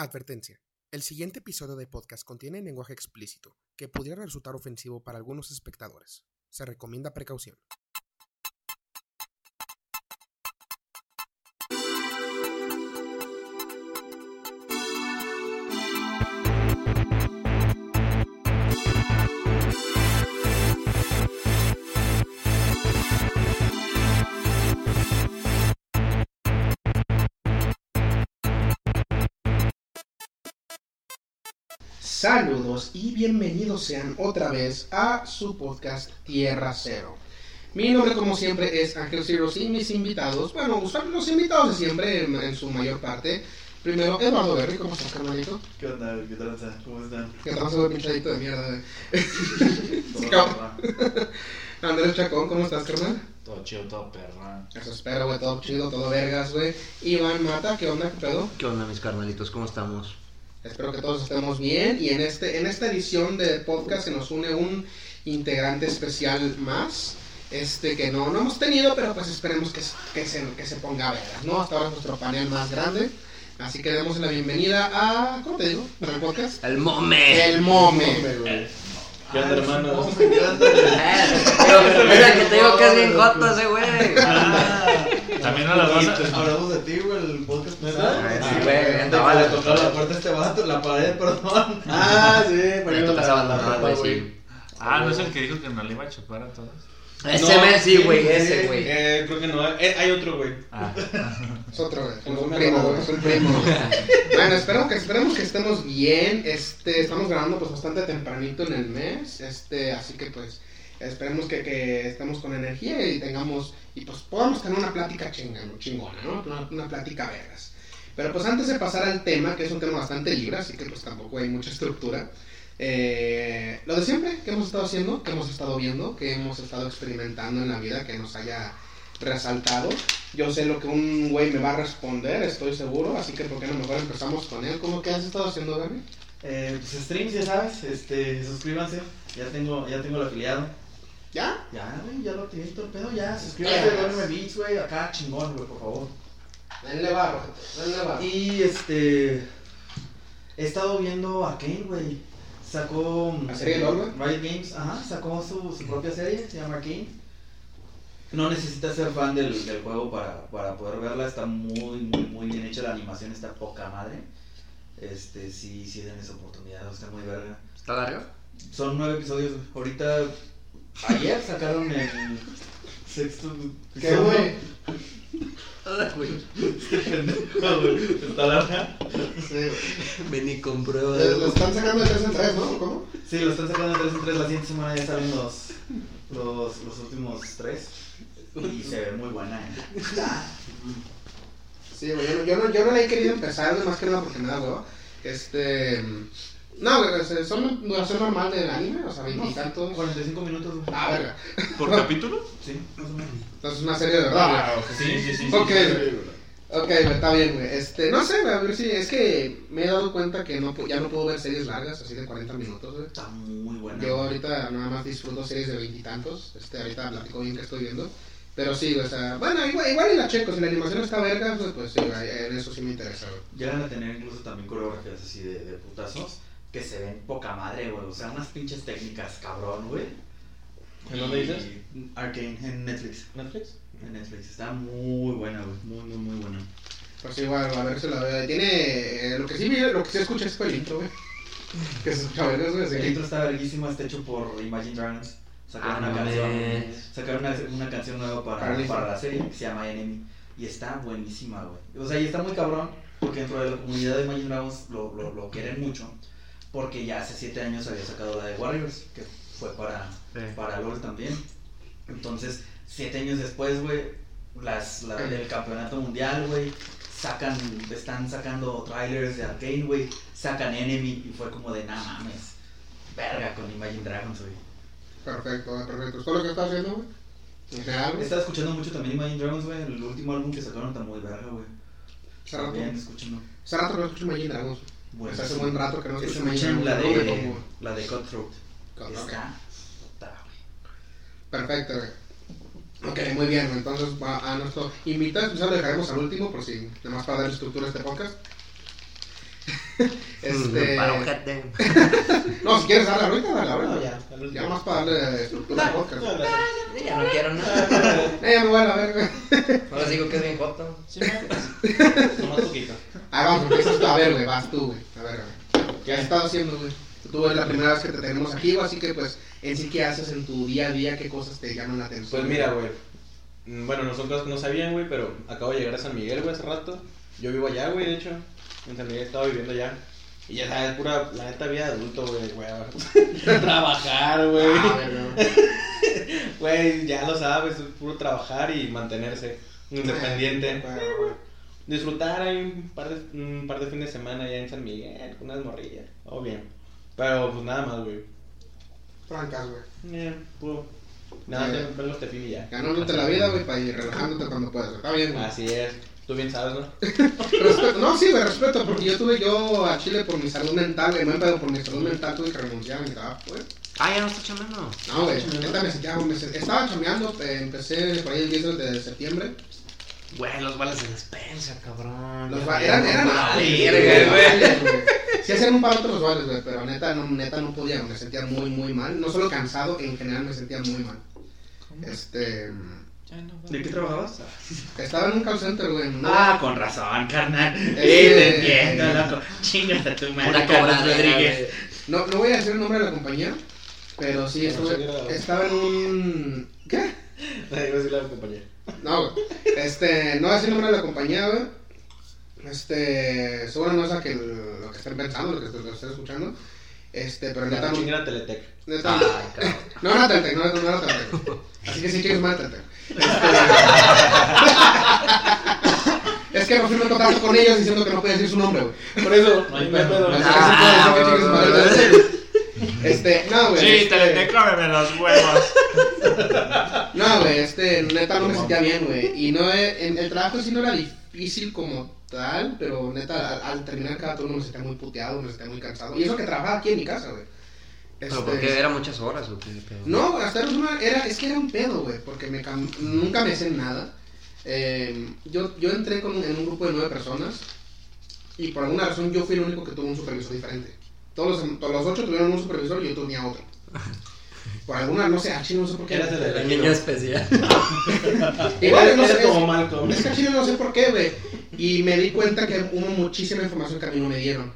Advertencia. El siguiente episodio de podcast contiene lenguaje explícito, que pudiera resultar ofensivo para algunos espectadores. Se recomienda precaución. Saludos y bienvenidos sean otra vez a su podcast Tierra Cero. Mi nombre, como siempre, es Ángel Ciros y mis invitados, bueno, usualmente los invitados de siempre en, en su mayor parte. Primero, Eduardo Berry, ¿cómo estás, carnalito? ¿Qué onda? ¿Qué tranza? ¿Cómo están? Que estamos sobre pinchadito de mierda. eh. Andrés Chacón, ¿cómo estás, carnal? Todo chido, todo perra. Eso espero, güey, todo chido, todo vergas, güey. Iván Mata, ¿qué onda, qué pedo? ¿Qué onda mis carnalitos? ¿Cómo estamos? Espero que todos estemos bien y en, este, en esta edición de podcast se nos une un integrante especial más, este que no, no hemos tenido, pero pues esperemos que, se- que, se, que se ponga a veras, ¿no? Hasta ahora es nuestro panel más grande, así que demos la bienvenida a, ¿cómo te digo? Para el podcast. ¡El mome! El Mome. ¿Qué onda, hermanos? Eh, Mira que te digo que es bien joto ese güey. También a las dos. Hablamos de ti, güey, el podcast ¿Verdad? pasado. Sí, güey, Te andaba le tocó la puerta este vato, la pared, perdón. Ah, sí, Me tocas abandonado, güey, sí. Ah, ¿no es el que dijo que no le iba a chupar a todos? Ese me, sí, güey, ese güey. Eh, creo que no, eh, hay otro, güey. Ah, Es otro, güey. Es un primo, güey. Es un primo. bueno, espero que, esperemos que estemos bien. Este, estamos grabando pues bastante tempranito en el mes. Este, así que pues esperemos que, que estemos con energía y tengamos, y pues podamos tener una plática chinga, chingona, ¿no? Una, una plática vergas. Pero pues antes de pasar al tema, que es un tema bastante libre, así que pues tampoco hay mucha estructura. eh, lo de siempre, que hemos estado haciendo, que hemos estado viendo, que hemos estado experimentando en la vida, que nos haya resaltado. Yo sé lo que un güey me va a responder, estoy seguro, así que por qué no mejor empezamos con él. ¿Cómo que has estado haciendo, Gaby? Eh, pues streams, ya sabes, este, suscríbanse. Ya tengo, ya tengo el afiliado. ¿Ya? Ya, güey, ya lo activé todo el pedo, ya. Suscríbanse, denme beats, güey, acá chingón, güey, por favor. Denle barro, denle barro. Y este. He estado viendo a Kane, güey. Sacó. ¿La serie güey? Riot Games, ajá, sacó su, su propia serie, se llama Kane. No necesitas ser fan del, del juego para, para poder verla, está muy, muy, muy bien hecha la animación, está poca madre. Este, sí, sí, den esa oportunidad, está muy verga. ¿Está largo? Son nueve episodios, ahorita. Ayer sacaron el sexto. ¿Qué, güey? Güey. No, güey, Está larga. Sí, güey. Ven y comprueba. Lo lo están sacando de 3 en 3, ¿no? ¿Cómo? Sí, lo están sacando de 3 en 3. La siguiente semana ya salen los, los, los últimos 3. Y se ve muy buena, ¿eh? Sí, güey, yo no, yo, no, yo no la he querido empezar, güey, más que nada porque me da huevo. Este. No, güey, o sea, son duración normal del anime, o sea, veintitantos. 45 minutos. Ah, verga. ¿Por capítulo? Sí, más o menos. Entonces es una serie de verdad, güey. Sí, sí, sí. Ok. Ok, está bien, güey. Este, no sé, güey, a ver si es que me he dado cuenta que no, pu- ya no puedo ver series largas, así de 40 minutos, güey. Está muy buena. Yo ahorita nada más disfruto series de veintitantos. Este, ahorita platico bien que estoy viendo. Pero sí, güey, o sea, bueno, igual, igual y la checo. Si la animación está verga, pues, pues sí, güey, en eso sí me interesa, güey. Llegan a tener incluso también coreografías así de, de putazos que se ven poca madre, güey. O sea, unas pinches técnicas cabrón, güey. ¿En dónde dices? Arcane, en Netflix. ¿Netflix? En Netflix. Está muy buena, güey. Muy, muy, muy buena. Pues igual, a ver si la veo. Tiene. eh, lo que sí lo que sí escuché fue el intro, güey. Que se escucha güey. así El intro está verguísima, está hecho por Imagine Dragons. Sacaron Ah, una no canción. Sacaron una, una canción nueva para, Para la serie que se llama Enemy. Y está buenísima, güey. O sea, y está muy cabrón. Porque dentro de la comunidad de Imagine Dragons lo, lo, lo quieren mucho. Porque ya hace 7 años había sacado la de Warriors. Que fue para, Sí. para LOL también. Entonces, 7 años después, güey. Las, la, del campeonato mundial, güey. Sacan, están sacando trailers de Arcane, güey. Sacan Enemy. Y fue como de, nah mames. Verga con Imagine Dragons, güey. Perfecto, perfecto. ¿Es todo lo que estás haciendo, güey? En general, güey. Estaba escuchando mucho también Imagine Dragons, güey. El último álbum que sacaron está muy verga, güey. Bien, escuchando. hace rato que no escucho Imagine Dragons. Bueno, Pues hace buen rato que no escucho Escuchen la de, la de Cutthroat. Ok. Está, güey. Perfecto, güey. Ok, muy bien, entonces va a nuestro invitado especial lo dejaremos al último por si, además para dar estructura a este podcast. Este. Para ojete. No, si quieres darle ahorita, dale No, ahorita. ya. al último. Ya más para darle estructura al podcast. No. Ya no quiero nada. Eh, ya me voy a la verga. Ahora digo que es bien joto. Sí, me- Nomás poquito. Ah, vamos, empiezas tú. A ver, güey, vas tú, güey. A ver, güey. ¿Qué has estado haciendo, güey? Tú es la primera vez que te tenemos aquí, güey, así que, pues, en sí, ¿qué haces en tu día a día? ¿Qué cosas te llaman la atención? Pues mira, güey. mm, Bueno, no son cosas que no sabían, güey, pero acabo de llegar a San Miguel, güey, hace rato. Yo vivo allá, güey, de hecho. En San Miguel estaba viviendo allá. Y ya sabes, pura, la neta vida de adulto, güey, güey. Trabajar, güey. Ah. Güey, ya lo sabes, es puro trabajar y mantenerse independiente. Disfrutar ahí un par de, un par de fines de semana allá en San Miguel, con unas morrillas. Todo bien. Pero pues nada más, güey. Francas, güey. Eh, puro. Nada, Eh. ver los tefini ya. Ganándote la vida, güey, para ir relajándote cuando puedas. Está bien, güey. Así es. Tú bien sabes, ¿no? Respeto, no, sí, güey, respeto, porque yo tuve yo a Chile por mi salud mental, pero por mi salud mental tuve que renunciar a mi trabajo, güey. Ah, ya no está chamando. No, güey, neta me sentía, me estaba chameando, eh, empecé por ahí el 10 de septiembre. Güey, los balas de despensa, cabrón. Los me eran, eran güey, vales. Sí hacían un par otros vales, güey, pero neta no, neta no podía, me sentía muy, muy mal. No solo cansado, en general me sentía muy mal. Este... ¿De qué trabajabas? Estaba en un call center, güey. no- Ah, con razón, carnal. Eh, Eh, te entiendo, loco. Chingas a tu madre, Una Carlos Rodríguez. No, no voy a decir el nombre de la compañía, pero sí, estuve, estaba en un... ¿Qué? Iba a decir la compañía. No, güey. Este, no voy a decir el nombre de la compañía, güey. Este, seguro no es a que lo que estén pensando, lo que, lo que estén escuchando. Este, pero neta no... chingada Teletec. Neta, no era Teltec, no, era- no era Teltec. Así que sí chingues más Teltec. Este... es que me fui en contacto con ellos diciendo que no podía decir su nombre, güey. Por eso, No hay no pedo. que que. Este, no, güey. Sí, este- Teletec, cómeme los huevos. No, güey, este, neta no me sentía bien, güey. Y no, eh, el trabajo sí no era difícil como tal, pero neta, al, al terminar cada turno me sentía muy puteado, me sentía muy cansado. Y eso que trabajaba aquí en mi casa, güey. Pero Este, porque eran muchas horas, o qué pedo? No, era, una- era, es que era un pedo, güey, porque me cam- nunca me sé nada. Eh, yo, yo entré con, en un grupo de nueve personas y por alguna razón yo fui el único que tuvo un supervisor diferente. Todos los, todos los ocho tuvieron un supervisor y yo tenía otro. Por alguna, no sé, a chino no sé por qué. Eras el El elegido. niño especial. Igual, no sé, como Malcolm. Es que a Chile no sé por qué, güey. Y me di cuenta que hubo muchísima información que a mí no me dieron.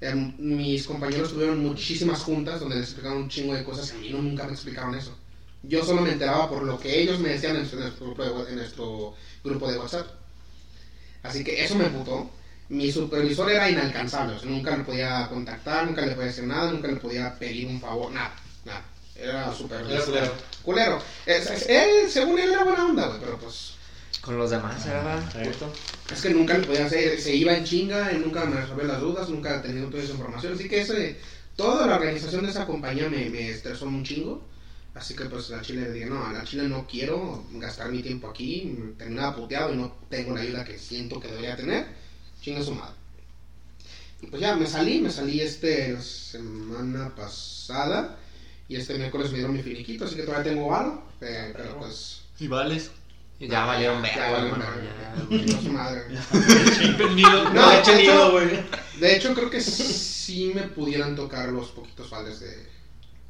Em, mis compañeros tuvieron muchísimas juntas donde les explicaron un chingo de cosas y a mí no, nunca me explicaron eso. Yo solo me enteraba por lo que ellos me decían en nuestro, grupo, de, en nuestro grupo de WhatsApp. Así que eso me putó. Mi supervisor era inalcanzable, o sea, nunca le podía contactar, nunca le podía decir nada, nunca le podía pedir un favor, nada, nada. Era súper Era culero. culero. Él, según él, era buena onda, güey, pero pues Con los demás, ¿verdad? Exacto. es que nunca le podía hacer, se iba en chinga, él nunca me resolvió las dudas, nunca tenido toda esa información. Así que ese, toda la organización de esa compañía me, me estresó un chingo. Así que pues a Chile le dije, no, a Chile no quiero gastar mi tiempo aquí, terminaba puteado y no tengo la ayuda que siento que debería tener. Chinga su madre. Y pues ya me salí, me salí este la semana pasada y este miércoles me dieron mi finiquito, así que todavía tengo varo, eh, pero pues... ¿Y vales? Ya valieron Ya verga, valieron verga, ya. chinga su madre. Perdido. No, No, de de hecho- güey. De hecho, creo que sí me pudieran tocar los poquitos vales de.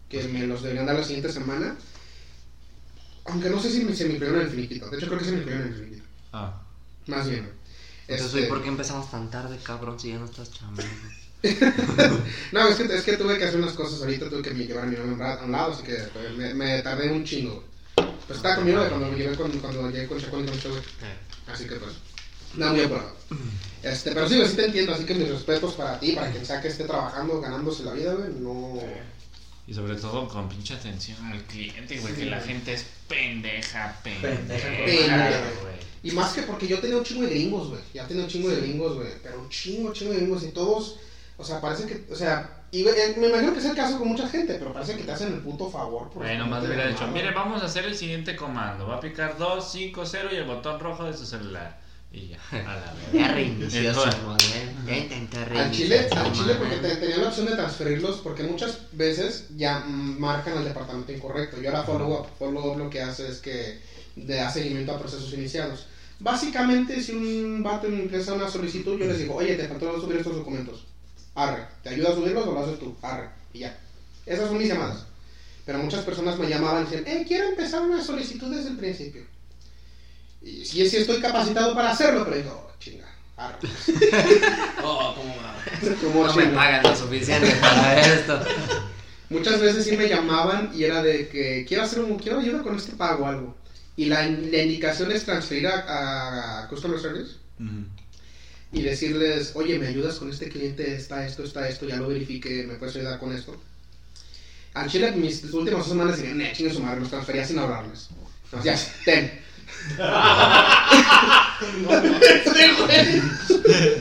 que me los deberían dar la siguiente semana. Aunque no sé si me, se me incluyeron en el finiquito. De hecho, creo que se me incluyeron en el finiquito. Ah. Más bien. Entonces, Este, ¿y por qué empezamos tan tarde, cabrón, si ya no estás chamando? No, es que, es que tuve que hacer unas cosas ahorita. Tuve que llevar a mi novia a un lado, así que me, me tardé un chingo. Pues estaba conmigo cuando me llevé con, cuando llegué con Chacón y con este güey. Así que pues, nada muy apurado. Este, pero sí, güey, sí te entiendo, así que mis respetos para ti, para quien sea que esté trabajando, ganándose la vida, güey, no... Y sobre todo con pinche atención al cliente, güey, Sí, que la gente es pendeja, pendeja, Pendeja, pendeja. güey. Y más que porque yo tenía un chingo de gringos, güey, ya tenía un chingo de gringos, güey, pero un chingo, chingo de gringos y todos, o sea, parece que, o sea, y eh, me imagino que es el caso con mucha gente, pero parece que te hacen el puto favor. por Bueno, más hubiera dicho, mire, vamos a hacer el siguiente comando. Va a picar 2, 5, 0 y el botón rojo de su celular. Y ya, a la Ya verga. reinició su. Ya intenté Al Chile, al Chile porque te- tenía la opción de transferirlos porque muchas veces ya mm, marcan al departamento incorrecto. Y ahora follow up, follow up lo que hace es que le da seguimiento a procesos iniciados. Básicamente, si un vato empieza una solicitud, yo les digo, oye, te faltó subir estos documentos. Arre. ¿Te ayuda a subirlos o lo haces tú? Arre. Y ya. Esas son mis llamadas. Pero muchas personas me llamaban y decían, eh, quiero empezar una solicitud desde el principio. Y sí, sí estoy capacitado para hacerlo, pero digo, oh, chinga, arre. Oh, cómo va. No me pagan lo suficiente para esto. Muchas veces sí me llamaban y era de que quiero hacer un, quiero ayuda con este pago o algo. Y la, la indicación es transferir a, a Customer Service y decirles, oye, me ayudas con este cliente, está esto, está esto, ya lo verifique, me puedes ayudar con esto. Al Chile, mis últimas semanas dirían, ne, chingue su madre, los transfería sin hablarles. No, ya, ten.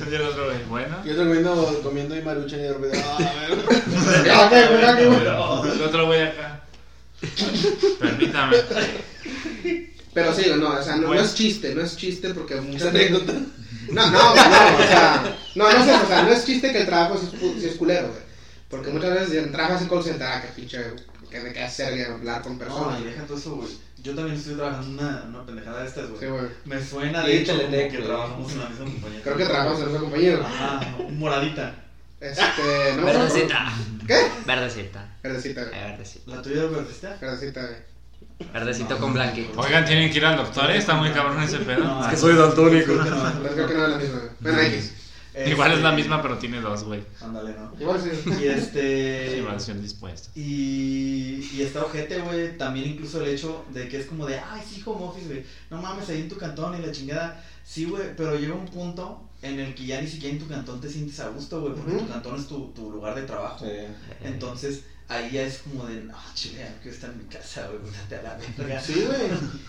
Y el otro, güey, bueno. Yo estoy comiendo, comiendo y maruchan y ah, a ver. El otro güey acá. Permítame. Pero sí, no, o sea, no, no es chiste, no es chiste porque muchas anécdota. No, no, no, o sea, no, no sé, o sea, no es chiste que el trabajo sí es, sí es culero, güey. Porque muchas veces trabajas en call center, ah, que pinche, que de qué hacer y hablar con No, personas. y deja todo eso, güey. Yo también estoy trabajando en una, una pendejada de estas, güey. Sí, güey. Me suena de hecho como que trabajamos en la misma compañía. Creo que trabajamos en esa compañía. Ah, moradita. Este, no me. Verdecita. ¿Qué? Verdecita. Verdecita, Eh, güey. verdecita. ¿La tuya de está? Verdecita, güey. Verdecito con blanquito. Oigan, tienen que ir al doctor, ¿eh? Está muy cabrón ese pedo. No, Es que soy daltónico. no. Pero creo que no es la misma. Bueno, X. Igual es la Este, misma, pero tiene dos, güey. Ándale, ¿no? Igual sí. Y este. Evaluación dispuesta. Y, y está ojete, güey. También incluso el hecho de que es como de, ay, sí, home office, güey. No mames, ahí en tu cantón y la chingada. Sí, güey, pero llega un punto en el que ya ni siquiera en tu cantón te sientes a gusto, güey. Porque tu cantón es tu, tu lugar de trabajo. Sí. Entonces, ahí ya es como de, no, chile, ya no quiero estar en mi casa, güey. Vete a la verga. Sí, güey.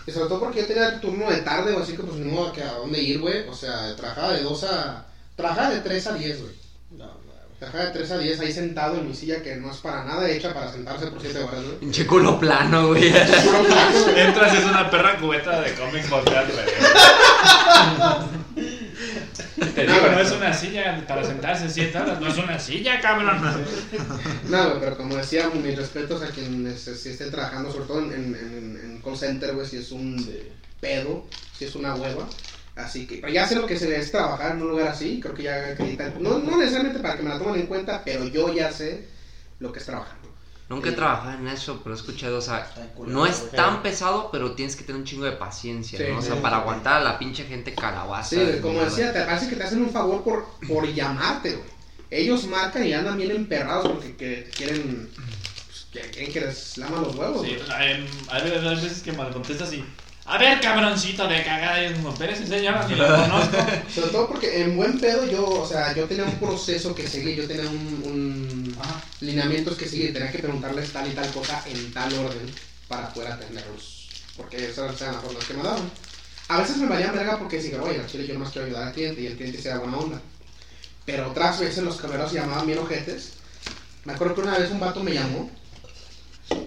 Y sobre todo porque yo tenía el turno de tarde, o así que pues ni modo que a dónde ir, güey. O sea, trabajaba de 2 a. Trabajaba de 3 a 10, güey. No, no, güey. Trabajaba de 3 a 10 ahí sentado en mi silla que no es para nada hecha para sentarse por 7 horas, güey. Pinche culo plano, güey. Güey. Entras y es una perra cubeta de cómics volteada revés. Te digo, no es una silla para sentarse siete horas, no es una silla, cabrón. No, pero como decía, mis respetos a quienes eh, sí estén trabajando, sobre todo en, en, call center, güey, si es un pedo, si es una hueva. Así que, pero ya sé lo que se es trabajar en un lugar así, creo que ya acreditan, no, no necesariamente para que me la tomen en cuenta, pero yo ya sé lo que es trabajar. ¿No? Nunca he trabajado en eso, pero he escuchado, o sea, no es güey. tan pesado, pero tienes que tener un chingo de paciencia, Sí, ¿no? O sea, sí, para sí. aguantar a la pinche gente calabaza. Sí, como mierda. decía, te parece que te hacen un favor por, por llamarte, güey. Ellos marcan y andan bien emperrados porque que quieren, pues, que quieren que les laman los huevos. Sí, güey. hay veces hay veces que mal contestas así. A ver, cabroncito de cagada, y como, Pérez, señora, ni lo conozco. Sobre todo porque en buen pedo yo, o sea, yo tenía un proceso que seguir, yo tenía un, un Ajá. lineamientos que seguir, tenía que preguntarles tal y tal cosa en tal orden para poder atenderlos, porque esas eran las formas que me daban. A veces me valían verga porque decía, oye, al chile yo nomás quiero ayudar al cliente y el cliente sea buena onda. Pero otras veces los cameros llamaban bien ojetes. Me acuerdo que una vez un vato me llamó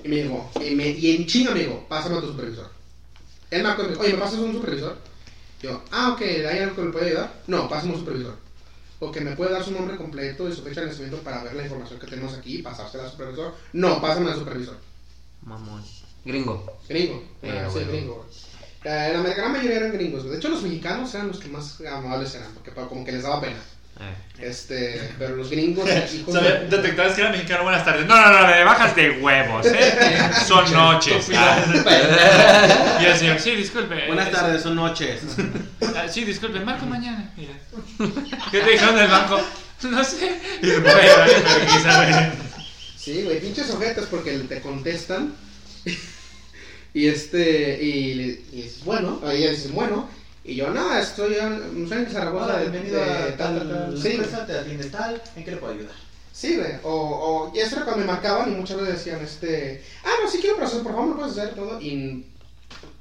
y me dijo, y, me, y en chinga me dijo, pásame a tu supervisor. Él me acuerdo, me dijo, oye, ¿me pasas un supervisor? Yo, ah, ok, ¿hay algo que me puede ayudar? No, pásame un supervisor. O que me puede dar su nombre completo y su fecha de nacimiento para ver la información que tenemos aquí y pasársela al supervisor. No, pásame al supervisor. Mamón. Gringo. Gringo. Eh, Ah, sí, bueno. gringo. Eh, la gran mayoría eran gringos. De hecho, los mexicanos eran los que más amables eran, porque como que les daba pena. Eh. Este, pero los gringos, de... Detectabas que era mexicano, buenas tardes. No, no, no, le bajas de huevos, ¿eh? Son noches. Ah. Y el señor, sí, disculpe. Buenas tardes, son noches. ah, Sí, disculpe, marco mañana. Mira. ¿Qué te dijeron del banco? No sé. Y vergüenza, güey. Sí, güey, pinches ojetes porque te contestan. y este, y, y es bueno, ella dice, bueno. Y yo, no, estoy, en- Zaragoza. Bienvenido de a tal, tal. Sí, empresa, te atiende tal, ¿en qué le puedo ayudar? Sí, güey. O, o, y eso era cuando me marcaban y muchas veces decían, este, ah, no, sí quiero procesar, por favor, me puedes hacer todo. Y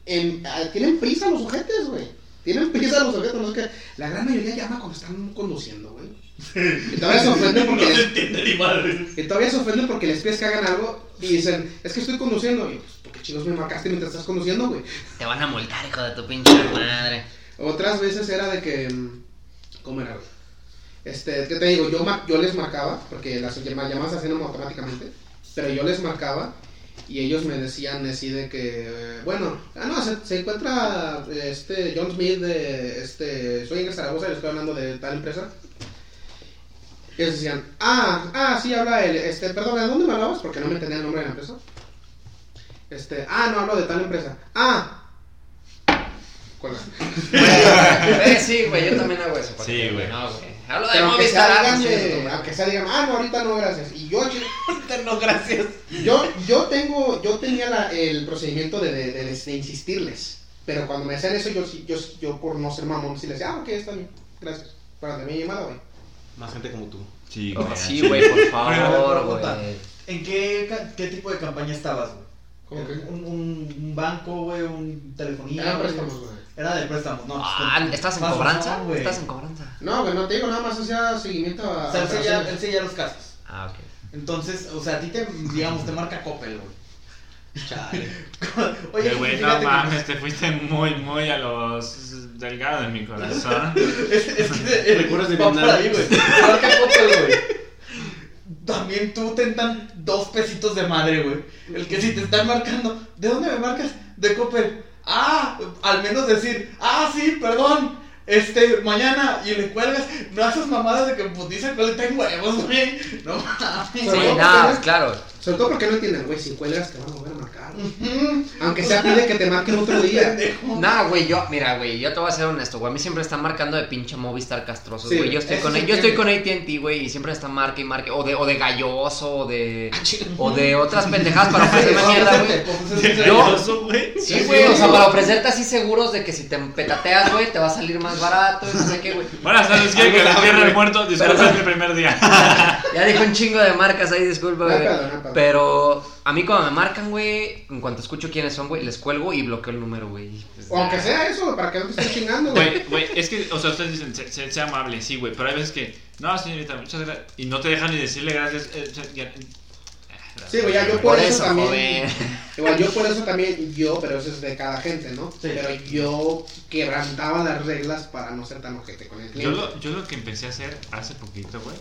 en- ah, tienen prisa los ojetes, güey. Tienen prisa los ojetes, no sé qué. La gran mayoría llama cuando están conduciendo, güey. Y todavía se ofenden porque les, entiende ni madre. y todavía se ofenden porque les pides que hagan algo y dicen, es que estoy conduciendo. Y pues, ¿por qué chicos me marcaste mientras estás conduciendo, güey? Te van a multar, hijo de tu pinche madre. Otras veces era de que. mm, ¿Cómo era, güey? Este, ¿qué te digo? Yo, yo les marcaba, porque las llama- llamadas se hacían automáticamente, pero yo les marcaba Y ellos me decían así de que, eh, bueno, ah, no, se, se encuentra este John Smith de, este, soy en Zaragoza y estoy hablando de tal empresa. Y ellos decían, ah, ah, sí, habla él, este, perdón, ¿de dónde me hablabas? Porque no me entendía el nombre de la empresa. Este, ah, no hablo de tal empresa. Ah. Cuelga. Eh, sí, güey, yo también hago eso. Sí, güey. No, güey. Hablo de Movistar. aunque sea digan, ah, no, ahorita no, gracias. Y yo, No, gracias. yo, yo tengo, yo tenía la- el procedimiento de, de, de- de insistirles. Pero cuando me hacían eso, yo, sí- yo, yo por no ser mamón, sí les decía, ah, ok, está bien, gracias. Para de mi llamada, güey. Más gente como tú. Sí, Oh, güey. sí, güey, por favor, güey. ¿En qué, qué tipo de campaña estabas, güey? ¿Un, un, un banco, güey? ¿Un telefonía? Güey? préstamos, güey. Era de préstamos, no. Ah, pues, ¿estás en cobranza? güey. ¿Estás en cobranza? No, güey, no te digo, nada más hacía seguimiento a. O sea, él seguía, él seguía los casos. Ah, ok. Entonces, o sea, a ti te, digamos, te marca Coppel, güey. Chale. Oye, güey, no que- mames, te fuiste muy, muy a los delgados de mi corazón. Es, es que Recuerdos de Vietnam. por ahí, güey. Te marca Coppel, güey. También tú tentan dos pesitos de madre, güey. El que si te están marcando, ¿de dónde me marcas? De Coppel. Ah, al menos decir, ah, sí, perdón. Este, mañana, y le cuelgas, no haces mamadas de que putiza que le tengo huevos, güey. No mames. Sí, porque- claro. Sobre todo porque no entienden, güey, si cuelgas te van a volver a marcar. güey. Ujú. Aunque sea pide que te marquen otro día. No, güey, yo, mira, güey, yo te voy a ser honesto, güey. A mí siempre están marcando de pinche Movistar castrosos, Sí, güey. yo estoy con yo estoy con AT&T, güey, y siempre están marca y marca o de o de galloso o de o de otras pendejadas para ofrecerme mierda, güey. Yo-. Sí, güey, o sea, para ofrecerte así seguros de que si te petateas, güey, te va a salir más barato y no sé qué, güey. Buenas tardes, que le entierre el muerto. Disculpa, es mi primer día. Ya dijo un chingo de marcas ahí, disculpa, güey. Pero a mí cuando me marcan, güey, en cuanto escucho quiénes son, güey, les cuelgo y bloqueo el número, güey. Pues, O aunque sea eso, para que no te estén chingando, güey. Güey, es que, o sea, ustedes dicen, "Sé- sé- sea amable, sí, güey, pero hay veces que, no, señorita, muchas gracias, y no te dejan ni decirle gracias. eh, ya- Sí, güey, ya yo Por por eso eso, también. joven. Igual yo por eso también, yo, pero eso es de cada gente, ¿no? Sí. Pero yo quebrantaba las reglas para no ser tan ojete con el Yo cliente. lo, yo lo que empecé a hacer hace poquito, güey,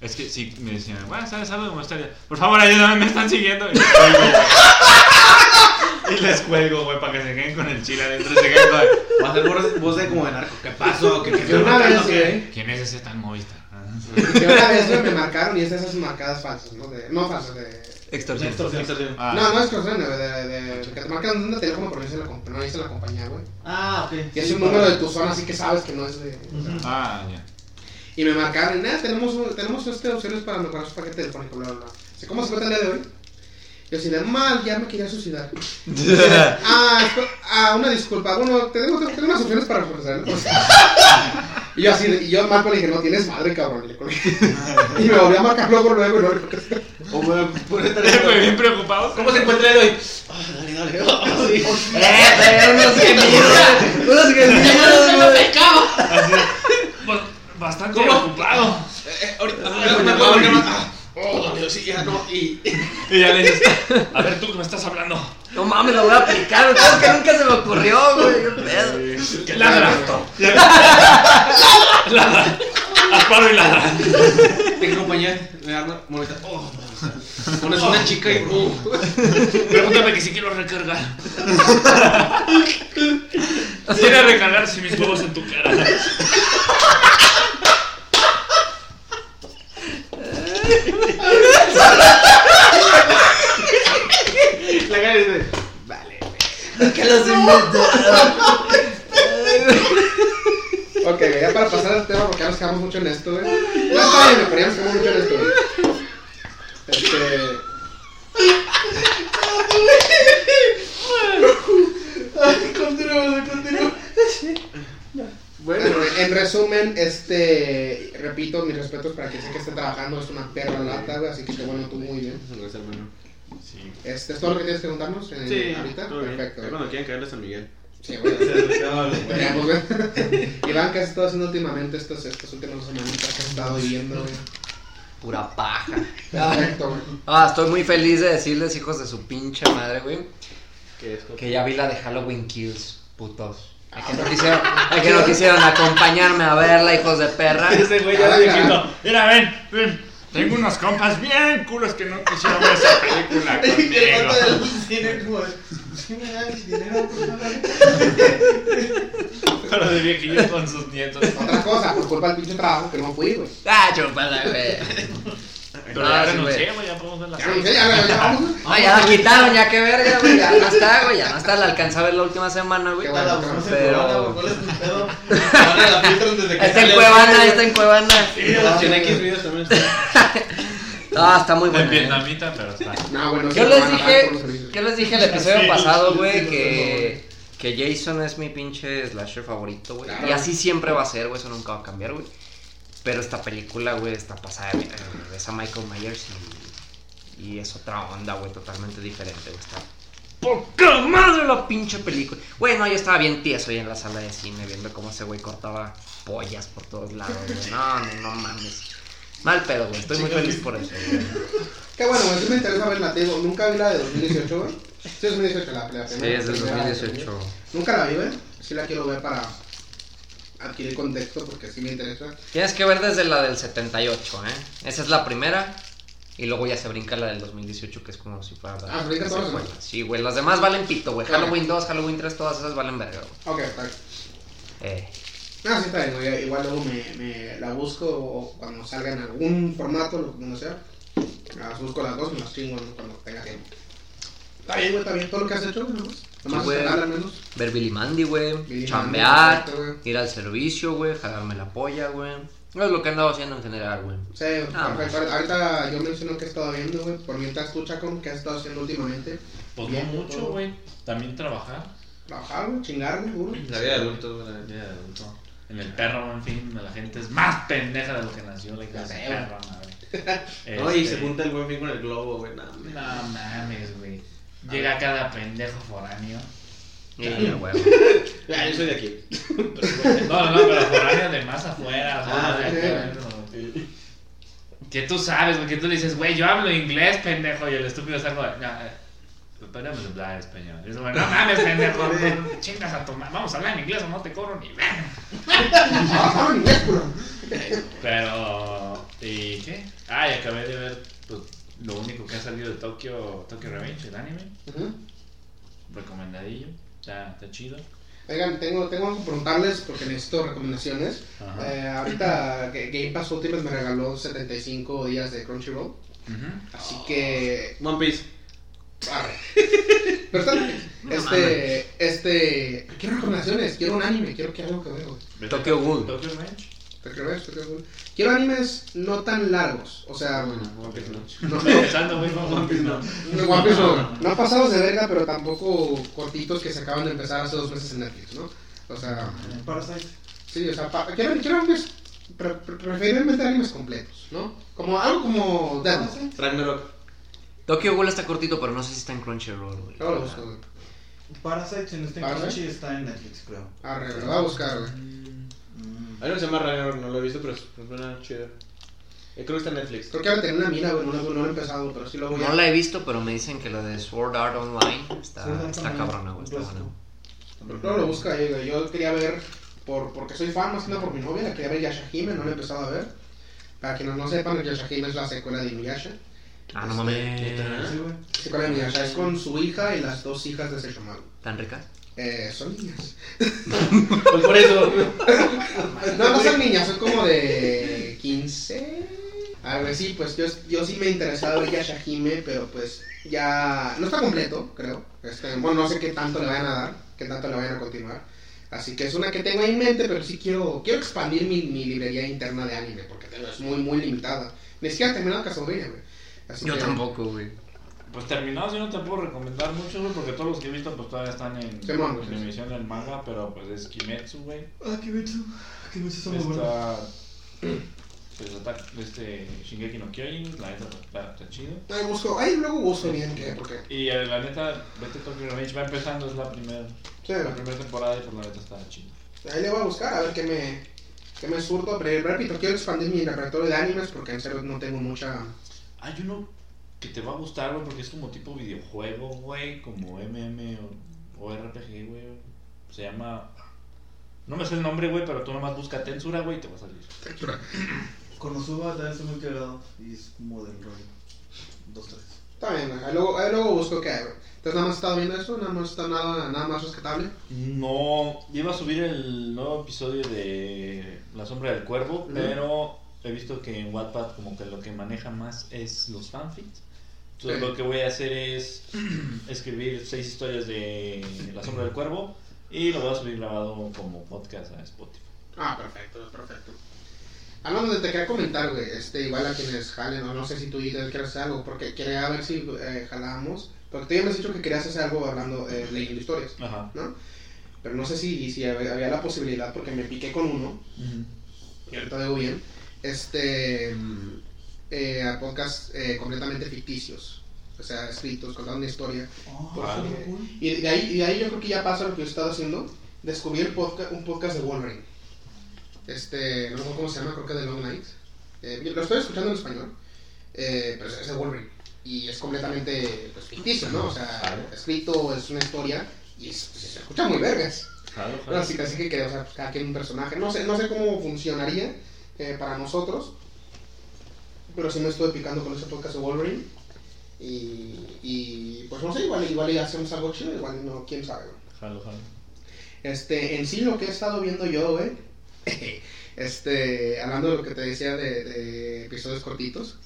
es que sí me decían, bueno, ¿sabes algo de molestaria? Por favor, ayúdame, me están siguiendo. Y les cuelgo, güey. Y les cuelgo, güey, para que se queden con el chile adentro y se queden con... Va a ser voz, de como de narco. ¿Qué pasó? ¿Qué, qué una vez, ¿Qué? ¿Quién es ese tan movista? Ah. que una vez me marcaron y es de esas marcadas falsas, ¿no? De, no falsas, de... Extorsión. Extorsión, extorsión. Ah, no, no es extorsión, de, de, de- que te marcan un teléfono pero no dice la, comp- no la compañía, güey. Ah, ok. Y es Sí, un número de tu zona, así que sabes que no es de... o sea, Ujú. Ah, ya. Y me marcaron, y nada, tenemos, tenemos este, opciones para mejorar su paquete telefónico, bla, bla, bla. Así, ¿Cómo se encuentra el día de hoy? Yo así de mal, ya me quería suicidar. ah, ah, una disculpa. Bueno, tenemos, unas opciones para ofrecerle. pues. y yo así, y yo Marco le dije, no tienes madre, cabrón. Y, le colgué. y me volví a marcar luego, luego, no contesté. O ponete Fue bien preocupado. ¿Cómo se encuentra él hoy? Ah, dale, dale. Ah, sí. Eh, pero unos gemidos, unos gemidos, güey. Bastante ¿Cómo? ocupado. Eh, eh, ahorita, más. Ah, Oh, dale, sí, ya no. Y. Y ya le dices, a ver, tú que me estás hablando. No mames, lo voy a aplicar. Claro que nunca se me ocurrió, güey. qué pedo. Que ladra. ladra. Asparo y ladra. Tengo compañía, me arma, monita. Oh. Pones una chica y. Uh. Pregúntame que si quiero recargar. Quiere recargar si mis huevos en tu cara. La cara dice. Vale, ¿Qué los inventó? Ok, güey, ya para pasar al tema, porque ya nos quedamos mucho en esto, güey. No está bien, pero ya nos quedamos mucho en esto, güey. Este. Continúa, continúa. Bueno, en resumen, este, repito, mis respetos para quien sé que esté trabajando, es una perra lata, güey, así que qué bueno, tú muy bien. Gracias, hermano. Sí. Este, ¿Es todo lo que tienes que contarnos eh, Sí, ahorita? todo bien. Perfecto. Ya cuando quieran caerle a San Miguel. Sí, ver. Iván, ¿qué has estado haciendo últimamente estas, estas últimas semanitas que has estado viviendo, güey? Pura paja. Perfecto, güey. Ah, estoy muy feliz de decirles, hijos de su pinche madre, güey, ¿Qué es? que ya vi la de Halloween Kills, putos. Ay, que no quisieron, ay, que no quisieron acompañarme a verla, hijos de perra. Ese güey ya lo viejito. Mira, ven, ven. Tengo unos compas bien culos que no quisieron ver esa película conmigo. vato del cine como de, "Sí me das dinero, por favor". Pero de viejillo con sus nietos. Otra cosa, por culpa del pinche trabajo que no fui, güey. Ah, chupala, güey. Pero Ah, ya renuncié, güey. ya podemos ver la serie. sé, ya, ya, ya vamos. No, ya la quitaron, ya que verga, güey. Ya no está, güey. Ya no está. La alcanzé a ver la última semana, güey. Está bueno, en pero- Está en. Cuevana, está en Cuevana. Sí, Cien X videos también están. Ah, está muy En buena. eh. vietnamita, pero está. No, bueno, sí, Yo les dije, yo les dije el episodio Sí, pasado, sí, güey, sí, que, que Jason es mi pinche slasher favorito, güey. Claro. Y así siempre va a ser, güey, eso nunca va a cambiar, güey. Pero esta película, güey, está pasada de a Michael Myers y, y es otra onda, güey, totalmente diferente, güey. Está poca madre la pinche película. Güey, no, yo estaba bien tieso ahí en la sala de cine viendo cómo ese güey cortaba pollas por todos lados, güey. No, no, no mames. Mal pedo, güey. Estoy muy feliz por eso, güey. Qué bueno, güey, sí me interesa verla, te digo, nunca vi la de 2018, güey. Sí, es 2018 la, la Sí, es del primera, 2018. Nunca la vi, güey. Sí la quiero ver para adquirir contexto porque sí me interesa. Tienes que ver desde la del 78, ¿eh? Esa es la primera. Y luego ya se brinca la del 2018, que es como si fuera la Ah, ¿se brinca todas secuela. Sí, güey. Las demás valen pito, güey. Halloween 2, Halloween 3, todas esas valen verga, güey. Ok, está. Eh. Ah, sí, está bien, güey. Igual luego me, me la busco o cuando salga en algún formato, lo que no sea. Las busco las dos y las chingo ¿no? cuando tenga tiempo. Está bien, güey, está bien. Todo lo que has hecho, güey, nomás. Nomás güey. al menos. Ver Billy Mandy, güey. Chambear. Mandy, Ir al servicio, güey. Jalarme la polla, güey. Es lo que he andado haciendo en general, güey. Sí, Ah. Ahorita yo menciono que he estado viendo, güey. Por mientras tú, Chaco, ¿qué has estado haciendo últimamente? Pues no mucho, güey. También trabajar. Trabajar, güey, chingarme, seguro. La vida de adulto, güey. la Ya de adulto. En el perro, en fin, la gente es más pendeja de lo que nació, la hija de perra, madre. No, y Este, se junta el buen fin con el globo, güey. No, No mames, güey. Llega cada pendejo foráneo. Y, güey. Ya, yo soy de aquí. No, no, no, pero foráneo de más afuera. o sea, Ah, de sí. acá. Que tú sabes, güey, que tú le dices, güey, yo hablo inglés, pendejo, y el estúpido está como, no, eh, podemos hablar español. Y es como, no mames, pendejo, no, chingas a tomar, vamos a hablar en inglés o no te cobro ni verga. Ah, inglés. Pero, ¿y qué? Ah, y acabé de ver, pues, lo único que ha salido de Tokyo, Tokyo Revenge, el anime, Ujú. recomendadillo, está, está chido. Oigan, tengo, tengo algo que preguntarles porque necesito recomendaciones. Eh, ahorita Ga- Game Pass Ultimate me regaló 75 días de Crunchyroll. Ujú. Así que. One Piece. arre. Pero está bien. Este. Este. Quiero recomendaciones, quiero un anime, quiero que algo que veo. Tokyo Ghoul. Tokyo Revenge. Quiero animes no tan largos. O sea, One Piece no. no, no, One Piece no. no, One Piece no, no pasados de verga, pero tampoco cortitos que se acaban de empezar hace dos meses en Netflix, ¿no? O sea, Parasite. sí, o sea, pa- quiero, quiero animes, pre- pre- preferiblemente animes completos, ¿no? Como algo como Death. Ragnarok. Tokyo Ghoul está cortito, pero no sé si está en Crunchyroll, güey. Luego lo busco, güey. Parasite, si no está en. Crunchy, está en Netflix, creo. Arre, lo voy a buscar, güey. Hay uno que se llama Ragnarok, no lo he visto, pero suena chido. Eh, Creo que está en Netflix. Creo que ahora tener una mira, güey, no, lo- no lo he empezado, pero sí lo voy a... No la he visto, pero me dicen que lo de Sword Art Online está, está cabrona, güey. Está buena. Pero luego lo busca ahí, güey. Yo quería ver, por, porque soy fan, más que nada por mi novia, la quería ver Yashahime, no la he empezado a ver. Para quienes no sepan, Yashahime es la secuela de Inuyasha. Ah, no mames. Sí, güey. Secuela de Inuyasha es con su hija y las dos hijas de Seishomaru. ¿Tan rica? Eh, son niñas. Pues por eso. No, no son niñas, son como de 15. A ver, sí, pues yo, yo sí me he interesado ver Yashahime, pero pues ya no está completo, creo. Este, bueno, no sé qué tanto le vayan a dar, qué tanto le vayan a continuar. Así que es una que tengo ahí en mente, pero sí quiero, quiero expandir mi, mi librería interna de anime, porque es muy, muy limitada. Ni siquiera he terminado Castlevania, güey. Así Yo que- tampoco, güey. Pues terminados yo no te puedo recomendar mucho, güey, porque todos los que he visto pues todavía están en, Simón, en sí, sí. emisión del manga, pero pues es Kimetsu, güey. Ah, Kimetsu. Kimetsu está muy bueno. Está... Pues está este Shingeki no Kyojin, la neta está, está chido. Ahí busco, ahí luego busco bien qué, porque... Y eh, la neta, vete Tokyo Revenge, va empezando, es la primera Sí, la primera temporada y por la neta está chido. Ahí le voy a buscar a ver qué me, qué me surto. Pero repito, quiero expandir mi repertorio de animes porque en serio no tengo mucha. Hay uno que te va a gustar, güey, porque es como tipo videojuego, güey, como MM o, o RPG, güey. Se llama... No me sé el nombre, güey, pero tú nomás busca Tensura, güey, y te va a salir. Konosuba también está muy cagado y es como del rollo. Dos, tres. Está bien, ahí luego, ahí luego busco qué hay, güey. Entonces, nada más estado viendo eso, nada más está nada, nada más rescatable. No, iba a subir el nuevo episodio de La Sombra del Cuervo, pero he visto que en Wattpad como que lo que maneja más es los fanfics. Entonces lo que voy a hacer es escribir seis historias de La Sombra del Cuervo y lo voy a subir grabado como podcast a Spotify. Ah, perfecto, perfecto. Hablando de, te quería comentar, güey, este, igual a quienes jalen, o no sé si tú quieres hacer algo, porque quería ver si eh, jalamos, porque tú ya me has dicho que querías hacer algo hablando, eh, leyendo historias, Ajá. ¿no? Pero no sé si, si había la posibilidad, porque me piqué con uno, y ahorita veo bien, este, mm, eh, a podcasts eh, completamente ficticios, o sea, escritos, contando una historia, Vale. y de ahí, y de ahí yo creo que ya pasa lo que yo he estado haciendo. Descubrí el podcast, un podcast de Wolverine. Este, no sé cómo se llama, creo que de Long Night. Eh, lo estoy escuchando en español, eh, pero es de Wolverine. Y es completamente pues, ficticio, ¿no? O sea, Claro. escrito, es una historia y es- pues, se escucha muy vergas. Pero jalo. así, así que, o sea, cada quien un personaje. No sé, no sé cómo funcionaría eh, para nosotros, pero sí me estuve picando con ese podcast de Wolverine. Y, y pues no sé, igual, igual y hacemos algo chido, igual no, quién sabe. Jalo, jalo. Este, en sí lo que he estado viendo yo, güey, este, hablando de lo que te decía de, de episodios cortitos,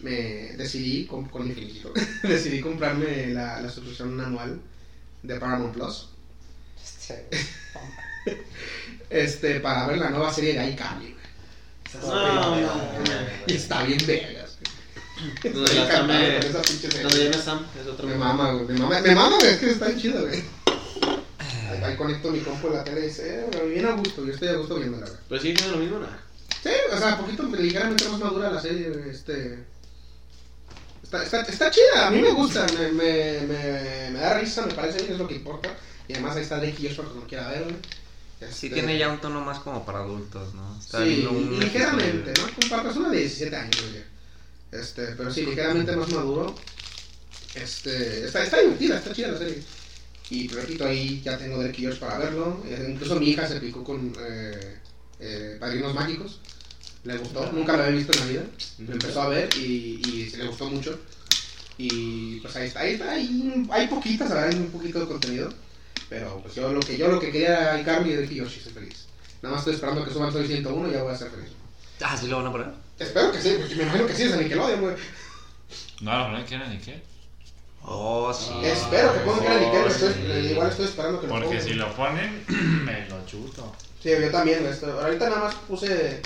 me decidí, con, con mi finiquito, decidí comprarme la, la suscripción anual de Paramount Plus, este, para ver la nueva serie de iCarly, güey. No, no, Y está bien vergas. Donde la Sam me-. Donde Sam, es otro Me mama, güey, me mama, me mama, güey, es que está bien chido, güey. Ahí, ahí conecto mi compu a la tele y dice, eh, bien a gusto, yo estoy a gusto viéndola, güey. Pero sigue siendo lo mismo, nada. Sí, o sea, poquito ligeramente más madura la serie, este... Está, está, está chida, a mí me gusta, me, me, me, me da risa, me parece bien, es lo que importa. Y además ahí está Drake y Joshua, que no quiera ver, güey. Sí Este, tiene ya un tono más como para adultos, ¿no? Está Sí, un ligeramente, ¿no? Como para persona de 17 años, güey. Este, pero sí, ligeramente más maduro. Este, está, está divertida, está chida la serie. Y repito, ahí ya tengo Josh para verlo. Eh, incluso mi hija se picó con eh, eh, Padrinos Mágicos. Le gustó, nunca lo había visto en la vida. Lo empezó a ver y, y se le gustó mucho. Y pues ahí está, ahí está, hay, hay poquitas, verdad, hay un poquito de contenido. Pero pues yo lo que, yo lo que quería era iCarly y Drake y Josh, y soy feliz. Nada más estoy esperando que suban Soy 101 y ya voy a ser feliz. Ah, ¿sí lo van a poner? Espero que sí, porque me imagino que sí es de Nickelodeon, güey. No, no, no quieren ni qué. Oh, sí. Espero que pongan que era Nickelodeon, sí. estoy- eh, igual estoy esperando que lo Porque pongan. si lo ponen, me lo chuto. Sí, yo también, esto- Ahorita nada más puse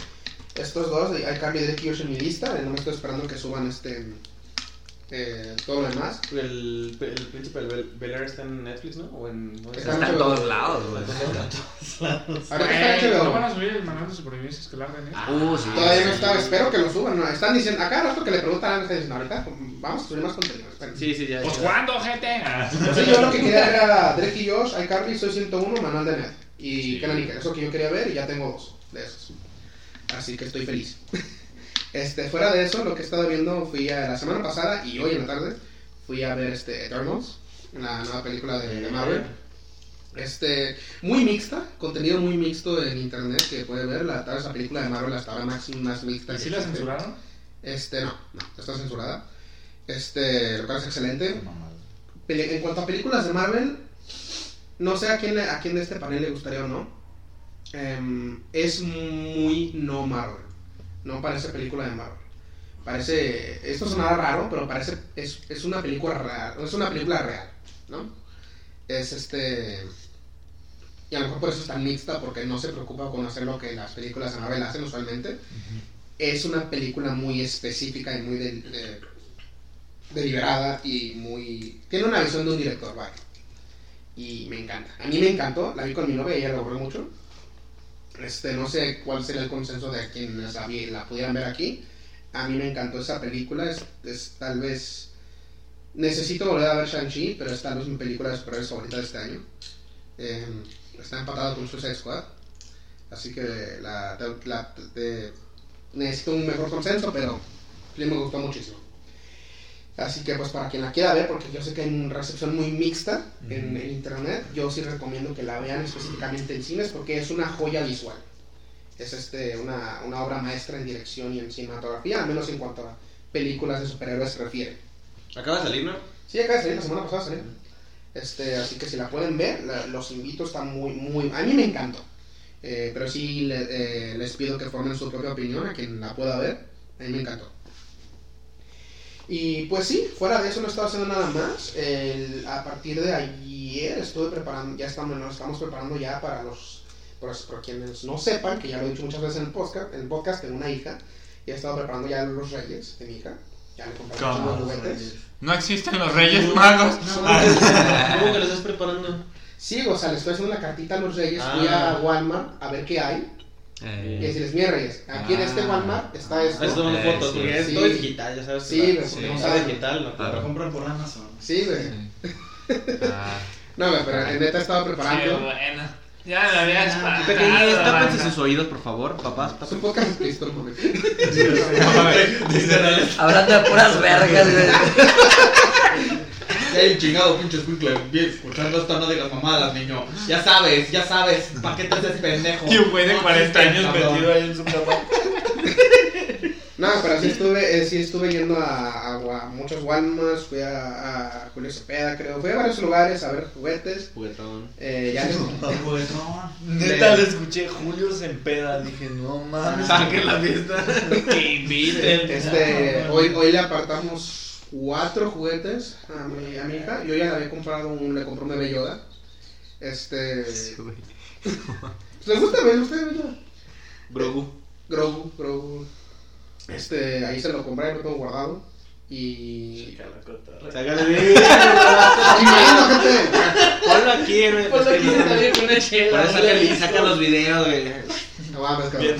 estos dos, de iCarly y Drake y Josh en mi lista, y no me estoy esperando que suban este... Eh, todo lo demás. El, el príncipe del Bel- Bel Air está en Netflix, ¿no? O en. ¿dónde Está Está en todos lados, güey. Ahorita está ¿No van a subir el manual de supervivencia escolar de Netflix? Uh, sí. Todavía no está, espero que lo suban. No, están diciendo, acá rato que le preguntan, están diciendo, ahorita vamos a subir más contenido. esperen. Sí, sí, ya. Pues. ¿cuándo, gente? Ah. Sí, yo lo que quería era Drake y Josh, iCarly, Soy 101, Manual de Net. Y Sí. Kenan eso que yo quería ver y ya tengo dos de esos. Así que estoy feliz. Este, fuera de eso, lo que he estado viendo, fui a la semana pasada y hoy en la tarde, fui a ver este, Eternals, la nueva película de, de Marvel. Este, muy mixta, contenido muy mixto en internet que puede ver. La, tal vez la película de Marvel hasta ahora más, más mixta. ¿Y si la existe. censuraron? Este, no, no, está censurada. Este, lo cual es excelente. En cuanto a películas de Marvel, no sé a quién, a quién de este panel le gustaría o no. Em, es muy no Marvel. No parece película de Marvel. Parece. Esto sonará raro, pero parece. Es, es una película real. Es una película real, ¿no? Es este. Y a lo mejor por eso es tan mixta, porque no se preocupa con hacer lo que las películas de Marvel hacen usualmente. Es una película muy específica y muy de- de- deliberada y muy... Tiene una visión de un director, vaya. Y me encanta. A mí me encantó, la vi con mi novia y ella la aburrió mucho. Este, no sé cuál sería el consenso de quienes la, la pudieran ver aquí. A mí me encantó esa película, es, es tal vez... Necesito volver a ver Shang-Chi, pero es tal vez mi película de superhéroes favorita de este año. Eh, está empatado con Suicide Squad. Así que la, la- de- necesito un mejor consenso, pero me gustó muchísimo. Así que pues para quien la quiera ver, porque yo sé que hay una recepción muy mixta en, en internet, yo sí recomiendo que la vean específicamente en cines porque es una joya visual. Es este, una, una obra maestra en dirección y en cinematografía, al menos en cuanto a películas de superhéroes se refiere. Acaba de salir, ¿no? Sí, acaba de salir, la semana pasada salió. Este, así que si la pueden ver, la- los invito, está muy, muy... A mí me encantó. Eh, pero sí le- eh, les pido que formen su propia opinión a quien la pueda ver. A mí me encantó. Y pues sí, fuera de eso no estaba haciendo nada más. El- a partir de ayer estuve preparando, ya estamos, nos estamos preparando ya para los, por, por quienes no sepan, que ya lo he dicho muchas veces en el podcast, en el podcast tengo una hija, y he estado preparando ya los reyes de mi hija. Ya le compré muchos juguetes. No existen los Reyes Magos. ¿Cómo que lo estás preparando? Sí, o sea, le estoy haciendo una cartita a los reyes, fui Ah. a Walmart a ver qué hay, y Eh, decirles, mira reyes, aquí en este Ah. Walmart está Ah, esto. tomando Eh, fotos, sí. porque es Sí. todo es digital, ya sabes. Sí, güey, porque no sabe digital, no, Lo claro. compran por Amazon. Sí, güey. ah, No, güey, pero en neta Qué preparando. bueno. Ya me había espantado. Pequeñitos, tápense sus oídos, por favor, papás. Es un podcast mames. No, mames. Hablando de puras vergas, güey. El chingado pinche escuincle, bien escuchando esto, no digas mamadas, niño. Ya sabes, ya sabes, ¿para qué te haces pendejo? Y un güey de No 40 existen, años cabrón. metido ahí en su cama. No, pero sí estuve, eh, sí estuve yendo a, a Wa- muchos Walmarts, fui a, a Julio Cepeda, creo. Fui a varios lugares a ver juguetes. Juguetón. Eh, ya les... Neta, le escuché Julio Sempeda. Dije, no mames. Saquen la fiesta. Que inviten. Este, hoy, hoy le apartamos cuatro juguetes a mi, a mi hija. Yo ya le había comprado un, le compré un bebé Yoda. Este, ¿les gusta el bebé Yoda? Grogu. Grogu, Grogu. Este, ahí se lo compré, lo tengo guardado. Y. Sácale. Ponlo aquí, güey. Ponlo aquí, está bien, con una chela. saca los videos, güey. No mames, cabrón.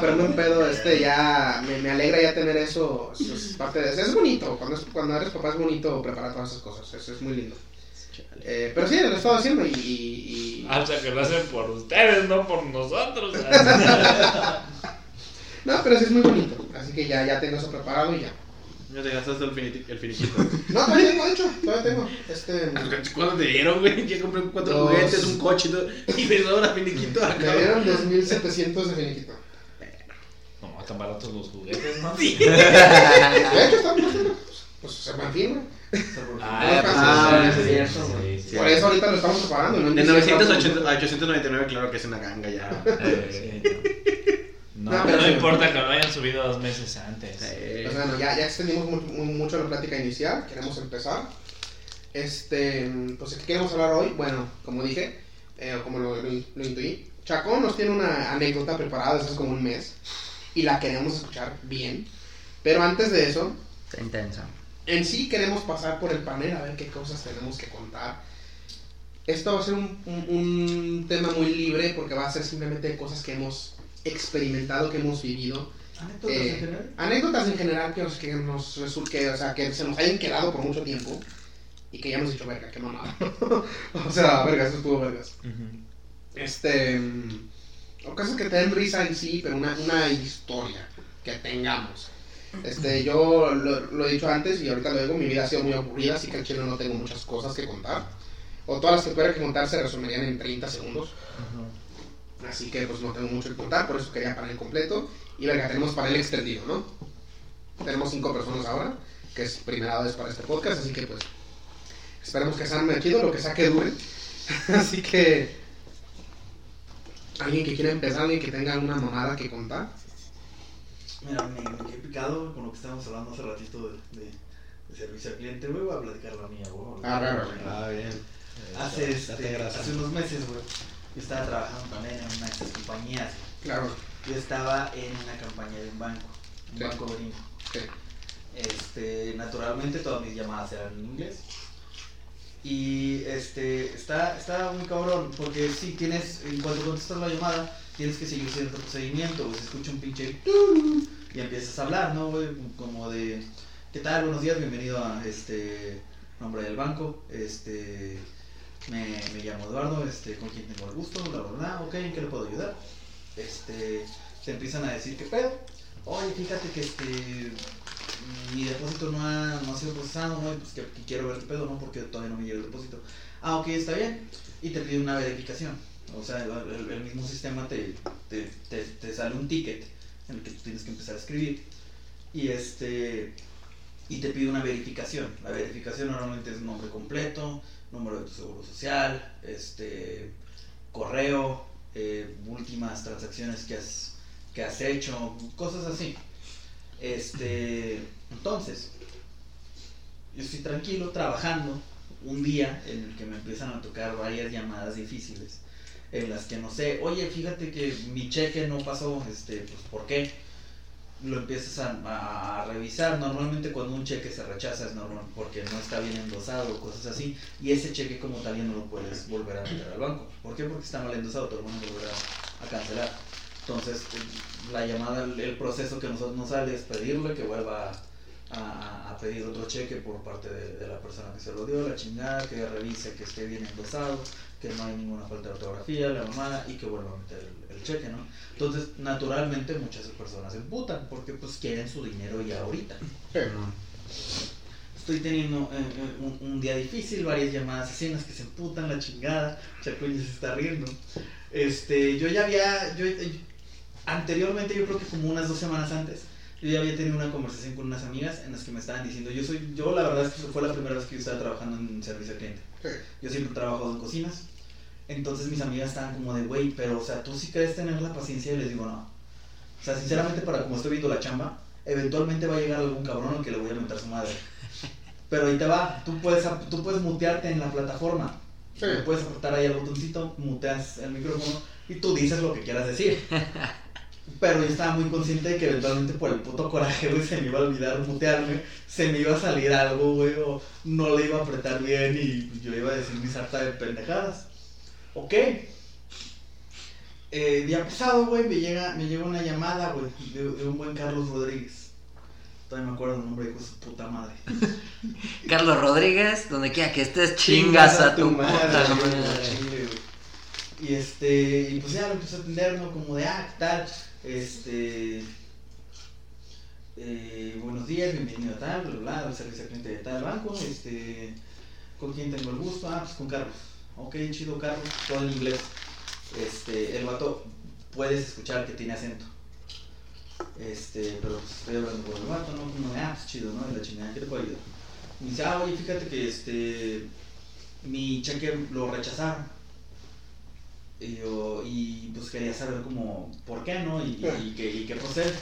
Pero no un pedo, este ya me, me alegra ya tener eso, eso es parte de eso. Es bonito, cuando, es- cuando eres papá es bonito preparar todas esas cosas, eso es muy lindo. Eh, pero sí, lo he estado haciendo y... y- y- Ah, o sea, que lo hacen por ustedes, no por nosotros. No, pero sí es muy bonito, así que ya, ya tengo eso preparado y ya. Ya te gastaste el, finiti- el finiquito. No, todavía tengo, de hecho, todavía tengo. Este, ¿Cuándo te dieron, güey? Ya compré cuatro Dos. juguetes, un coche y todo. Y me sobra finiquito me acá. dieron 2.700 de finiquito. No, están baratos los juguetes, ¿no? De hecho, están pues se mantiene. Ah, pues, Ah, sí, es sí, cierto, sí, güey. sí. Por eso ahorita lo estamos preparando. ¿no? En De diciembre 980 vamos- a 899, claro que es una ganga ya. Eh, No, No, no, pero sí. importa que lo hayan subido dos meses antes. Pues bueno, ya, ya extendimos mu- mu- mucho la plática inicial, queremos empezar. Este, pues ¿de qué queremos hablar hoy? Bueno, como dije, eh, como lo, lo, lo intuí, Chacón nos tiene una anécdota preparada desde hace como un mes y la queremos escuchar bien. Pero antes de eso, Está intensa. en sí queremos pasar por el panel a ver qué cosas tenemos que contar. Esto va a ser un, un- un tema muy libre porque va a ser simplemente cosas que hemos experimentado, que hemos vivido. ¿Anécdotas Eh, en general? anécdotas en general que, nos- que nos resulte, o sea, que se nos hayan quedado por mucho tiempo y que ya hemos dicho, verga, qué mamada. o sea, verga, eso estuvo vergas. Este. mm, O cosas que te den risa en sí, pero una, una historia que tengamos. Este, yo lo, lo he dicho antes y ahorita lo digo, mi vida ha sido muy aburrida, así que al chile no tengo muchas cosas que contar. O todas las que tuviera que contar se resumirían en 30 segundos. Así que pues no tengo mucho que contar, por eso quería panel completo. Y verga, tenemos panel extendido, ¿no? Tenemos cinco personas ahora, que es primera vez para este podcast, así que pues esperemos que sean chido, lo que sea que dure. así que alguien que quiera empezar, alguien que tenga alguna mamada que contar. Mira, me, me quedé picado con lo que estábamos hablando hace ratito de, de, de servicio al cliente, güey. Voy a platicar la mía, güey. Ah, bueno. Ah, bien. Hace, este, hace unos meses, güey, yo estaba trabajando también en una de estas compañías. Claro, Yo estaba en una campaña de un banco, un Sí. banco gringo. sí. Este, naturalmente todas mis llamadas eran en inglés. Y este, está, está muy cabrón, porque si tienes, en cuanto contestas la llamada, tienes que seguir cierto procedimiento, pues escucha un pinche y empiezas a hablar, ¿no, güey? Como de, ¿qué tal? Buenos días, bienvenido a este nombre del banco, este, me, llamo Eduardo, este, con quien tengo el gusto, bla, bla, bla, ok, ¿en qué le puedo ayudar? Este, te empiezan a decir, ¿qué pedo? Oye, fíjate que este, mi depósito no ha, no ha sido procesado, ¿no? Pues que, quiero ver qué pedo, ¿no? Porque todavía no me llega el depósito. Ah, ok, está bien. Y te pide una verificación. O sea, el, mismo sistema te, te, te, te sale un ticket en el que tú tienes que empezar a escribir. Y este y te pide una verificación. La verificación normalmente es nombre completo, número de tu seguro social, este correo, eh, últimas transacciones que has, que has hecho, cosas así. Este, entonces, yo estoy tranquilo trabajando un día en el que me empiezan a tocar varias llamadas difíciles en las que no sé, oye, fíjate que mi cheque no pasó, este, pues ¿por qué? Lo empiezas a, revisar. Normalmente cuando un cheque se rechaza es normal porque no está bien endosado o cosas así. Y ese cheque como tal ya no lo puedes volver a meter al banco. ¿Por qué? Porque está mal endosado, te lo van a volver a, cancelar. Entonces, la llamada, el- proceso que nosotros nos sale es pedirle que vuelva a pedir otro cheque por parte de, de la persona que se lo dio, la chingada, que revise que esté bien endosado, que no hay ninguna falta de ortografía, la mamada, y que vuelva a meter el, el cheque, ¿no? Entonces, naturalmente, muchas personas se emputan porque pues quieren su dinero ya ahorita. Estoy teniendo eh, eh, un, un día difícil, varias llamadas así en las que se emputan la chingada. Chacoña se está riendo. Este, yo ya había, yo, eh, anteriormente, yo creo que como unas dos semanas antes, yo ya había tenido una conversación con unas amigas en las que me estaban diciendo, yo soy, yo la verdad es que fue la primera vez que yo estaba trabajando en servicio al cliente. Sí. Yo siempre he trabajado en cocinas. Entonces mis amigas estaban como de, güey, pero o sea, tú sí crees tener la paciencia y les digo, no. O sea, sinceramente, para como estoy viendo la chamba, eventualmente va a llegar algún cabrón al que le voy a mentar su madre. Pero ahí te va, tú puedes, tú puedes mutearte en la plataforma. Sí. Puedes apretar ahí el botoncito, muteas el micrófono y tú dices lo que quieras decir. Pero yo estaba muy consciente de que eventualmente por el puto coraje, güey, se me iba a olvidar mutearme, se me iba a salir algo, güey, o no le iba a apretar bien y yo iba a decir mi sarta de pendejadas. Ok. Eh, día pasado, güey, me llega, me llega una llamada, güey, de, de un buen Carlos Rodríguez. Todavía me acuerdo el nombre, hijo de su puta madre. Carlos Rodríguez, donde quiera que estés, chingas a tu madre, puta. Y este, y pues ya lo empezó a atender, ¿no? Como de, ah, ¿qué tal? Este, eh, buenos días, bienvenido a tal, bla, bla, bla, servicio al cliente de tal banco, este, ¿con quién tengo el gusto? Ah, pues con Carlos. Ok, chido, Carlos, todo en inglés. Este, el vato, puedes escuchar que tiene acento. Este, pero estoy hablando por el vato, ¿no? De, ah, pues chido, ¿no? Y la chingada, ¿qué te puedo ayudar? Y me dice, ah, oye, fíjate que este, mi cheque lo rechazaron. Y yo, y pues quería saber como, ¿por qué no? Y, y, qué, y qué procede.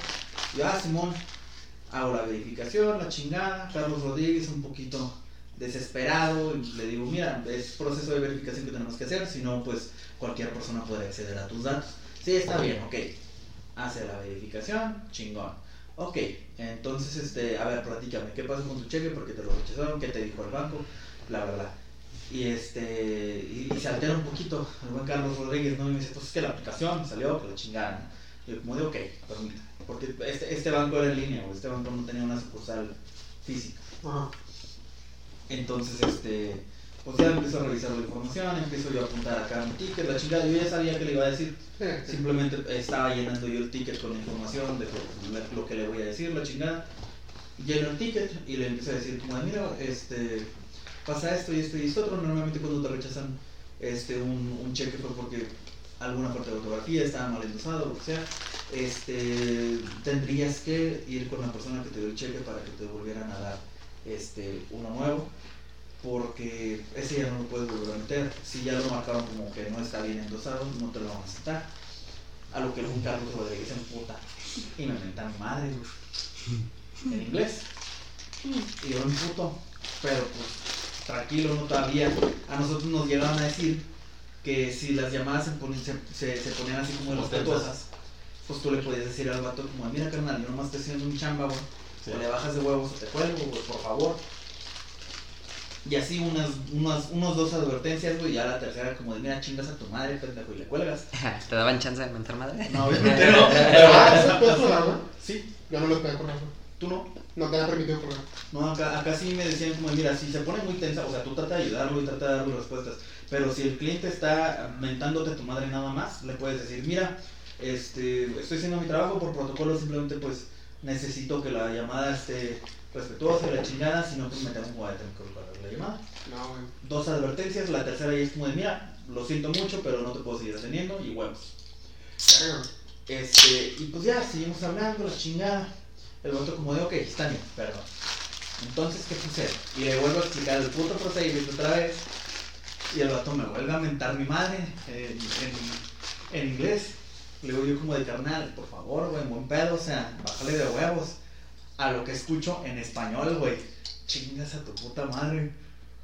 Y yo, ah, Simón, hago la verificación, la chingada, Carlos Rodríguez un poquito desesperado, y le digo, mira, es proceso de verificación que tenemos que hacer, si no, pues cualquier persona puede acceder a tus datos. Sí, está bien, ok. Hace la verificación, chingón. Ok, entonces, este, a ver, platícame, ¿qué pasó con tu cheque? Porque te lo rechazaron, ¿qué te dijo el banco? Bla, bla, bla. Y este, y, y se altera un poquito el buen Carlos Rodríguez, ¿no? Y me dice, pues es que la aplicación salió, que la chingaron. Y yo como de, ok, permítame. Porque este, este banco era en línea, este banco no tenía una sucursal física. Ajá. Entonces, este, pues ya empiezo a revisar la información, empiezo yo a apuntar acá mi ticket, la chingada, yo ya sabía que le iba a decir. Simplemente estaba llenando yo el ticket con la información de lo, lo que le voy a decir, la chingada. Lleno el ticket y le empiezo a decir, como, mira, este, pasa esto y esto y esto otro. Normalmente cuando te rechazan este, un, un cheque fue porque alguna parte de ortografía estaba mal endosado, lo que sea. Este, tendrías que ir con la persona que te dio el cheque para que te volvieran a dar este, uno nuevo porque ese ya no lo puedes volver a meter. Si ya lo marcaron como que no está bien endosado, no te lo van a aceptar. A lo que el buen Carlos Rodríguez se emputa y me menta mi madre, güey. En inglés. Y yo me emputo. Pero pues, tranquilo, no todavía. A nosotros nos llegaron a decir que si las llamadas se, ponían, se, se, se ponían así como respetuosas, pues tú le podías decir al vato como, mira carnal, yo nomás estoy haciendo un chamba, güey. O le bajas de huevos o te cuelgo, güey, por favor. Y así unas, unas, unos dos advertencias, güey, ya la tercera como de, mira, chingas a tu madre, pendejo, y le cuelgas. ¿Te daban chance de mentar madre? No, obviamente no. Ah, ¿eso puedes? Sí, Yo no los puedo colgar, no. tú no. No te han permitido colgar. No, acá, acá sí me decían como, mira, si se pone muy tensa, o sea, tú trata de ayudarlo y trata de darle respuestas, pero si el cliente está mentándote a tu madre nada más, le puedes decir, mira, este, estoy haciendo mi trabajo por protocolo, simplemente pues necesito que la llamada esté respetuosa y la chingada, si no, pues me tengo que cortar la llamada. No, güey. Dos advertencias, la tercera ya es como de, mira, lo siento mucho, pero no te puedo seguir atendiendo y huevos. Este, y pues ya, seguimos hablando, la chingada. El vato como de, ok, está bien, perdón. Entonces, ¿qué sucede? Y le vuelvo a explicar el puto procedimiento otra vez. Y el vato me vuelve a mentar mi madre en, en, en inglés. Le digo yo como de carnal, por favor, güey, buen pedo, o sea, bájale de huevos. A lo que escucho en español, güey. Chingas a tu puta madre.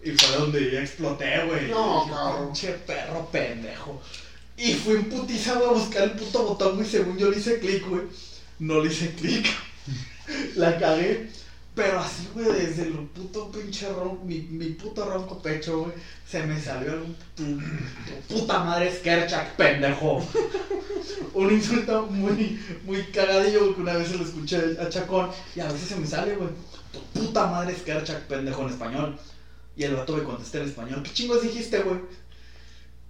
Y fue donde yo exploté, güey. No, cabrón. Pinche perro pendejo. Y fui en putiza, güey, a buscar el puto botón, güey. Según yo le hice clic, güey. No le hice clic. La cagué. Pero así, güey, desde el puto pinche ronco, mi, mi puto ronco pecho, güey, se me salió el tu, tu puta madre Skerchak, pendejo. Un insulto muy, muy cagadillo, güey, que una vez se lo escuché a Chacón, y a veces se me sale, güey, tu puta madre Skerchak, pendejo, en español. Y el vato me contesté en español, ¿qué chingos dijiste, güey?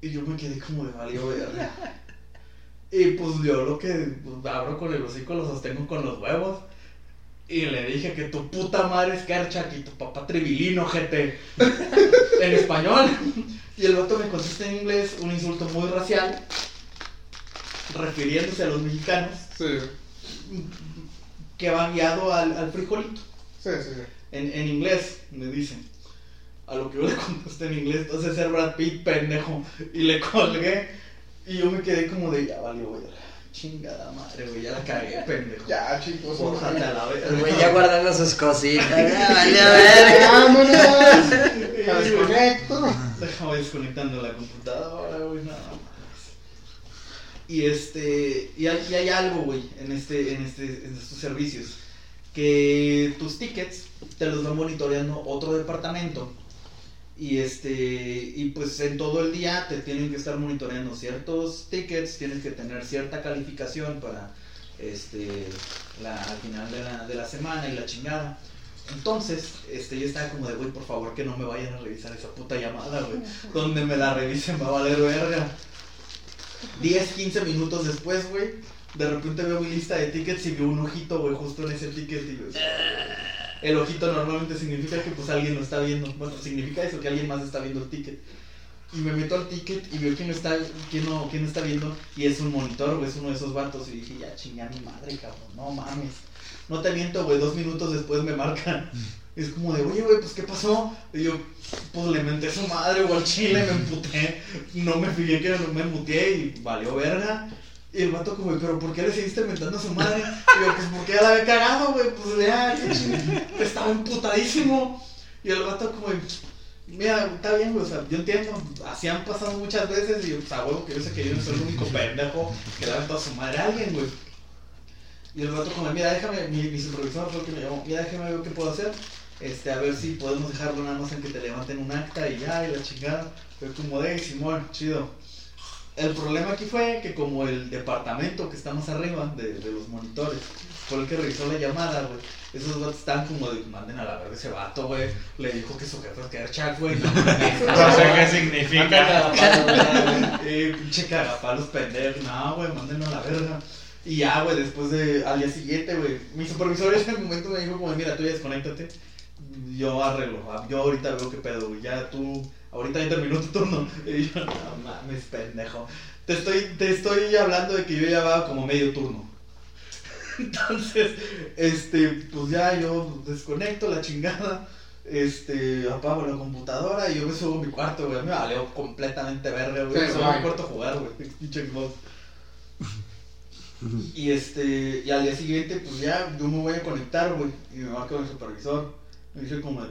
Y yo me quedé como de valió, güey. Y pues yo lo que pues, abro con el hocico lo sostengo con los huevos. Y le dije que tu puta madre es Kerchak y tu papá tribilino, gente. en español. Y el vato me contesta en inglés un insulto muy racial. Refiriéndose a los mexicanos. Sí, Que va guiado al, al frijolito. sí, sí. sí. En, en inglés, me dicen. A lo que yo le contesté en inglés, entonces ser Brad Pitt, pendejo. Y le colgué. Y yo me quedé como de, ya valió, güey. Chingada madre, güey, ya la cagué, pendejo. Ya, chicos. Bójate a la El güey ya guardando sus cositas. Vale, a ver. ¡Vámonos! Desconecto. Déjame desconectando la computadora, güey, nada más. Y este, y hay, y hay algo, güey, en este, en este, en estos servicios, que tus tickets te los va monitoreando otro departamento. Y este, y pues en todo el día te tienen que estar monitoreando ciertos tickets, tienes que tener cierta calificación para, este, la, al final de la, de la semana y la chingada. Entonces, este, yo estaba como de, güey, por favor que no me vayan a revisar esa puta llamada, güey. Donde me la revisen va a valer verga. 10, 15 minutos después, güey, de repente veo mi lista de tickets y veo un ojito, güey, justo en ese ticket y yo, El ojito normalmente significa que pues alguien lo está viendo. Bueno, significa eso, que alguien más está viendo el ticket. Y me meto al ticket y veo quién está, quién no, quién está viendo. Y es un monitor, güey, es uno de esos vatos. Y dije, ya chingue a mi madre, cabrón, no mames. No te miento, güey, dos minutos después me marcan. Es como de, oye, güey, pues ¿qué pasó? Y yo, pues le menté a su madre, güey, al chile, me emputé. No me fijé que no me muteé y valió verga. Y el vato como, pero ¿por qué le seguiste mentando a su madre? Y yo, pues porque ya la había cagado, güey, pues ya, estaba emputadísimo. Y el vato como, mira, está bien, güey, o sea, yo entiendo, así han pasado muchas veces y, pues, a huevo, que yo sé que yo no soy el único pendejo que le ha mentado a su madre a alguien, güey. Y el vato como, mira, déjame, mi, mi supervisor fue el que me llamó, mira, déjame ver qué puedo hacer. Este, a ver si podemos dejarlo nada más en que te levanten un acta y ya, y la chingada. Fue como de, Simón, chido. El problema aquí fue que como el departamento que está más arriba de, de los monitores fue el que revisó la llamada, güey. Esos vatos estaban como de, manden a la verga ese vato, güey. Le dijo que su jefe es Kerchak, güey. No, sé qué significa. eh, pinche cagapalos pendejos. No, güey, mándenlo a la verga. Y ya, güey, después de, al día siguiente, güey, mi supervisor en ese momento me dijo como, mira, tú ya desconéctate. Yo arreglo, yo ahorita veo qué pedo, güey, ya tú, ahorita ya terminó tu turno. Y yo, no mames, pendejo. Te estoy, te estoy hablando de que yo llevaba como medio turno. Entonces, este, pues ya yo desconecto la chingada, este, apago la computadora y yo me subo a mi cuarto, güey. Me valió completamente verga, güey. Sí, Me subo a mi cuarto a jugar, güey. Y este, y al día siguiente, pues ya yo me voy a conectar, güey. Y me marca mi supervisor. Me dice como,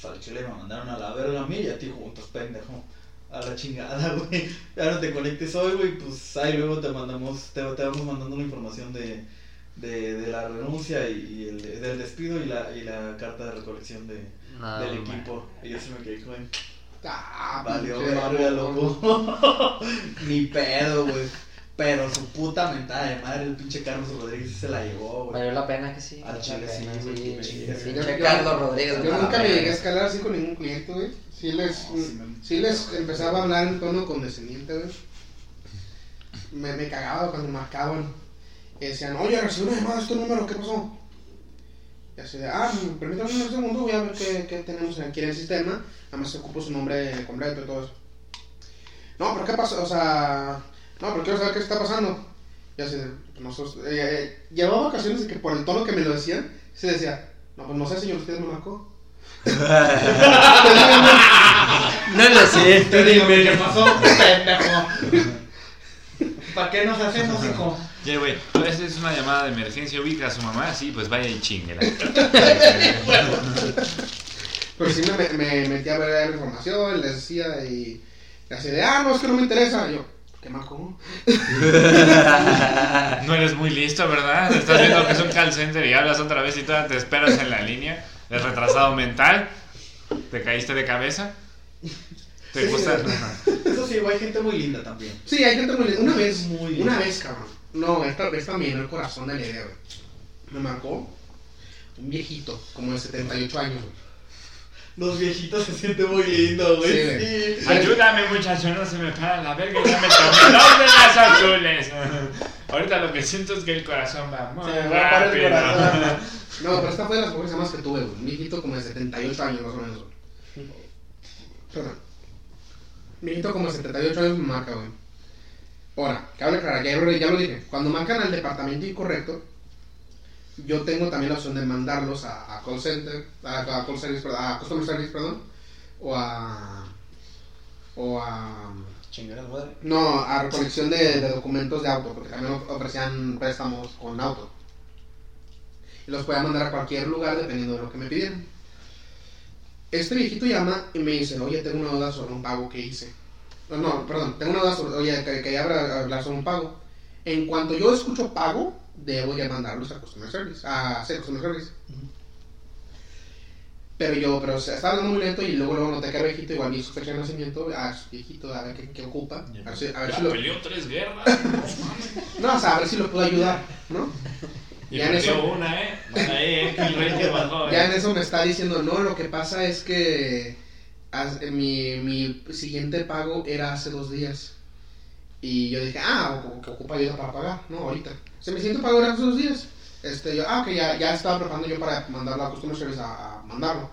pues al chile me mandaron a la verga a mí y a ti juntos, pendejo. A la chingada, güey. Ya no te conectes hoy, güey. Pues ahí luego te mandamos, te, te vamos mandando la información de, de, de la renuncia y, y el, del despido y la, y la carta de recolección de, No, del man. equipo. Y yo se me quedé como, Ah, valió verga, loco. Ni pedo, güey. Pero su puta mentada de madre, el pinche Carlos Rodríguez se la llevó, güey. Valió la pena que sí. Al chile sí, güey, sí, sí, sí, Yo- Carlos Rodríguez. Yo nunca me llegué a escalar así con ningún cliente, güey. Sí les, No, sí me- sí les empezaba a hablar en tono condescendiente, güey. Me, me cagaba cuando marcaban. Y decían, oye, recibí una llamada de este número, ¿qué pasó? Y así de, ah, permítame un segundo, voy a ver qué, qué tenemos aquí en el sistema. Además se ocupa su nombre completo y todo eso. No, pero ¿qué pasa? O sea, no, pero quiero saber qué está pasando. Y así de, pues nosotros, eh, eh, llevaba ocasiones de que por el tono que me lo decían, se decía, no, pues no sé, señor, usted me marcó. No lo sé. Te digo, ¿qué pasó, pendejo? ¿Para qué nos hacemos, hijo? Ya, güey, a veces es una llamada de emergencia, ubica a su mamá, sí, pues vaya y chinguela. Pero sí me, me metí a ver la información, les decía y, y así de, ah, no, es que no me interesa. Y yo, ¿qué marcó? No eres muy listo, ¿verdad? Estás viendo que es un call center y hablas otra vez y todavía te esperas en la línea. Es retrasado mental. Te caíste de cabeza. Te Sí, gusta. Eso sí, hay gente muy linda también. Sí, hay gente muy linda. Una vez, Muy una vez, cabrón. No, esta vez también el corazón de la idea, güey. Me marcó un viejito, como de 78 años, güey. Los viejitos se sienten muy lindos, güey. Sí, Sí. Ayúdame, muchacho, no se me para la verga y ya me tomé dos de las azules. Ahorita lo que siento es que el corazón va muy Se va corazón. No, pero esta fue de las mejores llamadas que tuve, güey. Un viejito como de 78 años, más o menos, güey. Perdón. Un viejito como de 78 años me marca, güey. Ahora, cabe aclarar, ya, lo- ya lo dije. Cuando marcan al departamento incorrecto, yo tengo también la opción de mandarlos a, a call center, a, a call service, a customer service, perdón, o a, o a, madre. no, a recolección de, de documentos de auto, porque también of- ofrecían préstamos con auto. Y los podía mandar a cualquier lugar dependiendo de lo que me pidieran. Este viejito llama y me dice, oye, tengo una duda sobre un pago que hice. No, no, perdón, tengo una duda sobre, oye, que, que hablar, hablar sobre un pago. En cuanto yo escucho pago, debo de mandarlos a Customer Service, a hacer Customer Service. Pero yo, pero o sea, estaba hablando muy lento y luego, luego noté que era viejito, igual vi su fecha de nacimiento, a su viejito, a ver qué, qué ocupa. A ver si, a ver si Ya lo, peleó tres guerras. no, o sea, a ver si lo puedo ayudar, ¿no? Y Ya en eso- una, ¿eh? Ahí, ¿eh? Que el rey que bajó, Ya ¿eh? en eso me está diciendo, no, lo que pasa es que mi, mi siguiente pago era hace dos días. Y yo dije, ah, o- que ocupa ayuda para pagar, no, ahorita. O sea, mi siguiente pago hace dos días. Este, yo, ah, que ya, ya estaba preparando yo para mandarlo a Customer Service a, a mandarlo.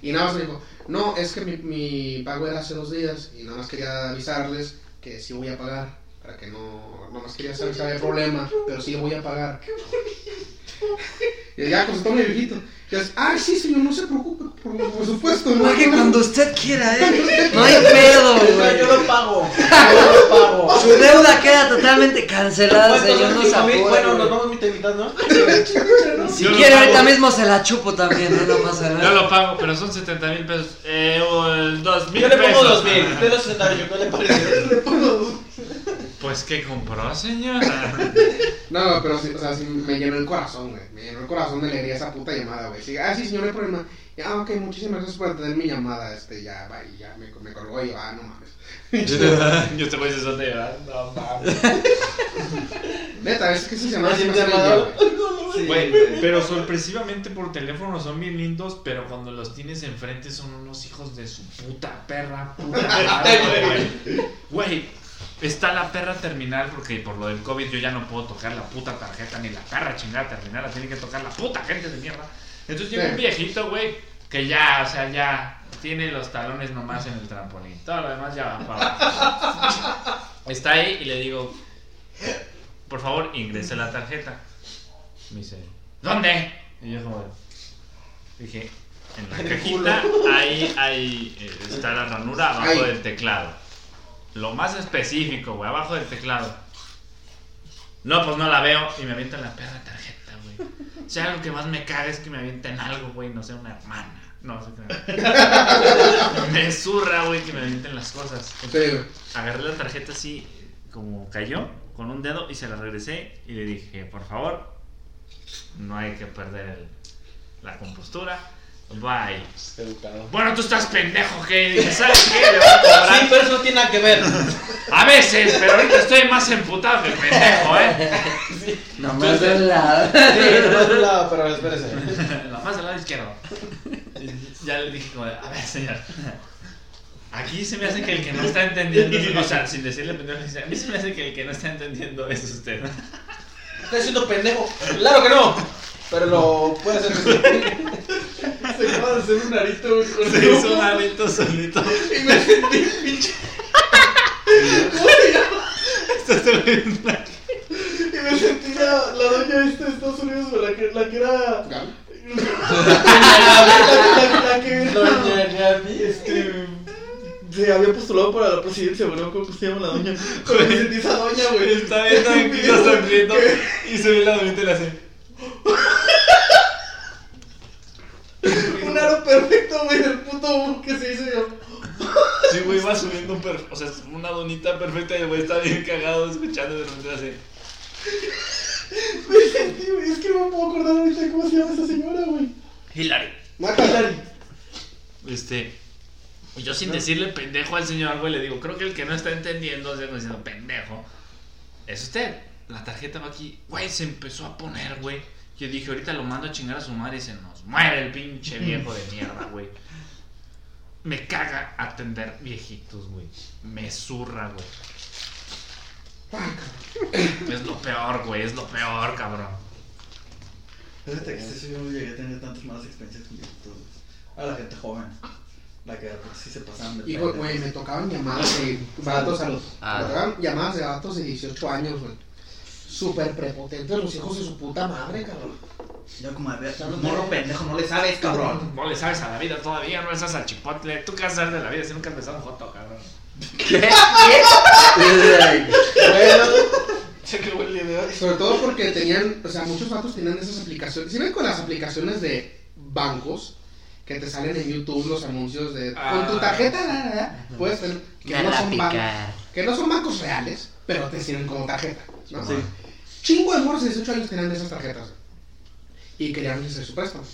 Y nada más me dijo, no, es que mi, mi pago era hace dos días y nada más quería avisarles que sí voy a pagar. Para que no, nada más quería saber si había problema, pero sí voy a pagar. Y ya contestó mi viejito. Yo, ah, sí, señor, no se preocupe, por, por supuesto. No, Porque no, cuando usted quiera, ¿eh? No hay pedo, güey. Yo lo pago. Yo lo pago. Su deuda queda totalmente cancelada, ¿Cuántos señor. No se apure, Bueno, nos vamos mitad y mitad, ¿no? Si Yo quiere, ahorita mismo se la chupo también, no, no pasa Yo nada. lo pago, pero son 70 mil pesos. Eh, o el 2 mil Yo le pongo pesos. dos mil. Usted los 68, ¿qué le parece? Pues, ¿qué compró, señora? No, pero sí, o sea, sí me llenó el corazón, güey. Me llenó el corazón de alegría esa puta llamada, güey. Sí, ah, sí, señor, no hay problema. Y, ah, ok, muchísimas gracias por atender mi llamada. Este, ya, va, y ya me, me colgó y yo, ah, no mames. Yo te voy a decir de llorar. No mames. Neta, es que esas llamadas Así güey. Pero sorpresivamente por teléfono son bien lindos, pero cuando los tienes enfrente son unos hijos de su puta perra, puta madre, güey. Está la perra terminal porque por lo del COVID yo ya no puedo tocar la puta tarjeta ni la perra chingada terminal, la tiene que tocar la puta gente de mierda. Entonces llega Sí. un viejito, güey, que ya, o sea, ya tiene los talones nomás en el trampolín. Todo lo demás ya va para abajo. Está ahí y le digo, por favor, ingrese la tarjeta. Me dice, ¿dónde? Y yo como, dije, en la cajita, ahí, ahí eh, está la ranura abajo del teclado. Lo más específico, güey, abajo del teclado. No, pues no la veo y me avientan la perra tarjeta, güey. O sea, algo que más me caga es que me avienten algo, güey, no sé, una hermana. No, sé qué. me zurra, güey, que me avienten las cosas. Güey. Agarré la tarjeta así, como cayó, con un dedo y se la regresé y le dije, por favor, no hay que perder el- la compostura. Bye. Educado. Bueno, tú estás pendejo, que dije, ¿sabes qué? Le voy a cobrar. Sí, pero eso no tiene nada que ver. A veces, pero ahorita estoy más emputado que pendejo, ¿eh? Nomás de un lado. Sí, no es un lado, pero espérese. La más al lado izquierdo. Ya le dije como, de, a ver, señor. Aquí se me hace que el que no está entendiendo, o sea, sin decirle pendejo, a mí se me hace que el que no está entendiendo es usted. Estoy haciendo pendejo. Claro que no. Pero lo puede hacer. Se acaba de hacer un arito, güey, con Se el hizo un alito solito. Y me sentí pinche. Esto se Y me sentí la, la doña esta de Estados Unidos, la que, la que era. Gal. La, la- la que. Doña Gaby. Este. Se había postulado para la presidencia, güey, no me se llama la doña. Pero me sentí esa doña, güey. Está bien tranquilo sonriendo y se ve la donita y le hace. Un aro perfecto, güey, del puto que se hizo yo. Sí, güey, va subiendo un per... O sea, una donita perfecta y el güey está bien cagado escuchando de repente hace. Me sentí, güey. Es que no me puedo acordar ahorita cómo se llama esa señora, güey. Hilary. Mátala. Este. y Yo sin decirle pendejo al señor, güey, le digo, creo que el que no está entendiendo, o sea, diciendo pendejo, es usted. La tarjeta va aquí, güey, se empezó a poner, güey. Yo dije, ahorita lo mando a chingar a su madre y se nos muere el pinche viejo de mierda, güey. Me caga atender viejitos, güey. Me zurra, güey. Es lo peor, güey, es lo peor, cabrón. Fíjate que sí, yo no llegué a tener tantas malas experiencias con viejitos. A la gente joven. La que pues, sí se pasaban de Hijo, güey, me tocaban llamadas de vatos a los. Ah. Me tocaban llamadas de vatos de 18 años, güey. Súper prepotentes los hijos de su puta madre, cabrón. Yo como a ver, morro pendejo, no le sabes, cabrón. No le sabes a la vida todavía, no le sabes al chipotle. ¿Tú qué vas a saber de la vida si nunca has besado un joto, cabrón? Sé que huele de Sobre todo porque tenían, o sea, muchos vatos tenían esas aplicaciones. Si ven con las aplicaciones de bancos que te salen en YouTube los anuncios de con tu Ah. tarjeta, la, la, la, puedes tener que no, son ban- picar. que no son bancos reales, pero te sirven como tarjeta. ¿no? Sí. Chingo de morros de 18 años tenían esas tarjetas. Y querían hacer su préstamo.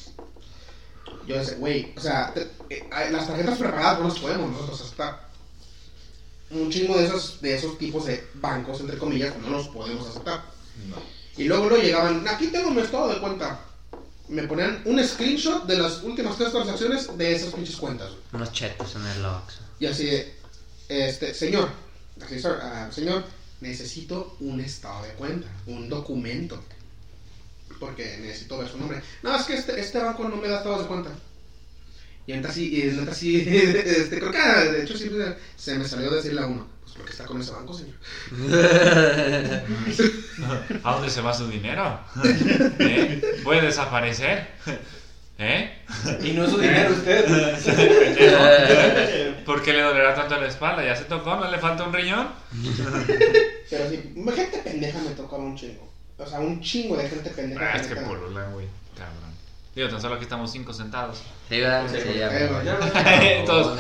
Yo decía, güey, o sea, te- eh, las tarjetas preparadas no las podemos nosotros aceptar. Un chingo de esos, de esos tipos de bancos, entre comillas, no los podemos aceptar. Y luego lo llegaban, aquí tengo mi estado de cuenta. Me ponían un screenshot de las últimas tres transacciones de esas pinches cuentas. Unos chetos en el Oxxo. Y así de, este, señor, así, sir, ah, señor, necesito un estado de cuenta, un documento. Porque necesito ver su nombre. No, es que este, este banco no me da estados de cuenta. Y entonces sí, y neta sí, este, creo que ah, de hecho sí se me salió decirle a uno, pues porque está con ese banco, señor. ¿A dónde se va su dinero? ¿Eh? ¿Puede desaparecer? ¿Eh? Y no es su dinero usted. ¿Por qué le dolerá tanto la espalda? ¿Ya se tocó? ¿No le falta un riñón? Pero sí, gente pendeja me tocaba un chingo. O sea, un chingo de gente pendeja. Ah, es que pululan, güey. Cabrón. Digo, tan solo aquí estamos cinco sentados. Sí, ¿verdad? Sí, Sí, ya. eh, güey. ya, todos,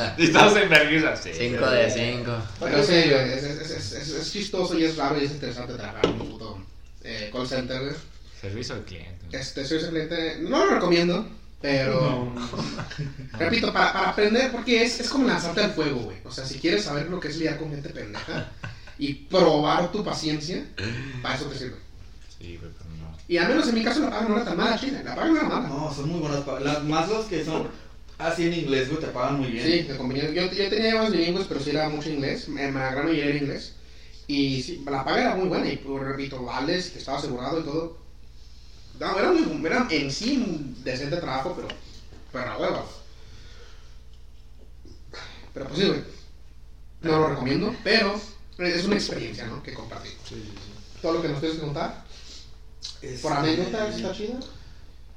en vergüenza. Sí. Cinco de cinco. Pero sí, es, es, es, es, es chistoso y es raro y es interesante trabajar en un puto eh, call center. Servicio al cliente. Este, soy ese cliente, no lo recomiendo, pero repito, para, para aprender, porque es, es como lanzarte al fuego, güey. O sea, si quieres saber lo que es lidiar con gente pendeja y probar tu paciencia, para eso te sirve. Sí, güey, pero no. Y al menos en mi caso la paga no era tan mala, chile, la paga no era mala. No, son muy buenas. pa- Las, más los que son así en inglés, güey, te pagan muy bien. Sí, me convenía. Yo, yo tenía llamadas bilingües, pero sí era mucho inglés, me, me la gran mayoría era inglés. Y sí, la paga era muy buena, y pues, repito, vales, que estaba asegurado y todo. No, era, muy, era en sí un decente trabajo, pero, la hueva. Pero pues sí, güey. No lo recomiendo, pero es una experiencia, ¿no? Que compartir. Todo lo que nos tienes que contar, Este, por anécdota, está chida.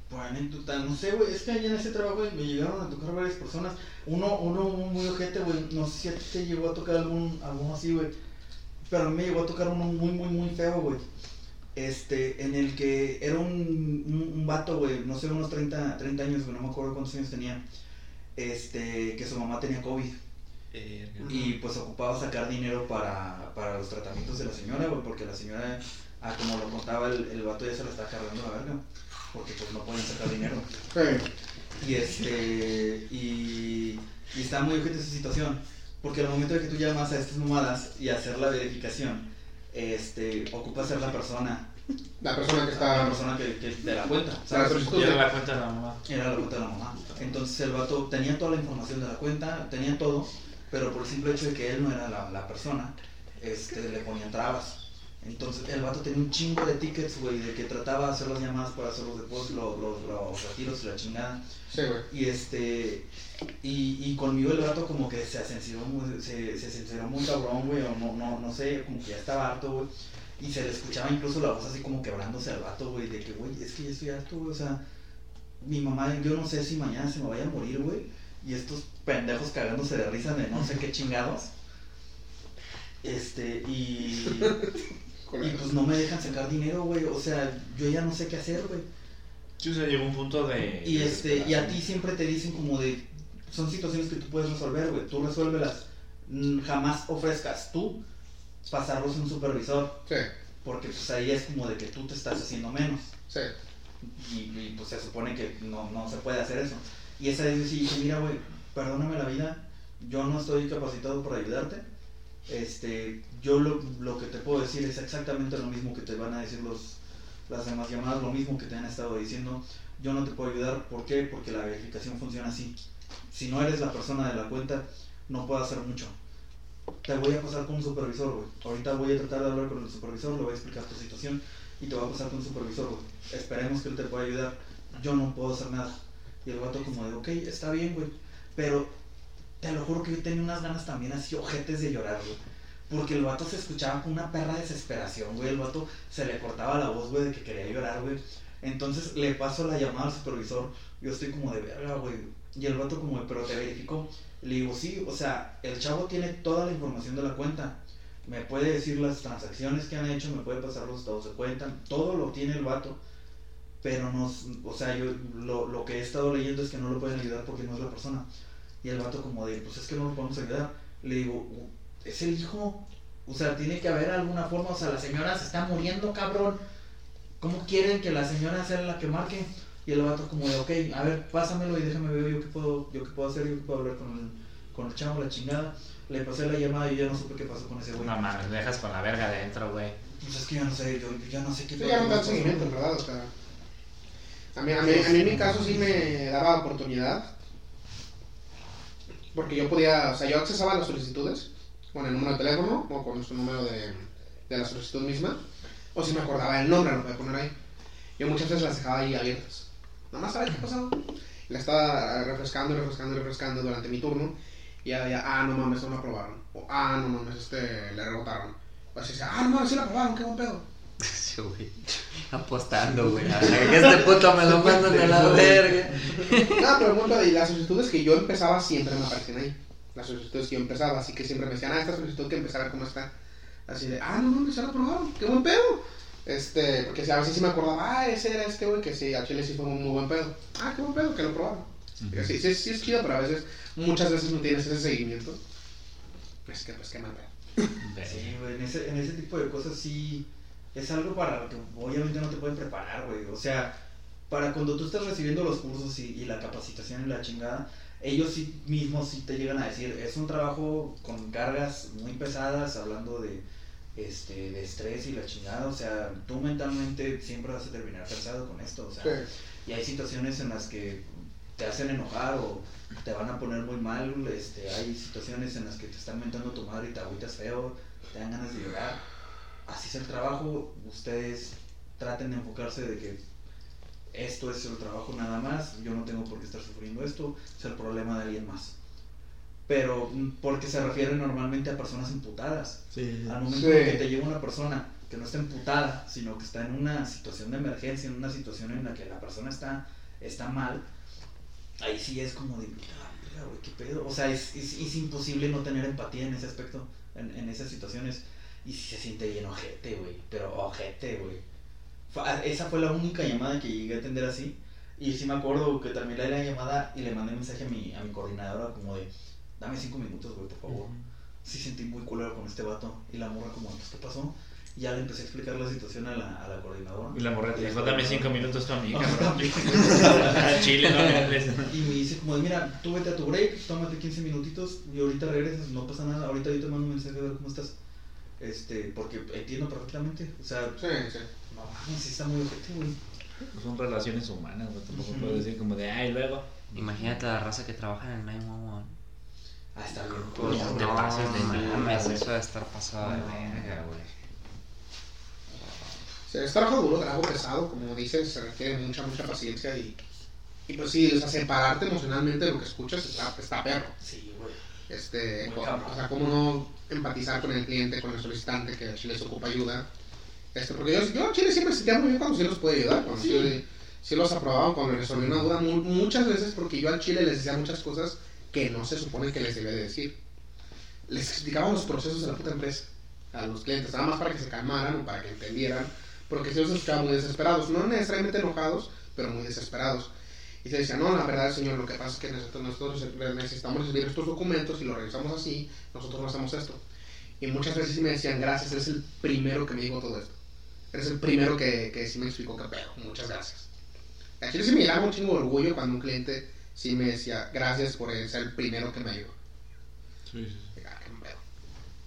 Por anécdota, no sé, güey. Es que ahí en ese trabajo me llegaron a tocar varias personas. Uno, uno muy ojete, güey. No sé si a ti te llegó a tocar algún, alguno así, güey. Pero a mí me llegó a tocar uno muy, muy, muy feo, güey. Este, en el que era un, un, un vato, güey. No sé, unos 30, 30 años, güey. No me acuerdo cuántos años tenía. Este, que su mamá tenía COVID. Y pues ocupaba sacar dinero para, para los tratamientos de la señora, güey, porque la señora, ah, como lo contaba, el, el vato ya se la está cargando la verga, porque pues no pueden sacar dinero. Sí. Y este, y, y está muy urgente esa situación, porque al momento de que tú llamas a estas mamadas y hacer la verificación, este, ocupa ser la persona, La persona que la está. persona que, que de la cuenta, La era la cuenta de la mamá. Era la cuenta de la mamá. Entonces el vato tenía toda la información de la cuenta, tenía todo, pero por el simple hecho de que él no era la, la persona, este, le ponían trabas. Entonces el vato tenía un chingo de tickets, güey, de que trataba de hacer las llamadas para hacer los depósitos, los, los, los retiros y la chingada. Sí, güey. Y este. Y, y conmigo el vato como que se asenció muy, se, se sinceró muy cabrón, güey, o no, no, no sé, como que ya estaba harto, güey. Y se le escuchaba incluso la voz así como quebrándose al vato, güey, de que, güey, es que ya estoy harto, güey, o sea, mi mamá, yo no sé si mañana se me vaya a morir, güey, y estos pendejos cagándose de risa de no sé qué chingados. Este, y. Y pues no me dejan sacar dinero, güey, o sea, yo ya no sé qué hacer, güey. Sí, o sea, llegó un punto de. Y este, y a ti siempre te dicen como de, son situaciones que tú puedes resolver, güey, tú resuélvelas, Mm, jamás ofrezcas tú pasarlos a un supervisor, Sí, porque pues ahí es como de que tú te estás haciendo menos, sí. y, y, pues se supone que no, no se puede hacer eso. Y esa vez yo sí dije, mira, güey, perdóname la vida, yo no estoy capacitado para ayudarte, este, yo lo, lo que te puedo decir es exactamente lo mismo que te van a decir los, las demás llamadas, lo mismo que te han estado diciendo, yo no te puedo ayudar, ¿por qué? Porque la verificación funciona así. Si no eres la persona de la cuenta, no puedo hacer mucho. Te voy a pasar con un supervisor, güey. Ahorita voy a tratar de hablar con el supervisor, le voy a explicar tu situación y te voy a pasar con un supervisor, güey. Esperemos que él te pueda ayudar. Yo no puedo hacer nada. Y el vato como de, ok, está bien, güey. Pero te lo juro que yo tenía unas ganas también así ojetes de llorar, güey. Porque el vato se escuchaba con una perra desesperación, güey. El vato se le cortaba la voz, güey, de que quería llorar, güey. Entonces le paso la llamada al supervisor. Yo estoy como de verga, güey. Y el vato como pero te verificó. Le digo, sí, o sea, el chavo tiene toda la información de la cuenta. Me puede decir las transacciones que han hecho, me puede pasar los estados de cuenta. Todo lo tiene el vato. Pero no, o sea, yo lo, lo que he estado leyendo es que no lo pueden ayudar porque no es la persona. Y el vato como de, pues es que no lo podemos ayudar. Le digo, es el hijo. O sea, tiene que haber alguna forma. O sea, la señora se está muriendo, cabrón. ¿Cómo quieren que la señora sea la que marque? Y el vato como de, ok, a ver, pásamelo y déjame ver yo qué puedo, yo qué puedo hacer, yo qué puedo hablar con el, con el chavo, la chingada. Le pasé la llamada y yo ya no supe qué pasó con ese güey. No mames, me dejas con la verga adentro, güey. Pues es que yo no sé, yo, yo ya no sé qué Sí, ya no da seguimiento, en verdad, o sea. A mí, a, mí, a mí en mi caso sí me daba oportunidad. Porque yo podía, o sea, yo accesaba las solicitudes con el número de teléfono o con su número de, de la solicitud misma. O si me acordaba el nombre, lo podía poner ahí. Yo muchas veces las dejaba ahí abiertas. Nada más a ver qué pasaba. La estaba refrescando, refrescando, refrescando durante mi turno. Y ya, ya, ah, no mames, no me aprobaron. O, ah, no mames, este, le rebotaron. O así, ah, no mames, sí la aprobaron, qué buen pedo. Sí, güey. Apostando, güey. A que este puto me lo mandan a la verga. No, pero el punto de las solicitudes que yo empezaba siempre me aparecían ahí. Las solicitudes que yo empezaba, así que siempre me decían, ah, esta solicitud que empezar a ver cómo está. Así de, ah, no mames, ya la aprobaron, qué buen pedo. Este, porque a veces sí me acordaba, ah, ese era este güey, que sí, a Chile sí fue un muy buen pedo. Ah, qué buen pedo, que lo aprobaron. Pero Sí, sí, sí es chido, pero a veces, muchas veces no tienes ese seguimiento. Pues que, pues qué mal pedo. Sí, güey, en ese, en ese tipo de cosas sí es algo para lo que obviamente no te pueden preparar, güey. O sea, para cuando tú estás recibiendo los cursos y, y la capacitación y la chingada, ellos sí mismos sí te llegan a decir, es un trabajo con cargas muy pesadas, hablando de, este, de estrés y la chingada. O sea, tú mentalmente siempre vas a terminar cansado con esto. O sea, Sí. y hay situaciones en las que te hacen enojar o te van a poner muy mal, este, hay situaciones en las que te están mentando tu madre y te agüitas feo, te dan ganas de llorar. Así es el trabajo, ustedes traten de enfocarse de que esto es el trabajo nada más, yo no tengo por qué estar sufriendo esto, es el problema de alguien más. Pero mm, porque se refiere normalmente a personas imputadas. Sí. Al momento Sí. que te llega una persona que no está emputada, sino que está en una situación de emergencia, en una situación en la que la persona está, está mal, ahí sí es como de, "Ah, mira, güey, qué pedo. O sea, es, es, es imposible no tener empatía en ese aspecto, en, en esas situaciones. Y sí se siente bien ojete, güey, pero ojete, güey. Ah, Esa fue la única llamada que llegué a atender así. Y sí me acuerdo que terminé la llamada y le mandé un mensaje a mi, a mi coordinadora como de, dame cinco minutos, güey, por favor sí sentí muy culero con este vato. Y la morra como, pues, ¿qué pasó? Y ya le empecé a explicar la situación a la, a la coordinadora. Y la morra te dijo, dame cinco minutos tú a mí, Ah, cabrón. también. A Chile, no. Y me dice como, de, mira, tú vete a tu break, tómate 15 minutitos y ahorita regresas, no pasa nada. Ahorita yo te mando un mensaje a ver cómo estás. Este, porque entiendo perfectamente. O sea, Sí, sí. No mames, sí está muy ojete, güey. Son relaciones humanas, güey. Tampoco puedo decir como de, ay, luego. Imagínate la raza que trabaja en el 911. Ah, está bien. Pues No, te pases de mames, eso de estar pasado de verga, güey. Sí, es trabajo duro, trabajo pesado, como dices, se requiere mucha, mucha paciencia y, y pues sí, o sea, separarte emocionalmente de lo que escuchas está, está perro. Sí, güey. Este, o sea, cómo no empatizar con el cliente, con el solicitante que se ocupa ayuda. Este, porque yo, yo a Chile siempre sentía muy bien cuando sí los puede ayudar, cuando sí, sí los aprobaba, cuando resolví una duda, mu- muchas veces porque yo al Chile les decía muchas cosas que no se supone que les debía de decir. Les explicaba los procesos de la puta empresa a los clientes, nada más para que se calmaran o para que entendieran, porque si los escuchaban muy desesperados, no necesariamente enojados, pero muy desesperados. Y se decía, no, la verdad, señor, lo que pasa es que nosotros, nosotros necesitamos recibir estos documentos y los revisamos así, nosotros no hacemos esto. Y muchas veces sí me decían, gracias, eres el primero que me dijo todo esto. Eres el primero que, que sí me explicó qué pedo, muchas gracias. A Chile sí me llegaba un chingo de orgullo cuando un cliente sí me decía, gracias por ser el primero que me ayudó. Sí, sí.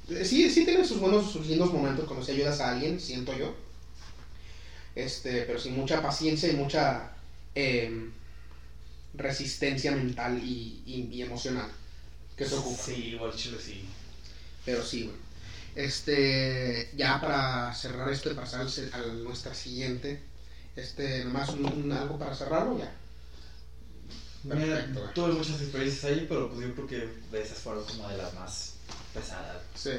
Eh, Sí, sí tiene sus buenos, sus lindos momentos cuando se ayudas a alguien, siento yo. Este, pero sin mucha paciencia y mucha em, resistencia mental y, y- y emocional que se ocupa. Sí, igual chile sí. Pero sí, güey. Este, ya para cerrar esto y pasar a nuestra siguiente, este, nomás un, un- algo para cerrarlo ya. Mira, Perfecto, güey. tuve muchas experiencias ahí, pero pues yo creo que de esas fueron como de las más pesadas. Sí,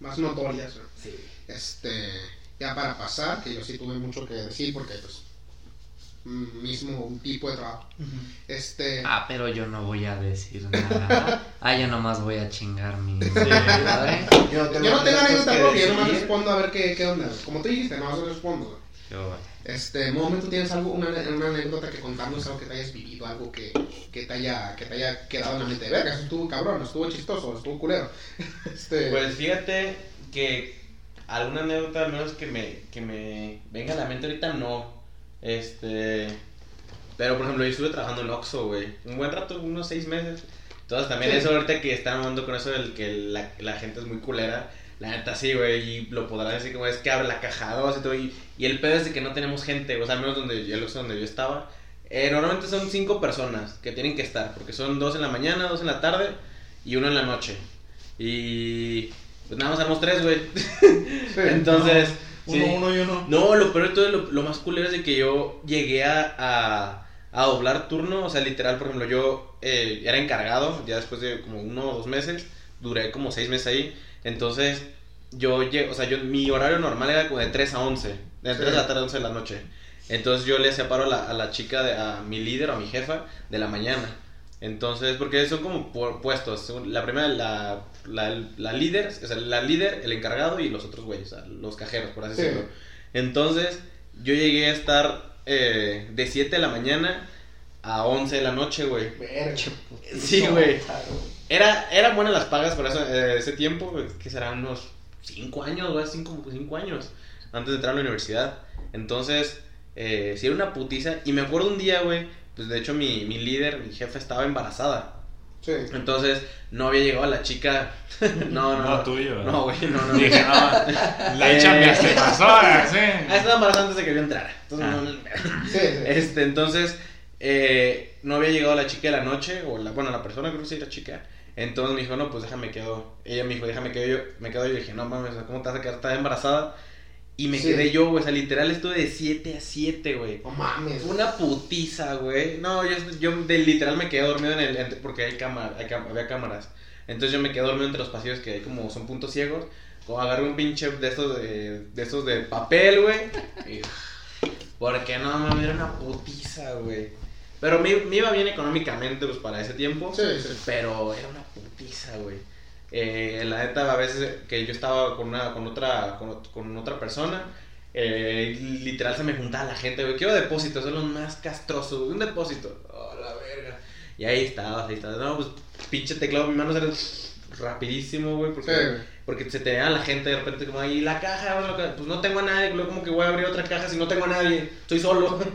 más notorias. Sí. Este, ya para pasar, que yo sí tuve mucho que decir porque pues mismo un tipo de trabajo. Este, Ah, pero yo no voy a decir nada. Ah, yo nomás voy a chingar mi. Yo no tengo, yo no tengo anécdota que propia, yo nomás respondo a ver qué, qué onda. Como tú dijiste, nomás respondo. Yo- Este, Momen, ¿tú tienes algo, una, una anécdota que contarnos, algo que te hayas vivido, algo que, que, te haya, que te haya quedado en la mente? Verga, eso estuvo cabrón, estuvo chistoso, estuvo culero. Este, Pues fíjate que alguna anécdota, al menos que me, que me venga a la mente ahorita, no. Este. Pero por ejemplo, yo estuve trabajando en Oxxo, güey. Un buen rato, unos seis meses. Entonces también Sí. eso ahorita que están hablando con eso del que la, la gente es muy culera. La neta sí, güey, y lo podrán decir como es que abre la caja dos y todo. Y, y el pedo es de que no tenemos gente, o sea, al menos donde, el Oxxo donde yo estaba. eh, normalmente son cinco personas que tienen que estar, porque son dos en la mañana, dos en la tarde y uno en la noche. Y pues nada más éramos tres, güey. sí, Entonces, Uno, sí. uno y uno. No, lo peor de todo, lo, lo más culero es de que yo llegué a, a, a doblar turno, o sea, literal, por ejemplo, yo eh, era encargado, ya después de como uno o dos meses, duré como seis meses ahí, entonces yo llegué, o sea, yo, mi horario normal era como de 3 a 11, de 3 de la tarde a 11 de la noche, entonces yo le separo a la, a la chica, de, a mi líder o a mi jefa de la mañana. Entonces, porque son como puestos. La primera, la, la, la líder, o sea, la líder, el encargado y los otros güeyes, o sea, los cajeros, por así Sí. decirlo. Entonces, yo llegué a estar eh, de 7 de la mañana a 11 de la noche, güey. Sí, güey. Era, eran buenas las pagas por eso, eh, ese tiempo, que serán unos 5 años, güey, 5 años, antes de entrar a la universidad. Entonces, eh, sí era una putiza. Y me acuerdo un día, güey, pues de hecho mi, mi líder, mi jefe, estaba embarazada. Sí. Entonces, no había llegado la chica. no, no, No tuyo, ¿verdad? No, güey, no, no. Dije, no, la Eh. hecha se pasó, Ah, sí. estaba embarazada antes de que yo entrara. Entonces, Ah. no, no- Sí, sí. este, entonces, eh, no había llegado la chica de la noche, o la, bueno, la persona, creo que sí, la chica. Entonces me dijo, no, pues déjame quedo. Ella me dijo, déjame quedo yo. Me quedo yo y dije, no mames, ¿cómo te vas a quedar? Estaba embarazada. Y me Sí. quedé yo, güey, o sea, literal estuve de 7 a 7, güey. No mames. Fue una putiza, güey. No, yo, yo de, literal me quedé dormido en el. porque hay cámara, hay había cámaras. Entonces yo me quedé dormido entre los pasillos que hay como son puntos ciegos. O agarré un pinche de estos de, de estos de papel, güey. Porque no, mames, era una putiza, güey. Pero me, me iba bien económicamente, pues para ese tiempo. Sí, sí. Pero era una putiza, güey. Eh, la neta, a veces que yo estaba con, una, con, otra, con, con otra persona, eh, literal se me juntaba la gente, güey. Quiero depósitos, son los más castrosos, güey. Un depósito. Oh, la verga. Y ahí estabas, ahí estabas. No, pues pinche teclado, mi mano era rapidísimo, güey. Porque, Sí, porque se te veía la gente de repente como ahí, la caja, pues no tengo a nadie. Luego como que voy a abrir otra caja si no tengo a nadie. Estoy solo.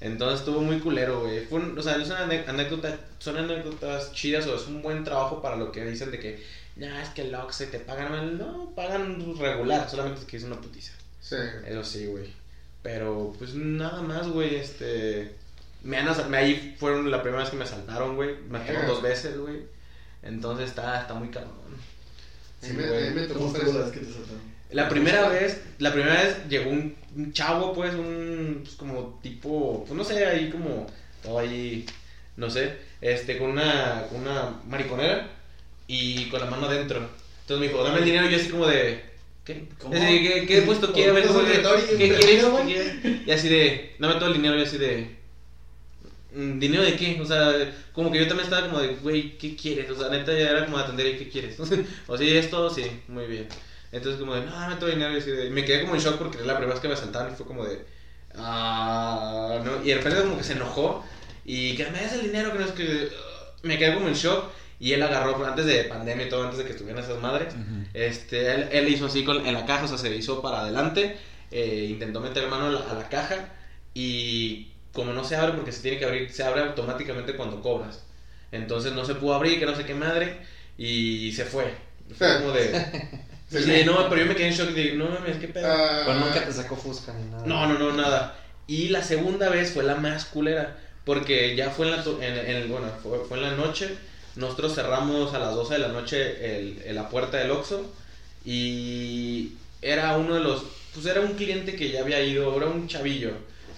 Entonces estuvo muy culero, güey. Fue un- o sea, es una anécdota, son anécdotas chidas o es un buen trabajo para lo que dicen de que, ya es que el Oxxo te pagan mal. No, pagan regular, solamente es que es una putiza. Sí. Eso sí, güey. Pero pues nada más, güey, este... Me han asal- me ahí fueron la primera vez que me asaltaron, güey. Me asaltaron dos veces, güey. Entonces está, está muy cabrón. Sí, me- güey. a mí me tocó ¿Cómo estuvo la tres- vez que te saltaron? La primera vez, la primera vez llegó un, un chavo, pues, un, pues, como tipo, pues no sé, ahí como, estaba ahí, no sé, este, con una, con una mariconera y con la mano adentro. Entonces me dijo, dame el dinero y yo así como de, ¿qué? ¿Cómo? Así ¿Qué, qué puesto quiere? A ver, ¿Puesto ¿qué? ¿qué quieres? ¿Pero, ¿Qué quieres? Y así de, dame todo el dinero y así de, "Mm, ¿dinero de qué? O sea, como que yo también estaba como de, güey, ¿qué quieres? O sea, neta ya era como de atender, ¿y qué quieres? o sea, esto, sí, muy bien. Entonces como de, no, dame todo dinero y así de, me quedé como en shock porque era la primera vez que me asaltaron y fue como de, ah, no, y de repente como que se enojó y que me des el dinero, que no es que, me quedé como en shock. Y él agarró, antes de pandemia y todo, antes de que estuvieran esas madres, este, él, él hizo así con, en la caja, o sea, se hizo para adelante, eh, intentó meter mano a la, a la caja y como no se abre porque se tiene que abrir, se abre automáticamente cuando cobras. Entonces no se pudo abrir, que no sé qué madre, y se fue. Fue como de... Sí, sí, no, pero yo me quedé en shock y dije, no mames, qué pedo. Ah, Pero nunca te sacó Fusca ni nada. No, no, no, nada. Y la segunda vez fue la más culera. Porque ya fue en la, en, en bueno, fue, fue en la noche. Nosotros cerramos a las 12 de la noche el, el- la puerta del Oxxo. Y era uno de los. Pues era un cliente que ya había ido, era un chavillo.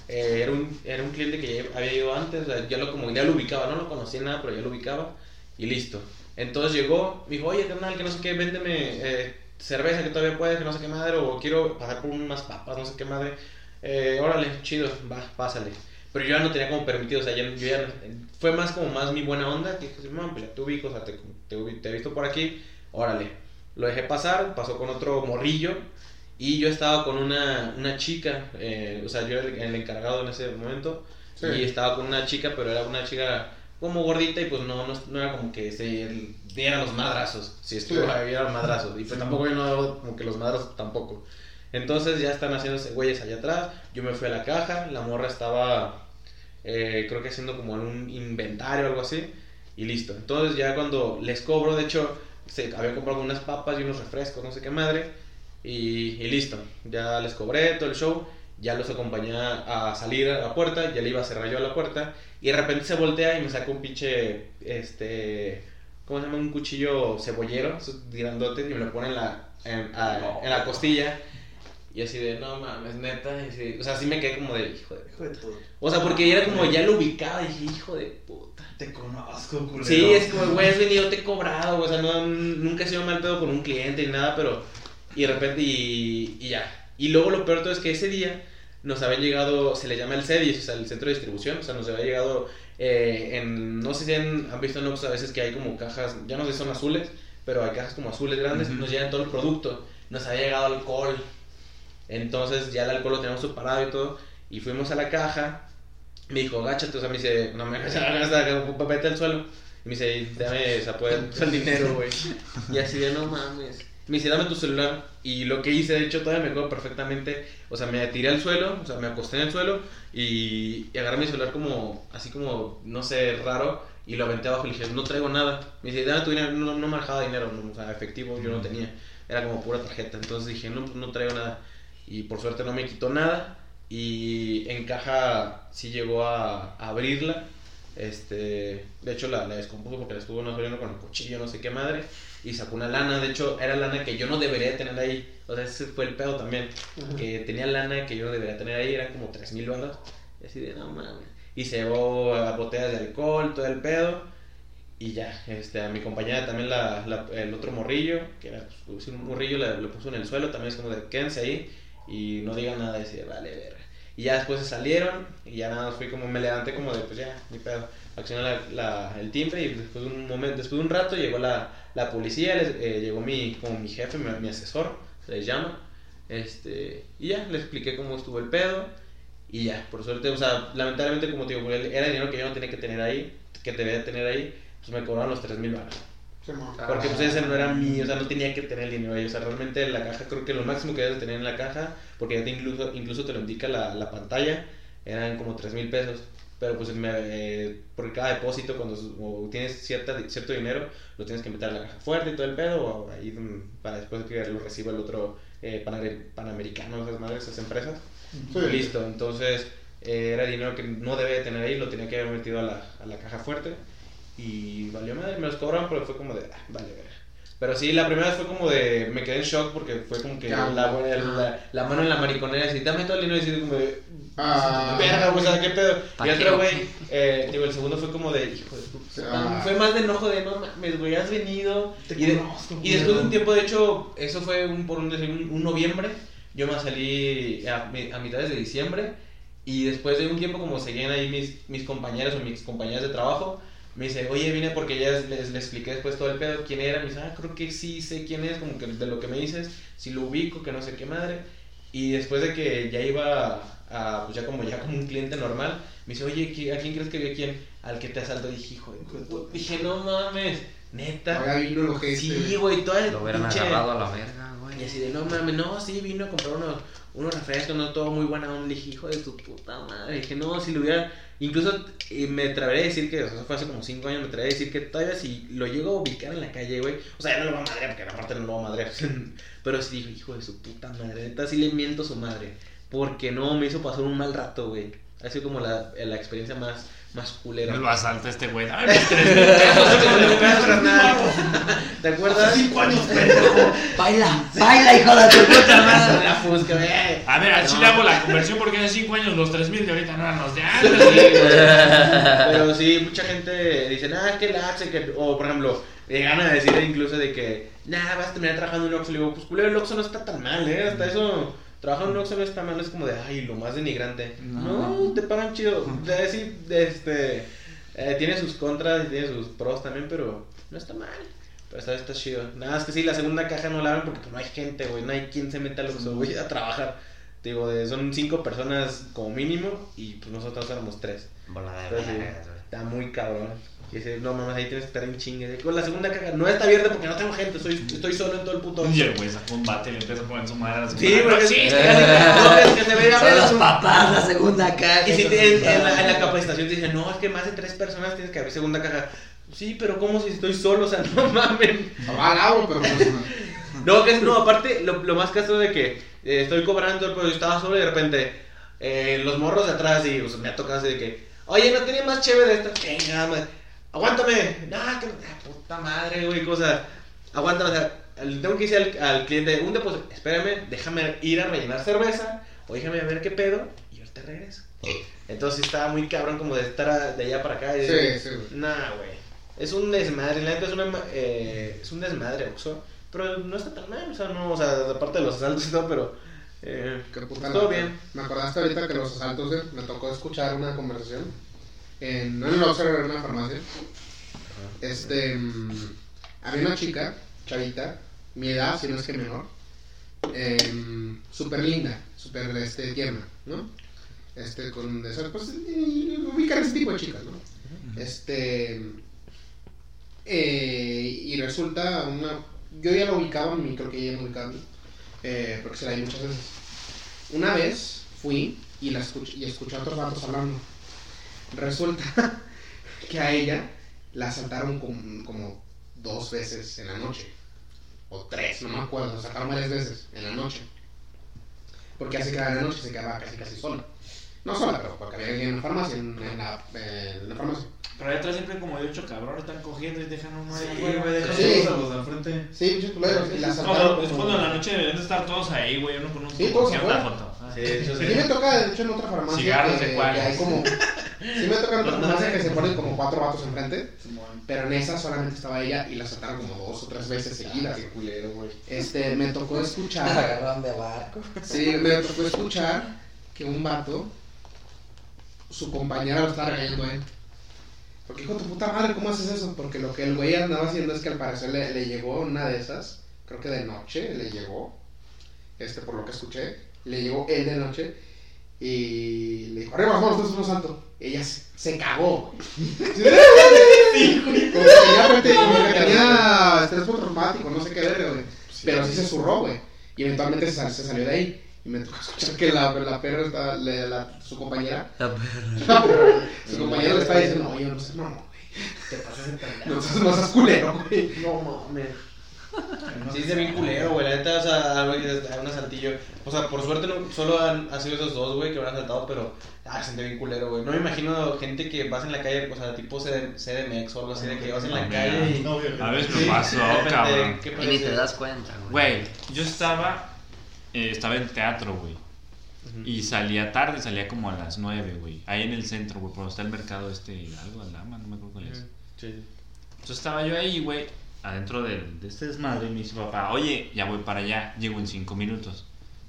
Eh, era, un, era un cliente que ya había ido antes. o sea, ya lo, como, ya lo ubicaba, no lo conocía nada, pero ya lo ubicaba. Y listo. Entonces llegó, me dijo, oye, carnal, que no sé qué, véndeme eh, cerveza que todavía puedes, que no sé qué madre, o quiero pasar por unas papas, no sé qué madre. Eh, órale, chido, va, pásale. Pero yo ya no tenía como permitido, o sea, ya, yo ya fue más como más mi buena onda, que dije, "Man, pues ya te ubico, o sea, te, te, te he visto por aquí, órale. Lo dejé pasar, pasó con otro morrillo, y yo estaba con una, una chica, eh, o sea, yo era el, el encargado en ese momento, Sí. y estaba con una chica, pero era una chica como gordita y pues no, no, no era como que se dieran los madrazos, si estuvo Sí. ahí eran madrazos, y pues tampoco yo no hago como que los madrazos tampoco. Entonces ya están haciéndose güeyes allá atrás. Yo me fui a la caja. La morra estaba, eh, creo que haciendo como un inventario o algo así. Y listo. Entonces ya cuando les cobro, de hecho, se había comprado unas papas y unos refrescos, no sé qué madre. Y, y listo. Ya les cobré todo el show. Ya los acompañé a salir a la puerta. Ya le iba a cerrar yo a la puerta. Y de repente se voltea y me saca un pinche, este, ¿cómo se llama? Un cuchillo cebollero, esos grandotes, y me lo pone en la, en, a- en la costilla. Y así de, no mames, neta. y así- o sea, sí me quedé como de, hijo de. Hijo de puta. O sea, porque era como ya lo ubicaba y dije, hijo de puta. Te conozco, culero. Sí, es como, güey, has venido, te he cobrado, o sea, no, nunca he sido mal pedo con un cliente ni nada, pero. Y de repente, y, y ya. Y luego lo peor todo es que ese día nos habían llegado, se le llama el CEDIS, o sea, el centro de distribución, o sea, nos había llegado eh, en. No sé si han, han visto en Oxxo a veces que hay como cajas, ya no sé si son azules, pero hay cajas como azules grandes, Ujú. nos llegan todo el producto. Nos había llegado alcohol. Entonces ya el alcohol lo teníamos separado y todo. Y fuimos a la caja. Me dijo, agáchate, o sea, me dice, no me agaches, vete al suelo. Y me dice, dame, o sea, pues, el dinero, güey. Y así de, no mames. Me dice, dame tu celular. Y lo que hice, de hecho, todavía me acuerdo perfectamente. O sea, me tiré al suelo, o sea, me acosté en el suelo. Y, y agarré mi celular como, así como, no sé, raro. Y lo aventé abajo y le dije, no traigo nada. Me dice, dame tu dinero. No, no manejaba dinero, no, o sea, efectivo yo no tenía. Era como pura tarjeta. Entonces dije, no, no traigo nada. Y por suerte no me quitó nada. Y en caja sí llegó a, a abrirla. Este, de hecho la, la descompuso porque la estuvo no abriendo con el cuchillo, no sé qué madre. Y sacó una lana, de hecho era lana que yo no debería tener ahí. O sea, ese fue el pedo también. Que tenía lana que yo no debería tener ahí, eran como 3 mil balas. Y así de, no mames. Y se llevó a botellas de alcohol, todo el pedo. Y ya, este, a mi compañera también la, la- el otro morrillo, que era pues, un morrillo, le, lo puso en el suelo, también es como de quédense ahí y no digan nada, decía, vale. Y ya después se salieron y ya nada fui como, me levanté como de, pues ya, ni pedo. Accioné la, la- el timbre y después de un momento, después de un rato llegó la, la policía, les- eh, llegó mi, como mi jefe, mi, mi asesor, se les llama, este, y ya, le expliqué cómo estuvo el pedo y ya, por suerte, o sea, lamentablemente como te digo, era dinero que yo no tenía que tener ahí, que debía tener ahí, pues me cobraron los 3 mil baros. Porque pues ese no era mío, o sea, no tenía que tener el dinero ahí. O sea, realmente la caja, creo que lo máximo que debes tener en la caja, porque ya te incluso, incluso te lo indica la, la pantalla, eran como 3 mil pesos. Pero pues me, eh, por cada depósito, cuando tienes cierta, cierto dinero, lo tienes que meter a la caja fuerte y todo el pedo, o ahí mm, para después que lo reciba el otro eh, Pana- panamericano, esas madres, esas empresas. Sí. Listo, entonces eh, era dinero que no debía de tener ahí, lo tenía que haber metido a la, a la caja fuerte y valió madre, me los cobraron, pero fue como de, ah, vale, ver. Pero sí, la primera vez fue como de. Me quedé en shock porque fue como que Ya. la, la, la mano en la mariconera, así, dame todo el dinero y así como de. Ah. Verga, güey, sea, qué pedo. ¿Pa' Y otro, güey, eh, digo, el segundo fue como de, hijo de puta Ah. Fue más de enojo de, no mames, güey, has venido. Te Y, de- conozco, y después de un tiempo, de hecho, eso fue un, por un, decir, un, un noviembre. Yo me salí a, a mitades de diciembre. Y después de un tiempo, como seguían ahí mis, mis compañeros o mis compañeras de trabajo, me dice, oye, vine porque ya les, les expliqué después todo el pedo, quién era. Me dice, ah, creo que sí sé quién es, como que de lo que me dices, si lo ubico, que no sé qué madre. Y después de que ya iba a, pues ya como ya como un cliente normal, me dice, oye, ¿qui- ¿a quién crees que vi a quién? Al que te asaltó. Dije, hijo de puta". Dije, no mames, neta. Ahora vino lo que Sí, güey, todo el Lo hubieran pinche- agarrado a la verga, güey. y así de, no mames, no, sí, vino a comprar unos, unos refrescos, no, todo muy buena onda. Dije, hijo de tu puta madre. Dije, no, si lo hubiera. Incluso eh, me atreveré a decir que, o sea, fue hace como 5 años, me atreveré a decir que todavía si lo llego a ubicar en la calle, güey. O sea, ya no lo va a madrear, porque aparte no lo va a madrear. Pero sí dijo, hijo de su puta madre. Neta, sí le miento a su madre. Porque no me hizo pasar un mal rato, güey. Ha sido como la, la experiencia más, más culera. Lo asalta este güey. Dame mis tres mil pesos. ¿Te acuerdas? Cinco años, pendejo. Baila, baila, hijo de tu puta madre. La fusca, güey. A ver, así No. le hago la conversión porque hace 5 años los 3000 de ahorita no eran los de antes. Pero sí, mucha gente dice, ah, que laxe, que... O, por ejemplo, llegan a decir incluso de que, nah, vas a terminar trabajando en un Oxxo. Le digo, pues, culero, el Oxxo no está tan mal, ¿eh? Hasta eso, trabajar en un Oxxo no está mal. Es como de, ay, lo más denigrante. No, te pagan chido. De decir, este... eh, tiene sus contras y tiene sus pros también, pero no está mal. Pero esta vez está chido. Nada más que sí, la segunda caja no la abren porque pues, no hay gente, güey. No hay quien se meta al Oxxo, güey, a trabajar. Digo, de, son cinco personas como mínimo y pues nosotros éramos tres. Bola de está muy cabrón. Y dice, no mames, ahí tienes que estar en chingue. Con la segunda caja no está abierta porque no tengo gente, soy, estoy solo en todo el puto. Y el güey sacó un bate y le empezó a poner su madre a la Sí, segunda. porque Sí, sí, no, es que se ve los papás, la segunda caja. Y si te- en, en la, en la capacitación te dicen, no, es que más de tres personas tienes que abrir segunda caja. Sí, pero ¿cómo si estoy solo? O sea, no mames. Va al agua, pero pues, No, que es, no, aparte, lo, lo más caso de que eh, estoy cobrando, pero yo estaba solo y de repente eh, los morros de atrás y me ha tocado así de que, oye, no tenía más chévere de esta, venga, madre, aguántame, nah, que, ah, puta madre, güey, cosa, aguántame, o sea, tengo que decir al, al cliente, un depósito, espérame, déjame ir a rellenar cerveza, o déjame ver qué pedo, y ahorita regreso. Entonces estaba muy cabrón como de estar a- de allá para acá y de- Sí, sí, güey. Nah, güey. Es un desmadre, la neta es, una, eh, es un desmadre, Oxxo. Pero no está tan mal, o sea, no, o sea, aparte de los asaltos y todo, pero. Eh, Qué puta todo lata. bien. Me acordaste ahorita que los asaltos, güey, me tocó escuchar una conversación. En, no en el Oxxo, era en una farmacia. Este. mm, había una chica, chavita, mi edad, si no es que menor. em, súper linda, súper este, tierna, ¿no? Este, con. esas, pues, eh, ubicar ese tipo de chicas, ¿no? Este. eh, y resulta una. Yo ya la ubicaba, mí creo que ella me ubicaba eh, porque se la vi muchas veces. Una vez fui y, la escuché, y escuché a otros vatos hablando. Resulta que a ella la asaltaron como, como dos veces en la noche. O tres, no me acuerdo. La sacaron varias veces en la noche. Porque así quedaba en la noche, se quedaba casi casi sola. No sola, pero porque había alguien en la farmacia. En, en la, eh, en la farmacia. Pero allá atrás siempre como de ocho cabrones están cogiendo y dejan uno ahí. Sí, güey, deja Sí. todos a los de enfrente. Sí, muchos culeros. Y la No, asaltaron. pero es cuando en la noche deben de estar todos ahí, güey. Uno con un Sí, todos ¿qué afuera. Sí, eso Sí me toca, de hecho, en otra farmacia Cigarros que, de que hay como... Sí me toca en otra farmacia que se ponen como cuatro vatos enfrente, pero en esa solamente estaba ella y la asaltaron como dos o tres veces seguidas. Qué culero, güey. Este, me tocó La escuchar... agarraron de barco. Sí, me tocó escuchar que un vato, su compañera lo estaba regañando a él. Porque hijo de tu puta madre, ¿cómo haces eso? Porque lo que el güey andaba haciendo es que al parecer le, le llegó una de esas, creo que de noche le llegó, este por lo que escuché, le llegó él de noche y le dijo, arriba esto es un santo. Ella se, se cagó. güey. Como que tenía, frente- como que tenía estrés postraumático, no sé qué verga, güey. Pero sí se zurró, güey. Y eventualmente se, sal- se salió de ahí. Y me tocó escuchar que la, la perra la, la- su compañera, La perra. su compañera le estaba diciendo, oye, no seas mamón, güey. Te pasas. No seas, no seas culero, güey. No mames. Sí, se bien culero, güey. La neta, o sea, un asaltillo. O sea, por suerte no, solo han, ha sido esos dos, güey, que me han asaltado, pero. Ah, se siente bien culero, güey. No me imagino gente que vas en la calle, o sea, tipo CD CDMX o algo así, de que vas en la No, calle y. No. A veces me pasó, de repente, cabrón. ¿qué Y ni te das cuenta, güey. Güey, yo estaba. eh, estaba en teatro, güey. Y salía tarde, salía como a las 9, güey. Ahí en el centro, güey, por donde está el mercado este, algo, Aldama, no me acuerdo cuál es. Sí. Entonces estaba yo ahí, güey, adentro del- de, este desmadre y me dice papá, oye, ya voy para allá, llego en 5 minutos.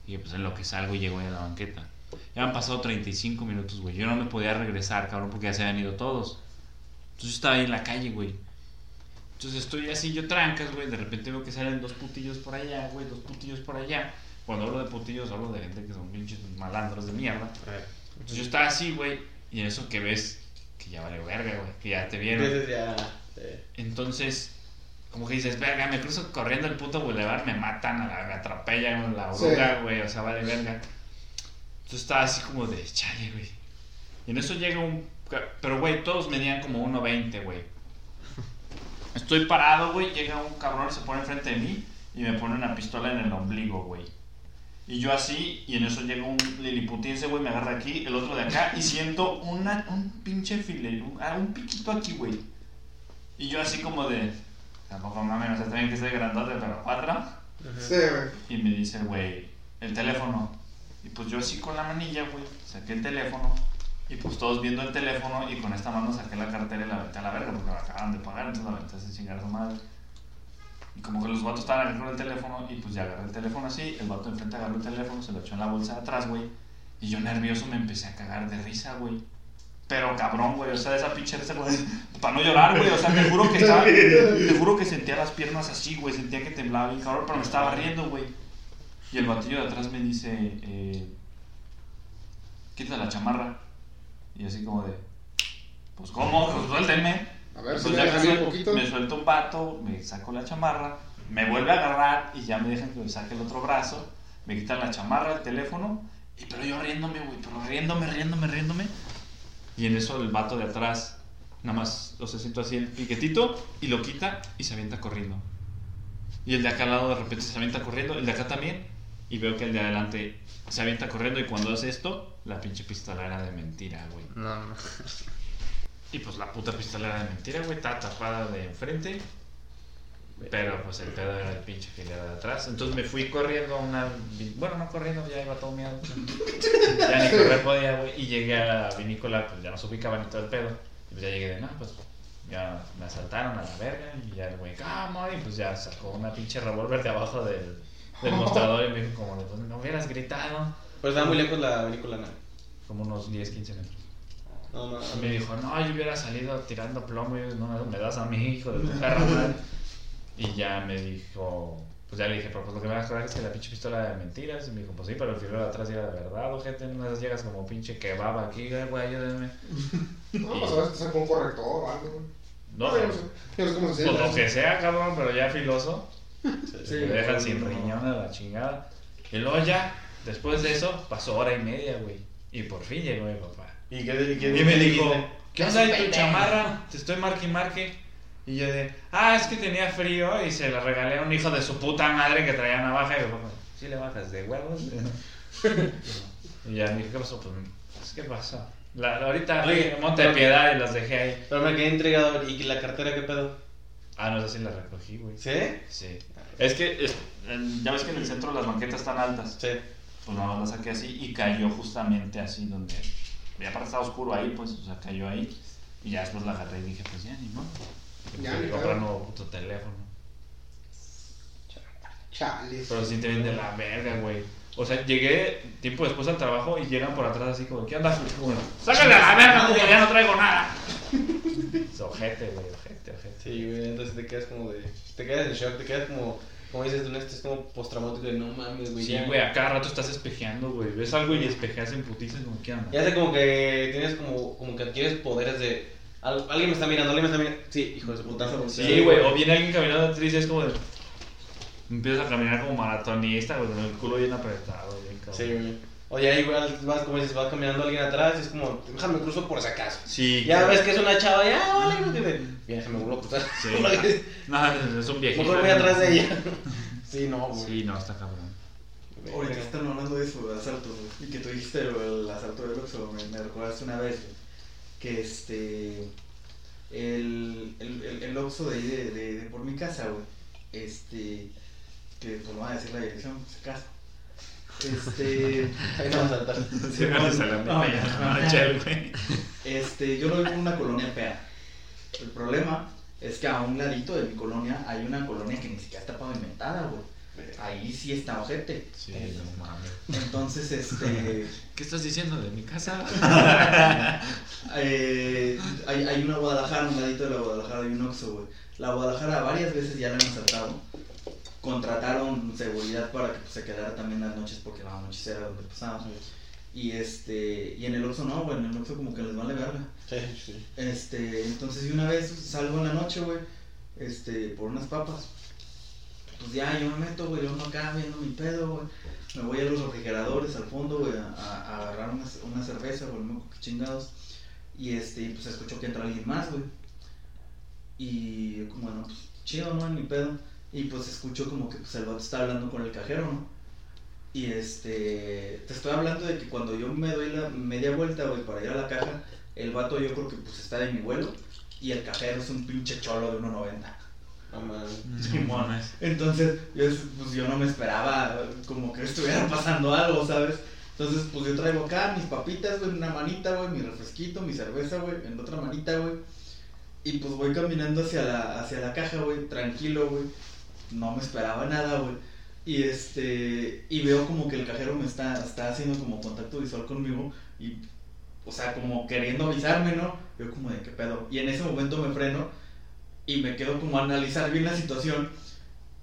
Y pues en lo que salgo llego a la banqueta. Ya han pasado 35 minutos, güey. Yo no me podía regresar, cabrón, porque ya se habían ido todos. Entonces yo estaba ahí en la calle, güey. Entonces estoy así, yo trancas, güey. De repente veo que salen dos putillos por allá, güey, dos putillos por allá. Cuando hablo de putillos, hablo de gente que son pinches malandros de mierda. Entonces yo estaba así, güey, y en eso que ves que ya vale verga, güey, que ya te vieron. Entonces, como que dices, verga, me cruzo corriendo el puto boulevard, me matan, la, me atropellan la oruga, güey, o sea, vale verga. Entonces estaba así como de, chale, güey. Y en eso llega un... Pero, güey, todos medían como 1.20, güey. Estoy parado, güey, llega un cabrón se pone enfrente de mí y me pone una pistola en el ombligo, güey. Y yo así, y en eso llega un liliputiense, güey, me agarra aquí, el otro de acá, y siento una, un pinche file, un, ah, un piquito aquí, güey. Y yo así como de, tampoco mames, o sea, también que soy grandote, pero cuatro. Sí, güey. Y me dice, güey, el teléfono. Y pues yo así con la manilla, güey, saqué el teléfono. Y pues todos viendo el teléfono y con esta mano saqué la cartera y la aventé a la verga porque me acaban de pagar, entonces la aventé a chingar a su madre. Y como que los vatos estaban aquí con el teléfono y pues ya agarré el teléfono así, el vato enfrente agarró el teléfono, se lo echó en la bolsa de atrás, güey. Y yo nervioso me empecé a cagar de risa, güey. Pero cabrón, güey, o sea, esa pinche risa, para no llorar, güey, o sea, te juro que estaba, te juro que sentía las piernas así, güey, sentía que temblaba bien cabrón, pero me estaba riendo, güey. Y el batillo de atrás me dice, eh, quita la chamarra. Y así como de, pues cómo, pues suéltenme. A ver, si me ya dejan que ir un suel- poquito. me suelta un vato, me saco la chamarra, me vuelve a agarrar y ya me dejan que me saque el otro brazo, me quitan la chamarra, el teléfono, y pero yo riéndome, güey, pero riéndome, riéndome, riéndome. Y en eso el vato de atrás, nada más, o sea, siento así el piquetito y lo quita y se avienta corriendo. Y el de acá al lado de repente se avienta corriendo, el de acá también, y veo que el de adelante se avienta corriendo y cuando hace esto, la pinche pistola era de mentira, güey. No, no. Y pues la puta pistola era de mentira, güey, estaba tapada de enfrente. Pero pues el pedo era el pinche que le era de atrás. Entonces me fui corriendo a una. Bueno, no corriendo, ya iba todo miado. ya ni correr podía, güey. Y llegué a la vinícola, pues ya nos ubicaban y todo el pedo. Y pues ya llegué de, no, pues ya me asaltaron a la verga. Y ya el güey, ¿cómo? Y pues ya sacó una pinche revólver de abajo del, del mostrador y me dijo, como pues no hubieras gritado. Pero estaba muy lejos la película, ¿no? Como unos 10, 15 metros. No, no, Y me dijo, no, yo hubiera salido tirando plomo y no me das a mi hijo de tu perra madre. Y ya me dijo, pues ya le dije, pero pues lo que me vas a acordar es que la pinche pistola era de mentiras. Y me dijo, pues sí, pero el filo de atrás era de verdad, ojete. No esas llegas como pinche kebab aquí, güey, ayúdenme. No, pues a ver si te saca un corrector o algo, güey. No, no pues, no sé se pues lo que sea, cabrón, pero ya filoso. Sí, me dejan sin riñón a la chingada. Y luego ya, después de eso, pasó hora y media, güey. Y por fin llegó mi papá. ¿Y qué, y me dijo? ¿qué onda de tu chamarra? Te estoy marque y marque. Y yo de, ah, es que tenía frío y se la regalé a un hijo de su puta madre que traía navaja. Y yo, ¿sí le bajas de huevos? y ya me dijo, ¿qué pasó? Pues, pues, ¿qué pasó? La, ahorita Oye, Monte de Piedad y las dejé ahí. Pero me quedé intrigado. ¿Y la cartera qué pedo? Ah, no sé si la recogí, güey. ¿Sí? Sí. Es que, es- ya ves que en el centro las banquetas están altas. Sí. Pues nada más la saqué así y cayó justamente así donde... Ya para estar oscuro ahí, pues, o sea, cayó ahí. Y ya después la agarré y dije, pues ya, ni modo. Ya, nuevo puto teléfono. Chales. Pero sí te ven de la verga, güey. O sea, llegué tiempo después al trabajo y llegan por atrás así como, ¿qué onda? Como, Sácale a la verga, porque ya no traigo nada. Es ojete, güey, ojete, ojete. Sí, güey, entonces te quedas como de. Te quedas en shock, te quedas como. Como dices tú, este es como postraumático de no mames, güey. Sí, ya- güey, a cada rato estás espejeando, güey. Ves algo y espejeas en putizas como, ¿qué onda? Ya sé como que tienes como, como que adquieres poderes de. Al- alguien me está mirando, alguien me está mirando. Sí, hijo de su puta. Sí, güey, o viene alguien caminando atrás y es como de... Empiezas a caminar como maratonista, güey, con el culo bien apretado, bien cabrón. Sí, güey. O ya igual vas, como dices, vas caminando alguien atrás y es como, déjame cruzo por si acaso. Sí. Ya claro. ves que es una chava, ya, vale, no tiene. Bien, déjame vuelvo a cruzar. Sí. No, es un viejito. Mejor voy atrás de ella. Sí, no, güey. Sí, no, está cabrón. Ahorita están hablando de eso, de asaltos, güey, y que tú dijiste el asalto del Oxxo, me, me recordaste una vez, güey, que este, el, el, el, el Oxxo de ahí de, de, de por mi casa, güey, este, que pues no voy a decir la dirección, se casa. Este, Ahí no vas a saltar. Sí, me hace la No, ya, misma. no, Chel, güey. este, yo lo vivo en una colonia fea. El problema es que a un ladito de mi colonia hay una colonia que ni siquiera está pavimentada, güey. Ahí sí está ojete. Sí, no mames. Entonces, este, ¿Qué estás diciendo de mi casa? Eh, hay, hay una Guadalajara, un ladito de la Guadalajara hay un Oxxo, güey. La Guadalajara varias veces ya la han asaltado. Contrataron seguridad para que pues, se quedara también las noches porque la noche era donde pasaba. Y este, y en el Oxxo no, güey, en el Oxxo como que les vale verga. Sí, sí. Este, entonces y una vez salgo en la noche, güey, este, por unas papas. Pues ya yo me meto, güey, yo ando acá viendo mi pedo, güey. Me voy a los refrigeradores al fondo, güey, a, agarrar una, una cerveza, güey, no chingados. Y este, pues escucho que entra alguien más, güey. Y como, bueno, pues chido, ¿no? En mi pedo. Y pues escucho como que pues, el vato está hablando con el cajero, ¿no? Y este, te estoy hablando de que cuando yo me doy la media vuelta, güey, para ir a la caja, el vato yo creo que pues está de mi vuelo y el cajero es un pinche cholo de 1.90. No mames. Simón. Entonces, yo, pues yo no me esperaba como que estuviera pasando algo, ¿sabes? Entonces, pues yo traigo acá mis papitas, güey, en una manita, güey, mi refresquito, mi cerveza, güey, en otra manita, güey. Y pues voy caminando hacia la, hacia la caja, güey, tranquilo, güey. No me esperaba nada, güey. Y este, y veo como que el cajero me está, está haciendo como contacto visual conmigo y, o sea, como queriendo avisarme, ¿no? Yo como de qué pedo. Y en ese momento me freno y me quedo como a analizar bien la situación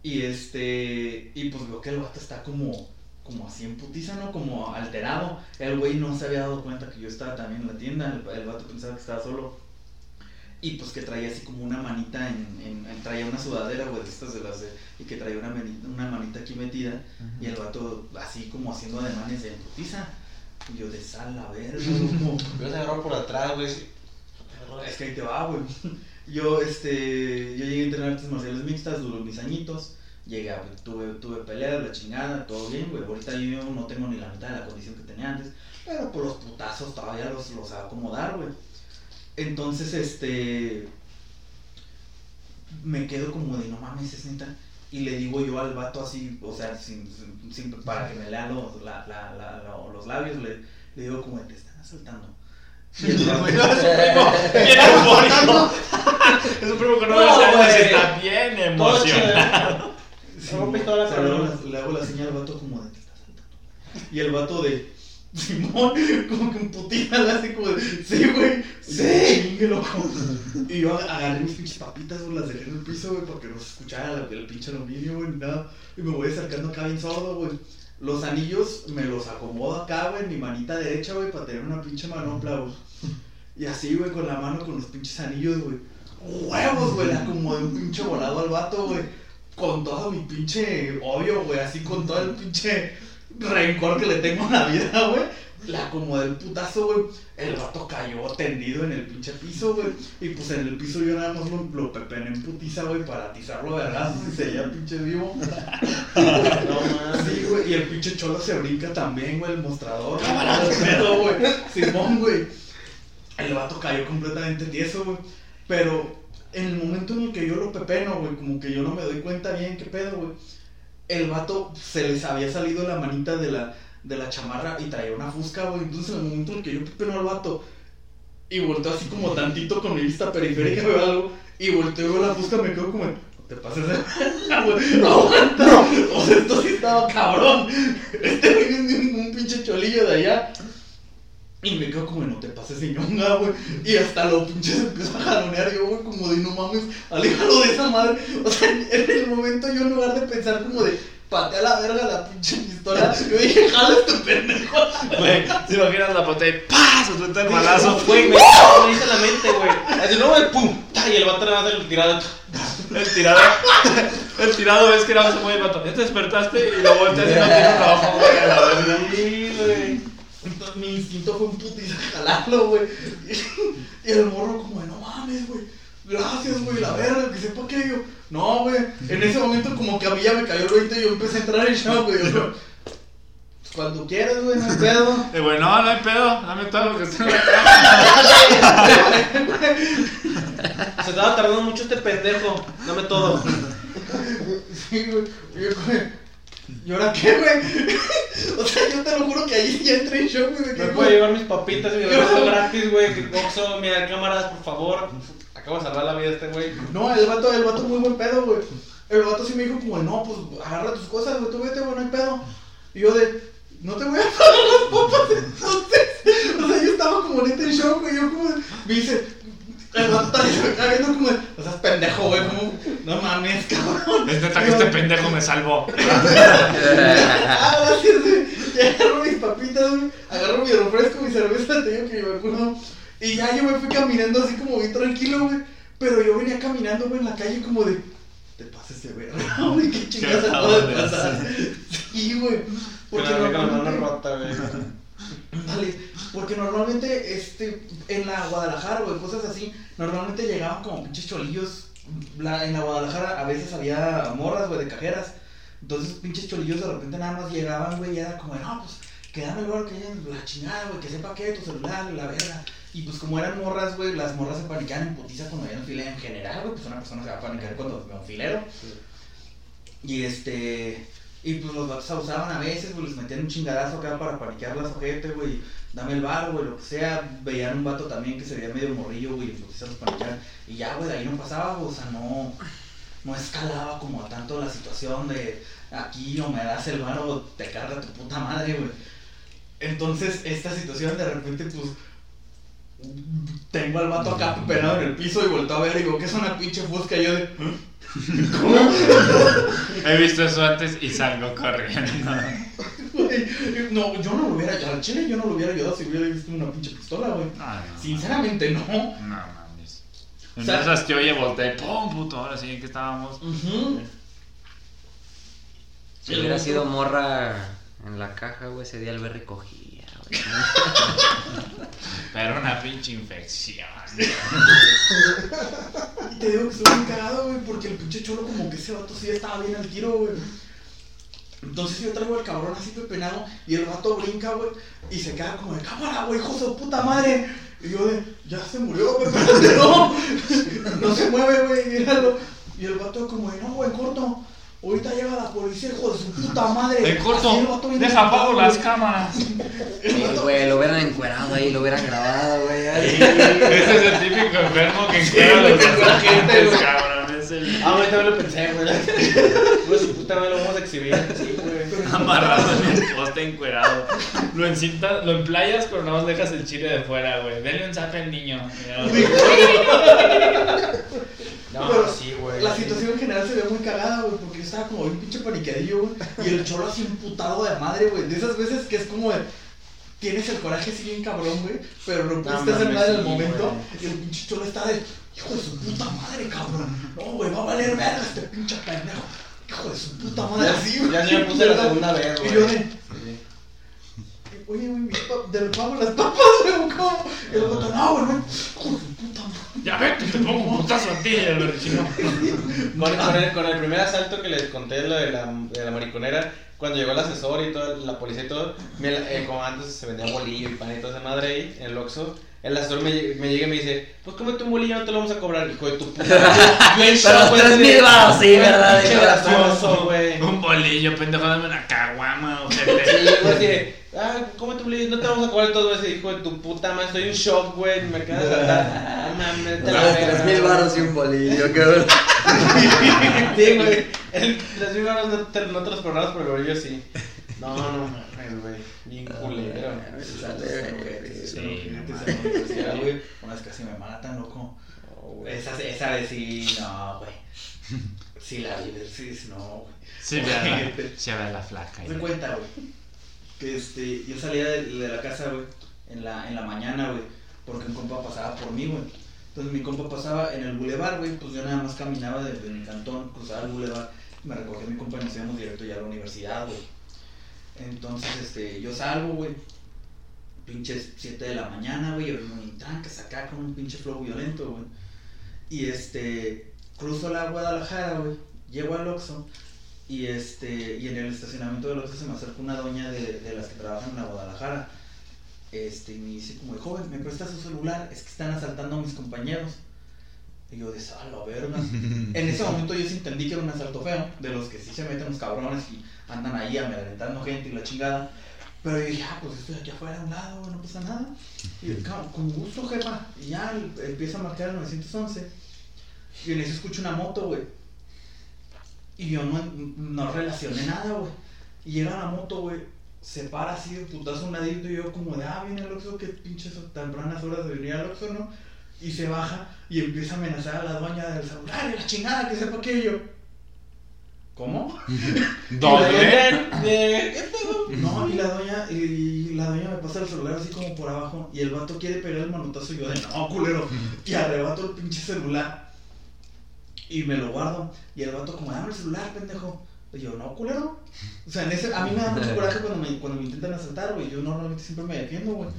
y este y pues veo que el vato está como como así en putiza, ¿no? Como alterado. El güey no se había dado cuenta que yo estaba también en la tienda, el, el vato pensaba que estaba solo. Y pues que traía así como una manita en, en- en- traía una sudadera, güey, estas de las de, y que traía una manita, una manita aquí metida y el vato así como haciendo ademanes de putiza. Y yo de sal, a ver, como, Me vas a agarrar por atrás, güey. es que ahí te va, güey. Yo, este, yo llegué a entrenar artes marciales mixtas, duró mis añitos. Llegué, a- tuve, tuve peleas, la chingada, todo bien, güey. Ahorita yo no tengo ni la mitad de la condición que tenía antes. Pero por los putazos todavía los, los acomodar, güey. Entonces, este, me quedo como de, no mames, es neta. Y le digo yo al vato así, o sea, sin, sin- para que me lea los, la- la- la- los labios, le, le digo como, te están asaltando. Y el vato- Bien eufórico. Es un primo que no, No, me güey. está bien emocionado. Sí, sea, pero le, hago la, le hago la señal al vato como de te está saltando. Y el vato de Simón, como que en putita le hace como de sí, güey, sí, chingue loco. Y yo agarré mis pinches papitas, güey, las dejé en el piso, güey, porque no se escuchara la- el pinche aluminio, güey, ni nada. Y me voy acercando acá bien sordo, güey. Los anillos me los acomodo acá, güey, en mi manita derecha, güey, para tener una pinche manopla, güey. Y así, güey, con la mano, con los pinches anillos, güey. Huevos, güey, le acomodé un pinche volado al vato, güey. Con todo mi pinche odio, güey, así con todo el pinche rencor que le tengo a la vida, güey. Le acomodé el putazo, güey. El vato cayó tendido en el pinche piso, güey. Y pues en el piso yo nada más lo, lo pepené en putiza, güey, para atizarlo de vergazos y seguía pinche vivo. No mames. Sí, güey, y el pinche cholo se brinca también, güey, el mostrador. ¡Cámara! pedo, güey. Simón, güey. El vato cayó completamente tieso, güey. Pero en el momento en el que yo lo pepeno, güey, como que yo no me doy cuenta bien qué pedo, güey. El vato se les había salido la manita de la, de la chamarra y traía una fusca, güey. Entonces en el momento en que yo pepeno al vato y volteo así como tantito con mi vista periférica, veo algo. Y volteo veo la fusca, me quedo como, no te pases de güey. Aguanta. O sea, esto sí estaba cabrón. Este güey es un, un pinche cholillo de allá. Y me quedo como, no te pases ñonga, güey. Y hasta lo pinches empiezo a jalonear yo, güey, como de no mames, aléjalo de esa madre. O sea, en el momento yo en lugar de pensar como de patea la verga la pinche pistola, yo dije, jala este pendejo. Güey, ¿se imaginas la patada y ¡pah! Se suelta el balazo. Güey, me hice la mente, güey. Así, no, güey, pum. ta, Y el vato nada más el tirado. El tirado, el tirado ves que no se mueve el vato. Ya te despertaste y lo volteas y no tiene un ojo, güey, a la verga. Sí, güey. Entonces mi instinto fue un putiza jalarlo, güey. Y el morro como de, no mames, güey. Gracias, güey, la verga, que sepa que yo. No, güey. En ese momento como que a mí ya me cayó el 20 y yo empecé a entrar en shock, güey. Yo, "Pues, cuando quieras, güey, no hay pedo. Y güey, no, no hay pedo, dame todo lo que esté en la cama. Se estaba tardando mucho este pendejo. Dame todo. Sí, güey. Y yo, güey. ¿Y ahora qué, güey? O sea, yo te lo juro que ahí ya entré en shock, güey. Me güey, puede llevar mis papitas y mi abrazo gratis, güey. Kickboxo, mira, cámaras, por favor. Acabo de salvar la vida a este güey. No, el vato, el vato muy buen pedo, güey. El vato sí me dijo como, no, pues agarra tus cosas, güey, tú vete, güey, no hay pedo. Y yo de, no te voy a pagar las papas entonces. O sea, yo estaba como neta en shock, güey. Yo como, me dice, el vato está viendo como, o sea, es pendejo, güey, como, no mames, cabrón. Es neta que este pendejo me salvó. Ah, gracias, güey. Y agarro mis papitas, güey. Agarro mi refresco, mi cerveza, te digo que yo me acuerdo. Y ya yo me fui caminando así como bien tranquilo, güey. Pero yo venía caminando, güey, en la calle como de. Te pases de verga, güey, qué chingados ¿Qué acabo de pasar. Sí, güey. Porque normalmente. rota, güey. Dale, porque normalmente, este, en la Guadalajara, güey, cosas así, normalmente llegaban como pinches cholillos. La- en la Guadalajara a veces había morras, güey, de cajeras. Entonces, pinches cholillos de repente nada más llegaban, güey, y era como, no, pues, que dame el bar que la chingada, güey, que sepa qué, tu celular, la verga. Y pues, como eran morras, güey, las morras se paniquean en putiza cuando había un filero en general, güey, pues una persona se va a panicar cuando ve un filero. Y este. Y pues los vatos abusaban a veces, güey, les metían un chingadazo acá para paniquear las ojete, güey. Dame el bar, güey, lo que sea. Veían un vato también que se veía medio morrillo, güey, y pues los paniqueaban. Y ya, güey, de ahí no pasaba, güey, o sea, no. No escalaba como a tanto la situación de aquí o me das el bar o te carga tu puta madre, güey. Entonces, esta situación de repente, pues. Tengo al vato acá pepenado en el piso y volteo a ver y digo, ¿qué es una pinche fusca? Y yo de. He visto eso antes y salgo corriendo. No, yo no lo hubiera ayudado. Al chile yo no lo hubiera ayudado si hubiera visto una pinche pistola, güey. No, no, Sinceramente, no. No mames. En O sea- esas que oye, volteé, pum, puto, ahora sí, ¿en qué estábamos? Si hubiera sido morra en la caja, güey, ese día el güey. Pero una pinche infección. Y te digo que estuvo bien cagado, güey, porque el pinche cholo como que ese vato sí estaba bien al tiro, güey. Entonces yo traigo al cabrón así pepenado y el vato brinca, güey, y se queda como de cámara, güey, hijo de puta madre. Y yo de, ya se murió, espérate, no. No se mueve, güey, míralo. Y el vato como de, no, güey, corto. Ahorita llega la policía, hijo de su puta madre. De corto, deja apago las cámaras. Sí, güey, lo hubieran encuerado ahí, lo hubieran grabado, güey. Ese es el típico enfermo que encuentra güey, los encuera gente, cabrón. Es el Ah, güey, también lo pensé, güey. Güey, su puta madre lo vamos a exhibir. Sí. amarrado en el poste encuerado. Lo encintas, lo emplayas, pero nada más dejas el chile de fuera, güey. Denle un zape al niño. No, Pero sí, güey. La situación en general se ve muy cagada, güey, porque yo estaba como bien pinche paniqueadillo, güey. Y el cholo así emputado de madre, güey. De esas veces que es como de. Tienes el coraje así bien cabrón, güey, pero no pudiste hacer nada en el momento. Y el pinche cholo está de. Hijo de su puta madre, cabrón. No, güey, va a valer verga este pinche pendejo. Hijo de su puta madre, así, güey. Ya sí me puse la segunda vez, Y güey. yo de. Sí. Oye, güey, mis del pavo las papas, güey, ¿cómo? Y el otro, no, güey, no. Hijo de su puta madre. Ya vete, te pongo un putazo a ti, el berchino. Con, con el, con el primer asalto que les conté, lo de la, de la mariconera, cuando llegó el asesor y toda la policía y todo, me- eh, como antes se vendía bolillo y pan y toda esa madre ahí, en el Oxxo, el asesor me, me llega y me dice, pues cómete un bolillo, no te lo vamos a cobrar, hijo de tu puta. Yo en shock, Pero güey, tres mil baros, sí, ¿verdad? Pinche gracioso, güey. Un bolillo, pendejo, dame una caguama, o Sí, sea, güey, así de, ah, cómete un bolillo, no te vamos a cobrar todo ese hijo de tu puta madre, estoy en shock, güey, me. No mames, te la tres mil baros y un bolillo, cabrón. Sí, güey. El- Las mil baros no te, no te los cobramos, pero el bolillo sí. No, no mames, güey. Bien culero. Sale, güey. Sí, güey, Una vez casi me matan, loco. No, güey. Esa, esa vez sí, no, güey. Sí, la vives, sí, no, güey. Sí, vea la flaca. De cuenta, güey. Que este, yo salía de, la casa, güey, en la, en la mañana, güey, porque un compa pasaba por mí, güey. Entonces mi compa pasaba en el bulevar, güey, pues yo nada más caminaba desde mi cantón, cruzaba el bulevar, me recogía mi compa y nos íbamos directo ya a la universidad, güey. Entonces, este, yo salgo, güey, pinches 7 de la mañana, güey, yo muy trancas acá con un pinche flow violento, güey. Y este, cruzo la Guadalajara, güey, llego al Oxxo y este, y en el estacionamiento del Oxxo se me acerca una doña de, de las que trabajan en la Guadalajara. Este, y me dice como, de, joven, ¿me prestas su celular? Es que están asaltando a mis compañeros. Y yo de a la verga. en ese momento yo sí entendí que era un asalto feo, de los que sí se meten los cabrones y andan ahí amedrentando gente y la chingada. Pero yo dije, ah, pues estoy aquí afuera a un lado, no pasa nada. Y yo, "Cabrón, con gusto, jefa. Y ya empieza a marcar el 911. Y en eso escucho una moto, güey. Y yo no, no relacioné nada, güey. Y llega la moto, güey. Se para así de putazo un ladito. Y yo, como de, ah, viene el Oxxo, qué pinches tempranas horas de venir al Oxxo, ¿no? Y se baja y empieza a amenazar a la doña del celular. Y la chingada, que sepa que yo. ¿Cómo? ¿Doble? No, y la doña, y la doña me pasa el celular así como por abajo y el vato quiere pegar el manotazo y yo de no, culero. Y arrebato el pinche celular y me lo guardo. Y el vato como, dame el celular, pendejo. Y yo, no, culero. O sea, en ese, a mí me da mucho coraje cuando me, cuando me intentan asaltar, güey. Yo normalmente siempre me defiendo, güey.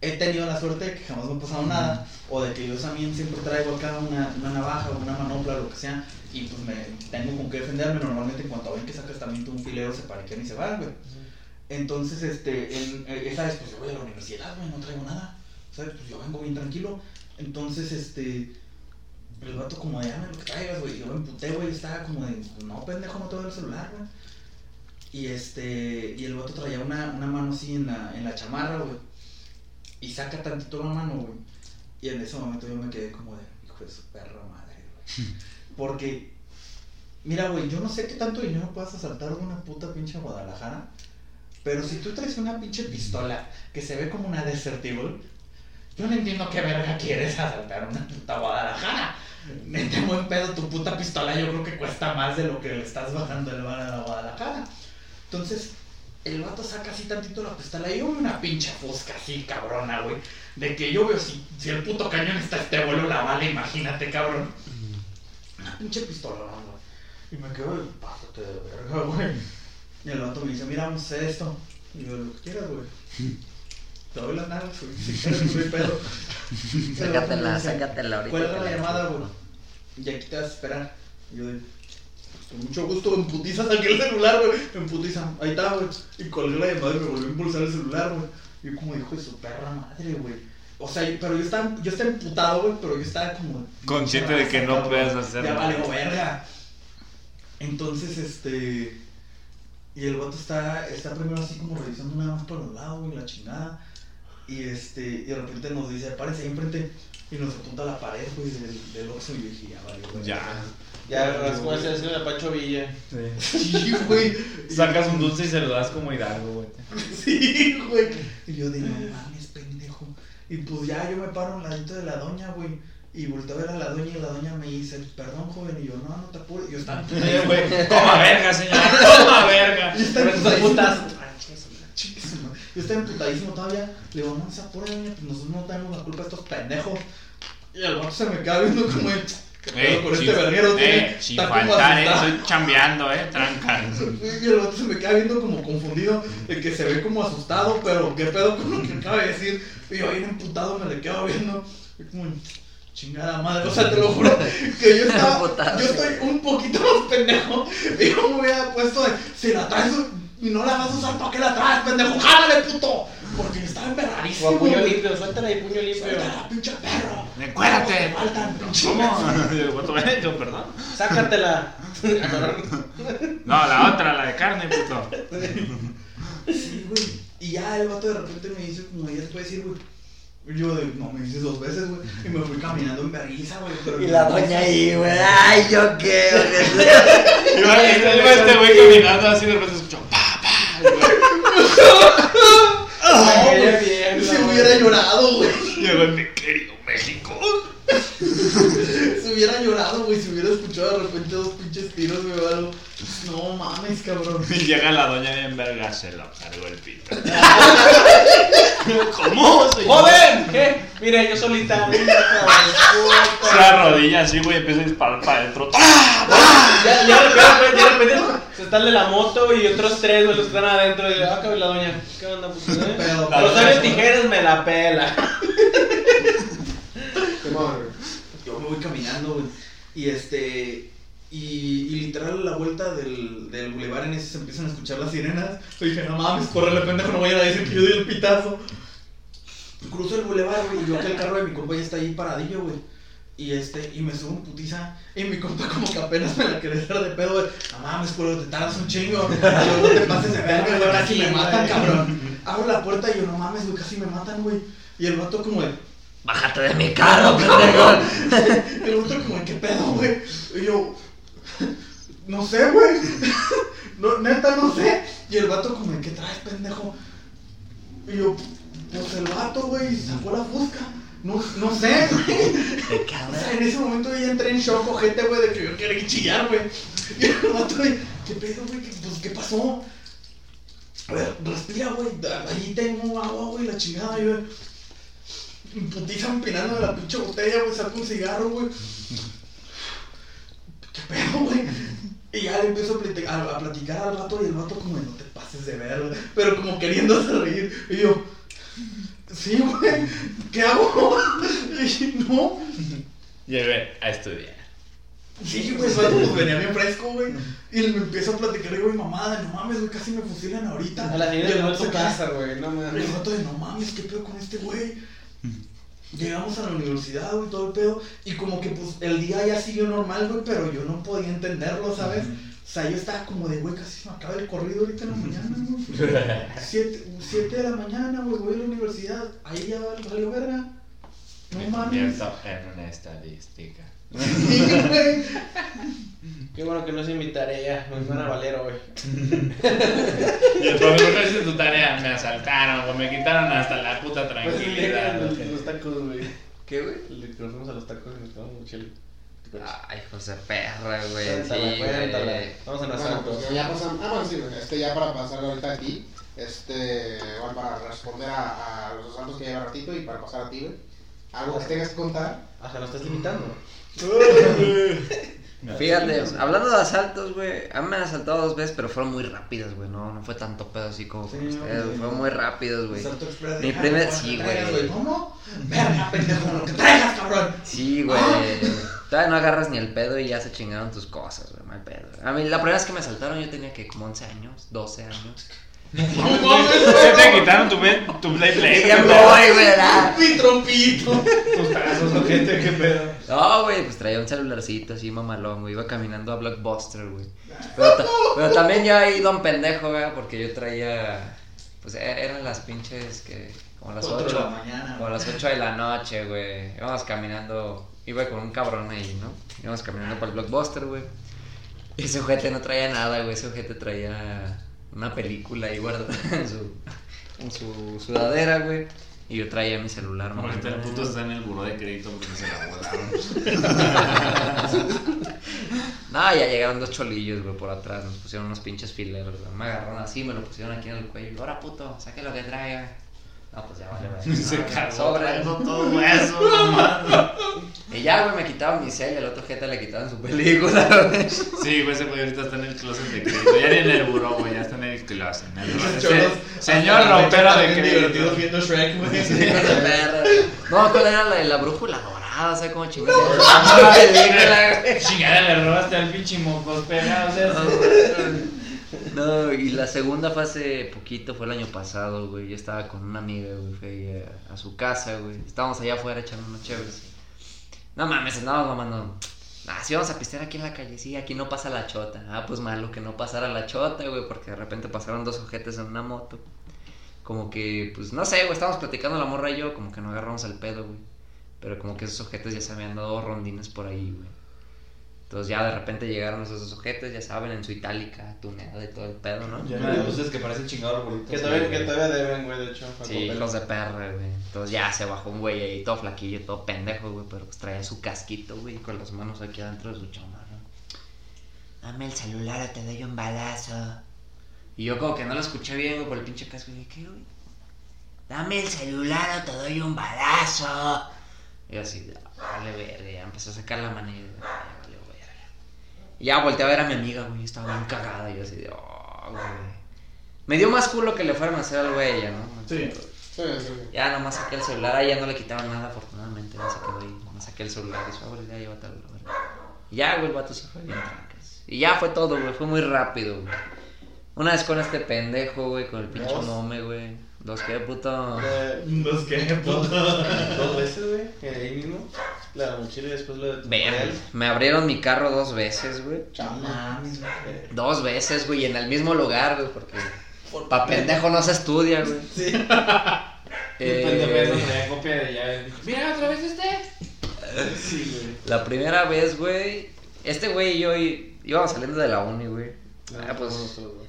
He tenido la suerte de que jamás me ha pasado nada. O de que yo también siempre traigo acá una, una navaja o una manopla, lo que sea. Y pues me tengo con qué defenderme. Normalmente en cuanto ven que sacas también tú un filero, se paniquean y se van, güey. Entonces, este, en, eh, esa vez, pues yo voy a la universidad, güey, no traigo nada. ¿Sabes? Pues yo vengo bien tranquilo. Entonces, este, el vato como de, dame lo que traigas, güey. Yo me emputé, güey, estaba como de, no, pendejo, no te doy el celular, güey. Y este, y el vato traía una, una mano así en la, en la chamarra, güey. Y saca tantito la mano, güey. Y en ese momento yo me quedé como de, hijo de su perra madre, güey. Porque, mira, güey, yo no sé qué tanto dinero puedas asaltar de una puta pinche Guadalajara. Pero si tú traes una pinche pistola que se ve como una Desert Eagle, yo no entiendo qué verga quieres asaltar una puta Guadalajara. Neta, buen pedo, tu puta pistola yo creo que cuesta más de lo que le estás bajando el bar a la Guadalajara. Entonces, el vato saca así tantito la pistola y yo veo una pinche fosca así, cabrona, güey. De que yo veo si, si el puto cañón está este vuelo la bala, imagínate, cabrón. Una pinche pistola, güey. Y me quedo, pásate de verga, güey. Y el vato me dice, mira, vamos a hacer esto. Y yo, lo que quieras, güey. Te doy la nalga, güey. Si quieres, hay pedo. Sácatela, sácatela ahorita. Cuelga la llamada, güey. Y aquí te vas a esperar. Y yo "Pues, con mucho gusto, en putiza saqué el celular, güey. En putiza, ahí está, güey. Y colgué la llamada y me volvió a impulsar el celular, güey. Y yo como hijo de su perra madre, güey. O sea, pero yo estaba, yo estaba emputado, güey, pero yo estaba como... Consciente de que no puedes hacer Ya nada. valió verga. Entonces, este... Y el vato está, está primero así como revisando nada más por los lados, güey, la chingada. Y este, y de repente nos dice, párese ahí enfrente. Y nos apunta a la pared, güey, del, del Oxxo. Y yo dije, ya valió, güey. Ya. Ya, rascó ese así de Pacho Villa. Sí, güey. Sacas un dulce y se lo das como Hidalgo, güey. Sí, güey. Y yo de no mames, pendejo. Y pues ya yo me paro al ladito de la doña, güey. Y volteo a ver a la doña y la doña me dice, perdón, joven. Y yo, no, no te apures. Y yo estaba güey, Toma verga, señora. Toma verga. Esas emputadísimo. putas. Yo estaba emputadísimo todavía. Le digo, no se apure, doña, pues nosotros no tenemos la culpa de estos pendejos. Y el vato se me queda viendo como de, ¿qué pedo Eh, con este verguero? eh, sin está como faltar, eh. asustado". Estoy chambeando, eh. Tranca. Y el vato se me queda viendo como confundido, de que se ve como asustado, pero qué pedo con lo que acaba de decir. Y yo bien emputado me le quedo viendo. Y como, chingada madre, o sea, te lo juro que yo estaba, yo estoy un poquito más pendejo. Y yo me hubiera puesto de, si la traes y no la vas a usar, ¿para qué la traes, pendejo? ¡Jálale, puto! Porque yo estaba O emperradísimo. a puño limpio, suéltala ahí, puño limpio. Suéltala, pinche perro. Encuérdate. Te faltan, pinche ¿Cómo? ¿Cuánto me he hecho, perdón? Sácatela. No, la otra, la de carne, puto. Sí, güey. Y ya el vato de repente me dice, como ya te puedes ir, güey. Y yo de, no, me dices dos veces, güey. Y me fui caminando en berriza, güey. Y la doña ahí, güey. Ay, yo qué, güey. Iba, este güey caminando así de repente escuchó. No, Ay, güey, bien, Si hubiera llorado, güey. Llegó en mi querido México. Se hubiera llorado, güey, si hubiera escuchado de repente dos pinches tiros, güey, algo. No mames, cabrón. Y llega la doña bien verga, se lo cargó el pito. ¿Cómo? señor? ¡Joven! ¿Qué? Mire, yo solita. Se arrodilla así, güey, empieza a disparar para adentro. Ya, ya, de repente, ya repente se está el de la moto y otros tres, güey, los que están adentro. Y le ah, cabrón, la doña. ¿Qué onda? Pues, ¿eh? Pero, tijeras me la pela. Yo me voy caminando, güey. Y este. Y, y literal a la vuelta del, del bulevar en ese se empiezan a escuchar las sirenas. Y dije, no mames, corre pendejo, no vayan a decir que yo di el pitazo. Cruzo el bulevar, güey, y veo que el carro de mi compa ya está ahí paradillo, güey. Y este, y me subo en putiza. Y mi compa como que apenas me la quería hacer de pedo, güey. No mames, culo, te tardas un chingo. Yo, no te pases de verga, güey, ahora me matan, cabrón. Abro la puerta y yo, no mames, güey, casi me matan, güey. Y el vato como de, Bájate de mi carro, pendejo. el otro como, ¿qué pedo, güey? Y yo, no sé, güey. No, neta, no sé. Y el vato como, ¿qué traes, pendejo? Y yo, pues el vato, güey, sacó la fusca. No, no sé, güey. ¿De qué O sea, en ese momento yo ya entré en shock, ojete, güey, de que yo quería chillar, güey. Y el vato, güey, ¿qué pedo, güey? ¿Qué- Pues, ¿qué pasó? A ver, respira, güey. Ahí tengo agua, güey, la chingada, yo. Putiza empinando de la pinche botella, güey, saco un cigarro, güey. ¿Qué pedo, güey? Y ya le empiezo a, plati- a- a platicar al vato y el vato como de, no te pases de ver, güey. Pero como queriéndose reír. Y yo, sí, güey, ¿qué hago? Y no. Llegué a estudiar. Sí, güey, el vato pues venía bien fresco, güey. Y me empiezo a platicar y digo, "Ay, mamada, no mames, güey, casi me fusilan ahorita. A la señora el de tu se casa, güey. No y el mames. vato de no mames, ¿qué pedo con este güey? Llegamos a la universidad, güey, todo el pedo. Y como que pues el día ya siguió normal, güey, pero yo no podía entenderlo, ¿sabes? O sea, yo estaba como de, güey, casi se me acaba el corrido ahorita en la mañana, güey. Siete, siete de la mañana, güey, voy a la universidad. Ahí ya valió verga. No Me mames. convierto en una estadística. Sí, güey. Qué bueno que no hice mi tarea. Me van a valer hoy. Y el profesor no hice tu tarea, me asaltaron, güey, me quitaron hasta la puta tranquilidad. Los, tacos, güey. ¿Qué, güey? Le conocemos a los tacos y nos tomamos un chile. Ay, José perra, güey. Sí, cuéntala. güey. Vamos a Bueno, nosotros. pues ya pasamos. Ah, bueno, sí, güey, este, ya para pasar ahorita a ti. Este, bueno, para responder a, a los asaltos que lleva ratito y para pasar a ti, güey. Algo que tengas que contar. O sea, nos estás limitando. Fíjate, hablando de asaltos, güey, a mí me han asaltado dos veces, pero fueron muy rápidos, güey, no, no fue tanto pedo así como con Sí, ustedes, güey. fueron muy rápidos, güey. Mi primer- sí, güey. ¿Cómo? Verga, pendejo, lo que traigas, cabrón. Sí, güey, todavía no agarras ni el pedo y ya se chingaron tus cosas, güey, mal pedo. A mí, la primera vez que me asaltaron yo tenía que como 11 años, 12 años. Se te quitaron tu, play- tu play play. Ya voy, güey, ¿verdad? Mi trompito. Tus tazos, gente, qué pedo. No, güey, pues traía un celularcito así mamalón, güey. Iba caminando a Blockbuster, güey. Pero, ta- pero también yo he ido a un pendejo, güey, porque yo traía. Pues e- eran las pinches que. Como las Cuatro de 8. la mañana. Como las 8 de la noche, güey. Íbamos caminando. Iba con un cabrón ahí, ¿no? Íbamos caminando por el Blockbuster, güey. Y ese ojete no traía nada, güey. Ese ojete traía una película ahí guardada en su, en su sudadera, güey. Y yo traía mi celular, Ahorita el mamá. puto está en el buró de crédito porque se la volaron. No, ya llegaron dos cholillos, güey, por atrás. Nos pusieron unos pinches fileros, güey. Me agarraron así, me lo pusieron aquí en el cuello. Ahora, puto, saque lo que traiga. No, pues ya vale, güey. Se No, cargó sobre. traigo todo eso, nomás. Y ya, güey, me quitaban mi cel y al otro jeta le quitaban su película, güey. Sí, güey, ese güey ahorita está en el closet de crédito. Ya ni en el buró, güey, ya está en el closet. en el- cholos, Señor fecha de crédito. viendo Shrek, güey. Perra. No, ¿cuál era la la brújula dorada? O sea, como chingada. Güey. Chingada, le robaste al pinche mocos pegado, o sea, No, y la segunda fue hace poquito, fue el año pasado, güey. Yo estaba con una amiga, güey, fui a su casa, güey. Estábamos allá afuera echando unos chéveres. No mames, andábamos mamando. Ah, sí, vamos a pistear aquí en la calle, sí, aquí no pasa la chota. Ah, pues malo que no pasara la chota, güey, porque de repente pasaron dos ojetes en una moto. Como que, pues, no sé, güey, estábamos platicando la morra y yo, como que no agarramos el pedo, güey. Pero como que esos ojetes ya se habían dado rondines por ahí, güey. Entonces ya de repente llegaron esos sujetos, ya saben, en su itálica, tuneada y todo el pedo, ¿no? Llena de luces que parecen chingados arbolitos. Que todavía, que todavía deben, güey, de hecho. Sí, Copel. hijos de perra, güey. Entonces ya se bajó un güey ahí todo flaquillo, todo pendejo, güey, pero pues traía su casquito, güey, con las manos aquí adentro de su chamarra. Dame el celular o te doy un balazo. Y yo como que no lo escuché bien, güey, por el pinche casco. Y dije, ¿qué, güey? Dame el celular o te doy un balazo. Y yo así, vale, verga. Ya empezó a sacar la manilla. y. Y ya volteé a ver a mi amiga, güey, estaba bien cagada. Y yo así de, oh, güey. Me dio más culo que le fueran a hacer algo a ella, ¿no? Sí. Sí, sí. Ya nomás saqué el celular, a ella no le quitaban nada, afortunadamente. Ya se quedó ahí, nomás saqué el celular y dijo, "Ah, güey, ya la verga". Y ya, güey, el vato se fue bien trancas. Y ya fue todo, güey, fue muy rápido, güey. Una vez con este pendejo, güey, con el pinche nome, güey. Dos que puto. Eh, Los que, puto. dos veces, güey, ahí mismo. La mochila y después lo de Ver, me abrieron mi carro dos veces, güey. Mames, güey. Dos veces, güey, en el mismo lugar, güey, porque. Pa' pendejo no se estudia, güey. Sí. Eh, copia de llave. Mira, otra vez este. Sí, güey. La primera vez, güey. Este güey y yo íbamos saliendo de la uni, güey. Ah, pues. Ya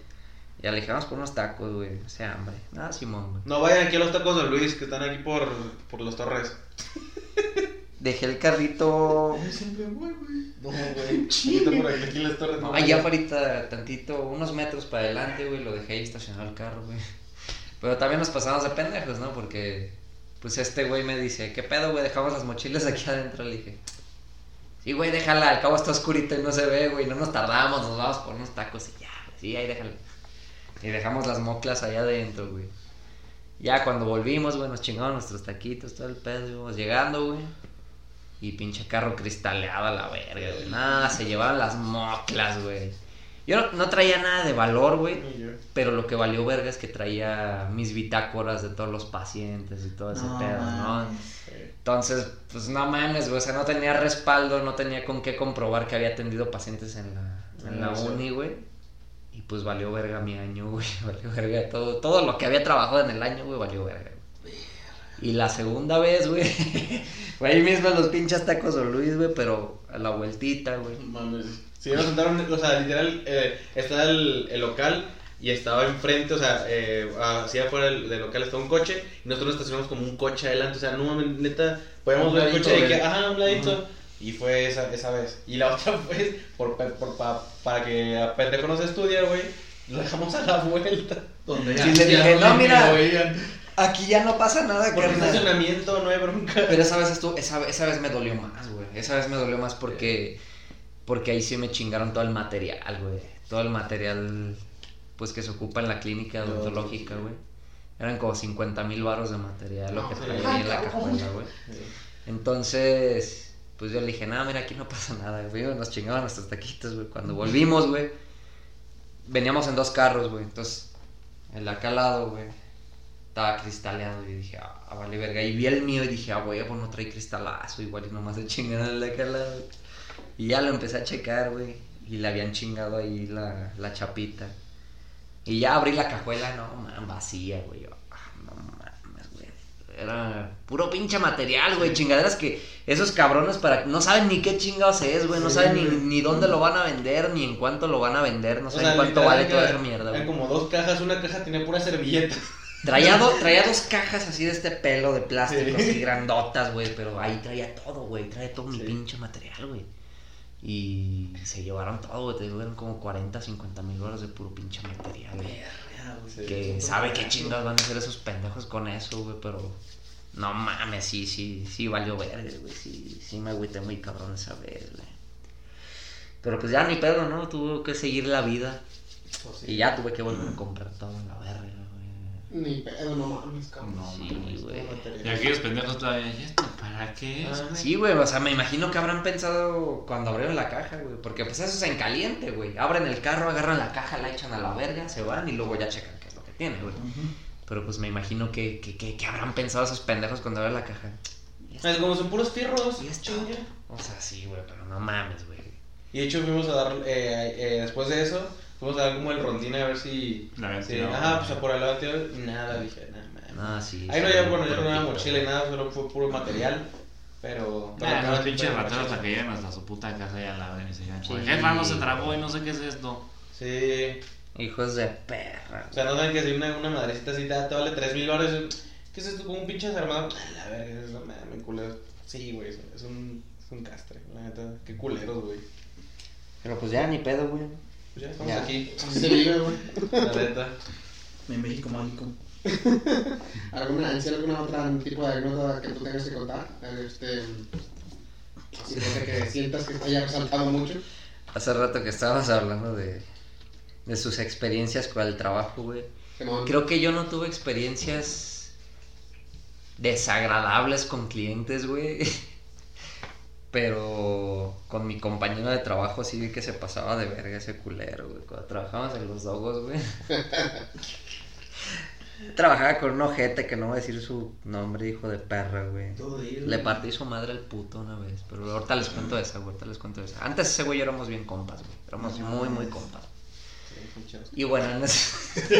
le dijimos por unos tacos, güey. O sea, hambre. Nada, Simón, güey. No vayan aquí a los tacos de Luis, que están aquí por, por los torres. Dejé el carrito. Siempre voy, güey. No, güey. Por aquí, aquí las torres. no Allá afuera, tantito, unos metros para adelante, güey. Lo dejé ahí estacionado el carro, güey. Pero también nos pasamos de pendejos, ¿no? Porque, pues este güey me dice, ¿qué pedo, güey? Dejamos las mochilas aquí adentro. Le dije, sí, güey, déjala. Al cabo está oscurito y no se ve, güey. No nos tardamos, nos vamos por unos tacos y ya, güey. Sí, ahí déjala. Y dejamos las moclas allá adentro, güey. Ya cuando volvimos, güey, nos chingamos nuestros taquitos, todo el pedo, íbamos llegando, güey. Y pinche carro cristaleado a la verga, güey. Nada, se llevaban las moclas, güey. Yo no, no traía nada de valor, güey. Pero lo que valió verga es que traía mis bitácoras de todos los pacientes y todo ese pedo, ¿no? Entonces, pues no mames, güey. O sea, no tenía respaldo, no tenía con qué comprobar que había atendido pacientes en la, en la uni, güey. Y pues valió verga mi año, güey. Valió verga todo. Todo lo que había trabajado en el año, güey, valió verga. güey. Y la segunda vez, güey. Fue ahí mismo los pinches tacos de Luis, güey, pero a la vueltita, güey. Mames. Sí, nos sentaron, o sea, literal, eh, estaba el, el local y estaba enfrente, o sea, eh, así afuera del, del local estaba un coche y nosotros nos estacionamos como un coche adelante, o sea, no mames, neta, podíamos ver el coche de de- que, ajá, un ladito. Y fue esa, esa vez. Y la otra vez, por, por, pa- para que a pendejo no se estudia, güey, lo dejamos a la vuelta. Donde Sí, le dije, ya no, mira. Aquí ya no pasa nada, carnal. estacionamiento no hay bronca. Pero esa vez, estuvo, esa, esa vez me dolió más, güey. Esa vez me dolió más porque, porque ahí sí me chingaron todo el material, güey. Todo el material, pues, que se ocupa en la clínica odontológica, güey. Eran como 50 mil baros de material lo que traía ahí en la cajuela, güey. Entonces, pues yo le dije, nada, mira, aquí no pasa nada, güey. Nos chingaban nuestros taquitos, güey. Cuando volvimos, güey, veníamos en dos carros, güey. Entonces, el de güey, estaba cristaleado. Y dije, ah, vale, verga. Y vi el mío y dije, ah, güey, pues no trae cristalazo. Igual y nomás se chingaron el de acá. Y ya lo empecé a checar, güey. Y le habían chingado ahí la, la chapita. Y ya abrí la cajuela, no, man, vacía, güey. Yo, ah, no mames, güey. Era puro pinche material, güey. Chingaderas que esos cabrones para no saben ni qué chingados es, güey. No Sí, saben ni, dónde lo van a vender, ni en cuánto lo van a vender. No O saben sea, cuánto vale toda esa mierda, güey. como dos cajas, una caja tenía puras servilletas. Traía, do- traía dos cajas así de este pelo de plástico, Sí. así grandotas, güey. Pero ahí traía todo, güey. Traía todo mi Sí. pinche material, güey. Y se llevaron todo, güey. Te digo, eran como 40, 50 mil dólares de puro pinche material, güey. Que sabe qué chingados van a hacer esos pendejos con eso, güey, pero no mames, sí, sí, sí valió verga, güey, sí, sí me agüité muy cabrón esa vez, güey. Pero pues ya ni pedo, ¿no? Tuve que seguir la vida y ya tuve que volver a comprar todo en la verga. Ni pedo, no mames, cabrón. No, Sí, mames. güey. Y aquellos pendejos todavía, ¿y esto para qué es? güey?" Sí, güey, o sea, me imagino que habrán pensado cuando abrieron la caja, güey, porque pues eso es en caliente, güey. Abren el carro, agarran la caja, la echan a la verga, se van y luego ya checan qué es lo que tiene, güey. Pero pues me imagino que, que, que, que habrán pensado esos pendejos cuando abren la caja. Es como son puros fierros. y esto- O sea, sí, güey, pero no mames, güey. Y de hecho fuimos a dar, eh, eh, después de eso, fuimos a dar como el rondín a ver si... La habían si ajá, pues a por el lado tío, y nada, dije, nada, mames. No, sí. Ahí no sí, había, bueno, yo no había pito, mochila y nada, solo fue puro material. Pero. pero Ah, acá los sí pinches demasiado. hasta que llegan hasta su puta casa y a la ven y se digan, Sí. "Oye, jefa, no se tragó y no sé qué es esto. Sí. Hijos de perra. O sea, no saben que si una, una madrecita así te, te vale 3 mil dólares. ¿Qué es esto? Como un pinche desarmado. A la verga, es una me culero. Sí, güey, es, es un, es un castre. La neta, qué culeros, güey. Pero pues ya ni pedo, güey. Pues ya estamos Ya. aquí. Así se vive, güey. La neta. En México mágico. ¿Alguna, en sí, alguna otra tipo de anécdota que tú tengas que contar? Este, así cosa que sientas que te haya resaltado mucho. Hace rato que estabas hablando de, de sus experiencias con el trabajo, güey. Creo que yo no tuve experiencias desagradables con clientes, güey. Pero con mi compañero de trabajo sí vi que se pasaba de verga ese culero, güey. Cuando trabajábamos en los dogos, güey. Trabajaba con un ojete que no voy a decir su nombre, hijo de perra, güey. Le partí su madre al puto una vez, pero ahorita les cuento esa, güey, ahorita les cuento esa. Antes ese güey éramos bien compas, güey. Éramos muy, muy compas. Sí, Y bueno, en ese...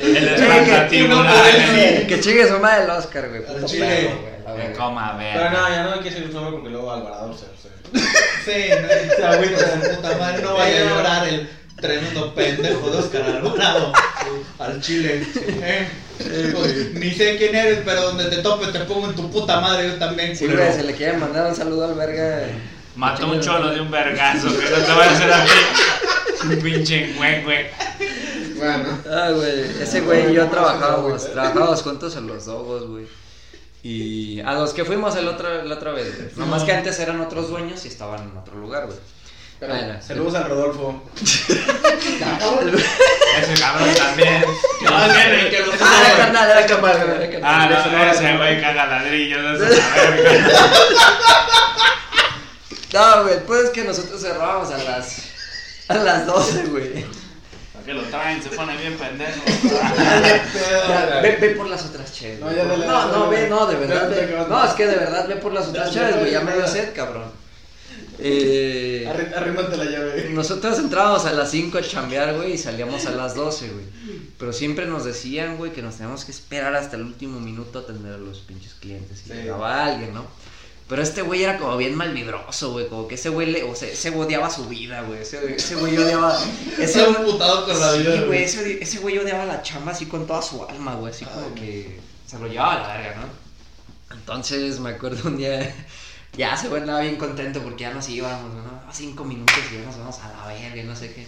El espantatibular. que chingue su madre el Oscar, güey. Puto perro, güey, Que verga. coma, Pero ver. no, ya no hay que decir su nombre porque luego Alvarado se. se... Sí, no, se agüita su puta madre. No vaya a llorar el tremendo pendejo de Oscar Alvarado. Al chile. Eh, pues, Ni sé quién eres, pero donde te tope te pongo en tu puta madre. Yo también, Sí, culero. se le quiere mandar un saludo al verga. Mató un cholo de un vergazo. Que no te vaya a hacer a ti. Un pinche güey, güey. Bueno, Ah, güey, ese güey y yo trabajábamos, trabajábamos juntos en los dogos, güey. Y a los que fuimos el otro, la otra vez, güey. Nomás que antes eran otros dueños y estaban en otro lugar, güey. pero. Bueno, Saludos al Rodolfo. Ese cabrón también. Ah, que- que Ah, carnal, era carnal. Ah, no, ese güey caga ladrillos. La verga. No, güey, pues es que nosotros cerrábamos a las, a las 12, güey. Para que lo traen, se pone bien pendejo. Ve, ve por las otras cheves. No, no, no, ve, no, de verdad. ve- No, es que de verdad ve por las otras cheves, güey. Ya me dio sed, cabrón. Eh, Arrí- Arrímate la llave. nosotros entrábamos a las 5 a chambear, güey, y salíamos a las 12, güey. Pero siempre nos decían, güey, que nos teníamos que esperar hasta el último minuto a atender a los pinches clientes. Y Sí. llegaba alguien, ¿no? Pero este güey era como bien malvibroso, güey. Como que ese güey, le, o sea, ese güey odiaba su vida, güey. Ese, ese güey odiaba. Ese Está emputado con la Sí, vida. güey, ese, güey odiaba la chamba así con toda su alma, güey, así como que se lo llevaba a la verga, ¿no? Entonces me acuerdo un día, ya ese güey andaba bien contento porque ya nos íbamos, ¿no? A cinco minutos y ya nos vamos a la verga y no sé qué.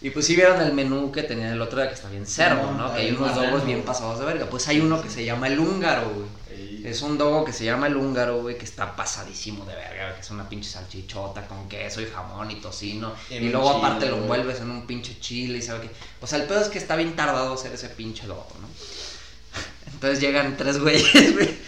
Y pues sí vieron el menú que tenía el otro día que está bien cerdo, ¿no? Que hay Ay, unos dogos bien pasados de verga. Pues hay uno que se llama el húngaro, güey. Es un dogo que se llama el húngaro, güey, que está pasadísimo de verga, que es una pinche salchichota con queso y jamón y tocino. En y luego chile, aparte lo envuelves en un pinche chile y sabe que... O sea, el pedo es que está bien tardado hacer ese pinche dogo, ¿no? Entonces llegan tres güeyes, güey.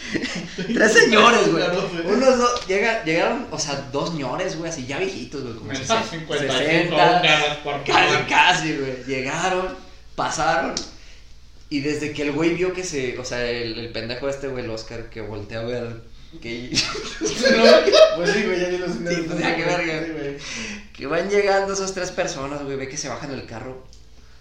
tres señores, güey. Unos dos, llega, llegaron, o sea, dos señores, güey, así ya viejitos, güey, como 60, 55 60, ganas por Casi, favor. casi, güey. Llegaron, pasaron. Y desde que el güey vio que se. O sea, el, el pendejo este, güey, el Oscar, que voltea a ver. Que, Pues sí, güey, ya vi los Sí, pues ya, qué verga. Sí, güey. que van llegando esas tres personas, güey, ve que se bajan del carro.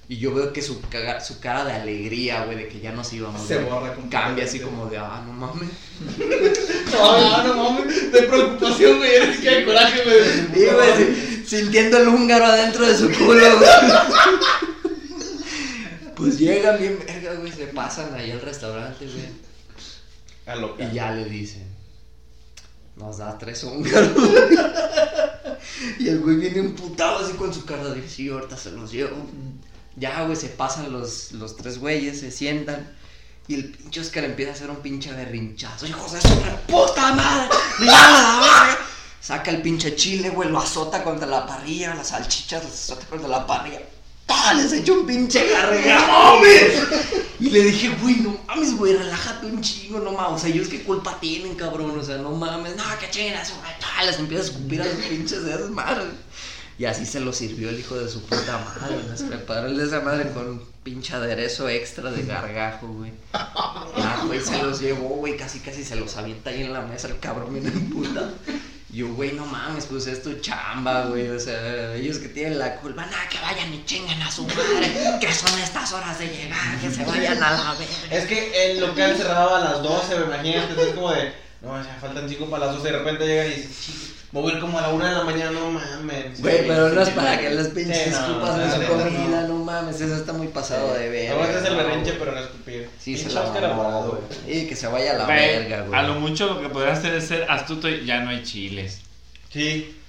Y yo veo que su, caga- su cara de alegría, güey, de que ya nos íbamos. Se güey, borra. Cambia así como de, ah, no mames. No, no mames. De preocupación, güey. Eres que hay coraje, güey. Y, güey, si- sintiendo el húngaro adentro de su culo, güey. Pues llegan bien verga, güey, se pasan ahí al restaurante, güey. A lo Y ya le dicen, nos da tres húngaros. y el güey viene emputado así con su cara de, sí, ahorita se los llevo. Ya, güey, se pasan los, los tres güeyes, se sientan. Y el pinche Oscar empieza a hacer un pinche berrinchazo. Hijos de su puta madre, me la verga. Saca el pinche chile, güey, lo azota contra la parrilla, las salchichas las azota contra la parrilla. ¡Pah! Les echo un pinche garregamo, y le dije, güey, no mames, güey, relájate un chingo, no mames. O sea, ellos qué culpa tienen, cabrón. O sea, no mames, no, qué chingas, güey. pa, Les empieza a escupir a los pinches de esas madres. Y así se lo sirvió el hijo de su puta madre. Les preparó el de esa madre con un pinche aderezo extra de gargajo, güey. Ya, güey, se los llevó, güey, casi casi se los avienta ahí en la mesa el cabrón bien puta. Yo, güey, no mames, pues es tu chamba, güey. O sea, ellos que tienen la culpa, nada, que vayan y chingan a su madre. Que son estas horas de llegar, que se vayan a la verga. Es que el local cerraba a las 12, me imagínate. Entonces, como de, no, ya faltan 5 para las 12. De repente llegan y "Chis, me voy a ir como a la 1 de la mañana, no mames. Güey, pero no es para que les pinches sí, no, escupas en su comida, no. no mames, eso está muy pasado de verga. Aguantas el no, berrinche, pero no escupir. Sí, se la mamó, güey. Y que se vaya a la verga, güey. A lo mucho lo que podrías hacer es ser astuto y ya no hay chiles. Sí.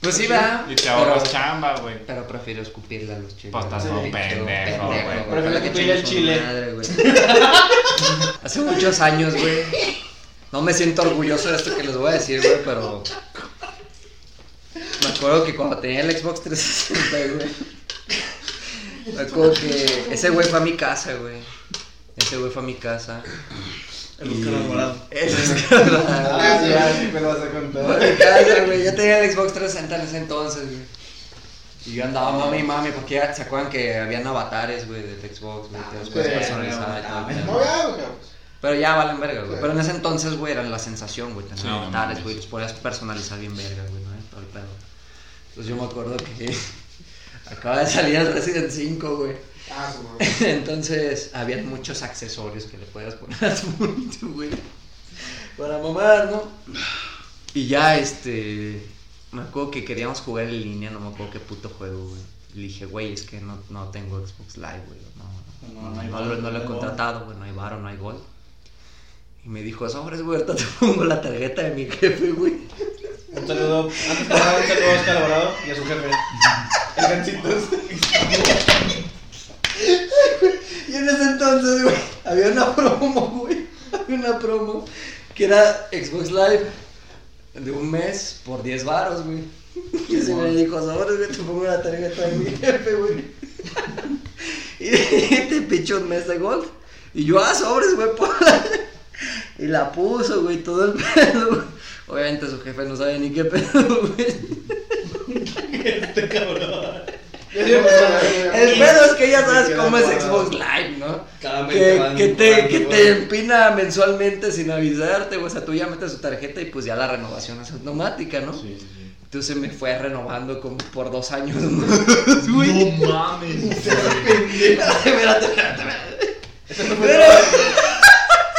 Pues sí, va. Y te ahorras pero, chamba, güey. pero prefiero escupirle a los chiles. Pues estás pendejo, güey. Prefiero que escupirle el chile. madre, güey. Hace muchos años, güey. No me siento orgulloso de esto que les voy a decir, güey, pero. Me acuerdo que cuando tenía el Xbox 360, güey. Me acuerdo que ese güey fue a mi casa, güey. Ese güey fue a mi casa. El Oscar Alvarado. El Oscar Alvarado. Ah, sí, sí me lo vas a Fue a contar. mi casa, güey. Yo tenía el Xbox 360 en ese entonces, güey. Y yo andaba mami y mami, porque ya se acuerdan que habían avatares, güey, del Xbox, güey, los puedes sí, personalizar y todo el pedo. No, ya, güey. Pero ya valen verga, güey. Pero en ese entonces, güey, eran la sensación, güey. Tener Sí, no avatares, güey. Los podías personalizar bien verga, güey, ¿no? Todo el pedo. Entonces yo me acuerdo que acaba de salir el Resident 5, güey. Ah, su. Entonces, habían muchos accesorios que le podías poner a tu monito, güey. Para mamar, ¿no? Y ya, este. Me acuerdo que queríamos jugar en línea, no me acuerdo qué puto juego, güey. Le dije, güey, es que no, no tengo Xbox Live, güey. No, no, No, no hay no, no no lo he contratado, güey. No hay varo, no hay gol. Y me dijo, sobres, güey, ahorita te pongo la tarjeta de mi jefe, güey. Un saludo, antes que nada, un saludo a Oscar Alvarado y a su jefe. El Gancitos. Y en ese entonces, güey, había una promo, güey. Había una promo que era Xbox Live de un mes por 10 varos, güey. Y se me dijo, sobres, güey, te pongo la tarjeta de mi jefe, güey. Y te picho un mes de Gold. Y yo, ah, sobres, güey, ponla. Y la puso, güey, todo el pedo. Obviamente su jefe no sabe ni qué pedo, güey. Este cabrón. El pedo es que ya sabes cómo es Xbox Live, ¿no? Cada que, que te, que te empina mensualmente sin avisarte, güey. O sea, tú ya metes tu tarjeta y pues ya la renovación es automática, ¿no? Sí, sí. Entonces me fue renovando como por dos años güey. No mames. espérate, espérate, espérate. Pero...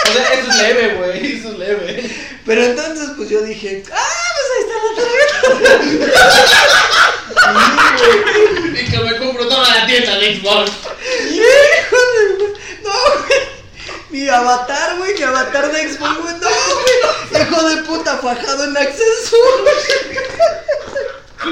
O sea, eso es leve, güey. Eso es leve. Pero entonces, pues yo dije, ah, pues ahí está la tarjeta. Y que me compro toda la tienda de Xbox. Hijo de... No, güey. Mi avatar, güey, mi avatar de Xbox, güey. No, güey. Hijo de puta, fajado en acceso.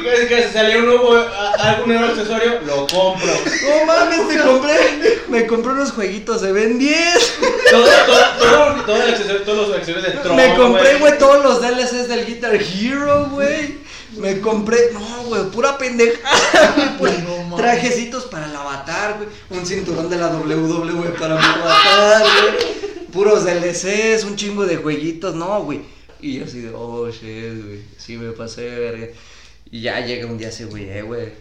Crees que se salió un nuevo, a- algún nuevo accesorio, lo compro. No mames, me compré, me compré unos jueguitos de Ben 10. Todo, todo, todo, todo el accesorio, todos los accesorios de Tron. Me compré, güey, todos los DLCs del Guitar Hero, güey. Me compré, no, güey, pura güey. pura- trajecitos para el avatar, güey. Un cinturón de la WWE para mi avatar, güey. Puros DLCs, un chingo de jueguitos, no, güey. Y yo así de, oh, shit, güey. Sí, me pasé de verga. Y ya llega un día ese güey, eh, güey.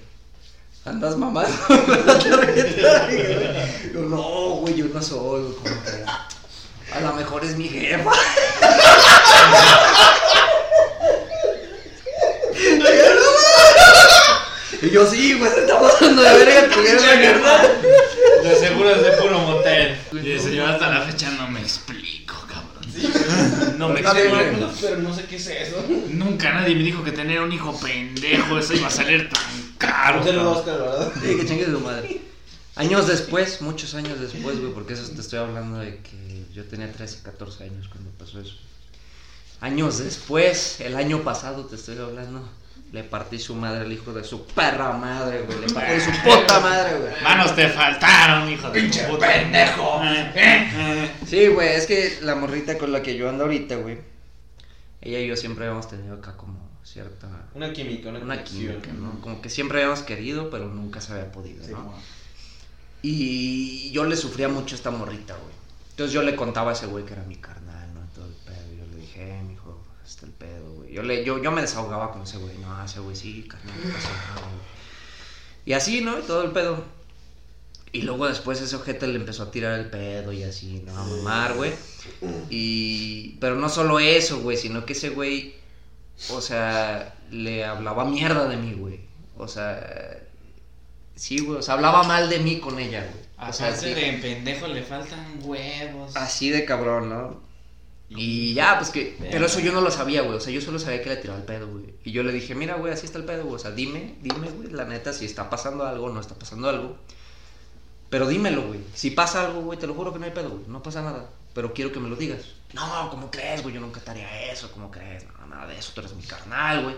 Andas mamando con la tarjeta. Y yo, no, güey, yo no soy, güey. Como que, a lo mejor es mi jefa. Y yo, sí, güey, se está pasando de verga tu jefa, ¿verdad? De seguro es de puro motel. Y el señor hasta la fecha no me explico, No me güey. Pero no sé qué es eso. Nunca nadie me dijo que tener un hijo pendejo, eso iba a salir tan caro. Un saludo a cabrón. Oscar, ¿verdad? Sí, que chingue su madre. Años después, muchos años después, güey, porque eso te estoy hablando de que yo tenía 13, 14 años cuando pasó eso. Años después, el año pasado te estoy hablando, le partí su madre al hijo de su perra madre, güey. Le partí su puta madre, güey. Manos te faltaron, hijo de Pinche puta. pendejo. Eh, eh, eh. Sí, güey, es que la morrita con la que yo ando ahorita, güey, ella y yo siempre hemos tenido acá como cierta... Una química, una, Una química, ¿no? Como que siempre habíamos querido, pero nunca se había podido, ¿no? Y yo le sufría mucho a esta morrita, güey. Entonces yo le contaba a ese güey que era mi carnal, ¿no? Todo el pedo. Yo le dije, el pedo, güey. Yo, le, yo, yo me desahogaba con ese güey. No, ese güey sí, carnal, no pasa nada, güey. Y así, ¿no? Y todo el pedo. Y luego después ese ojete le empezó a tirar el pedo y así, ¿no? A mamar, güey. Y... Pero no solo eso, güey, sino que ese güey o sea, le hablaba mierda de mí, güey. O sea, sí, güey, o sea, hablaba mal de mí con ella, güey. O sea, Aparte sí, de pendejo le faltan huevos. así de cabrón, ¿no? Y ya, pues que. Pero eso yo no lo sabía, güey. O sea, yo solo sabía que le tiraba el pedo, güey. Y yo le dije, mira, güey, así está el pedo, güey. O sea, dime, dime, güey, la neta, si está pasando algo o no está pasando algo. Pero dímelo, güey. Si pasa algo, güey, te lo juro que no hay pedo, güey. No pasa nada. Pero quiero que me lo digas. No, ¿cómo crees, güey? Yo nunca te haría eso. ¿Cómo crees? No, nada de eso. Tú eres mi carnal, güey.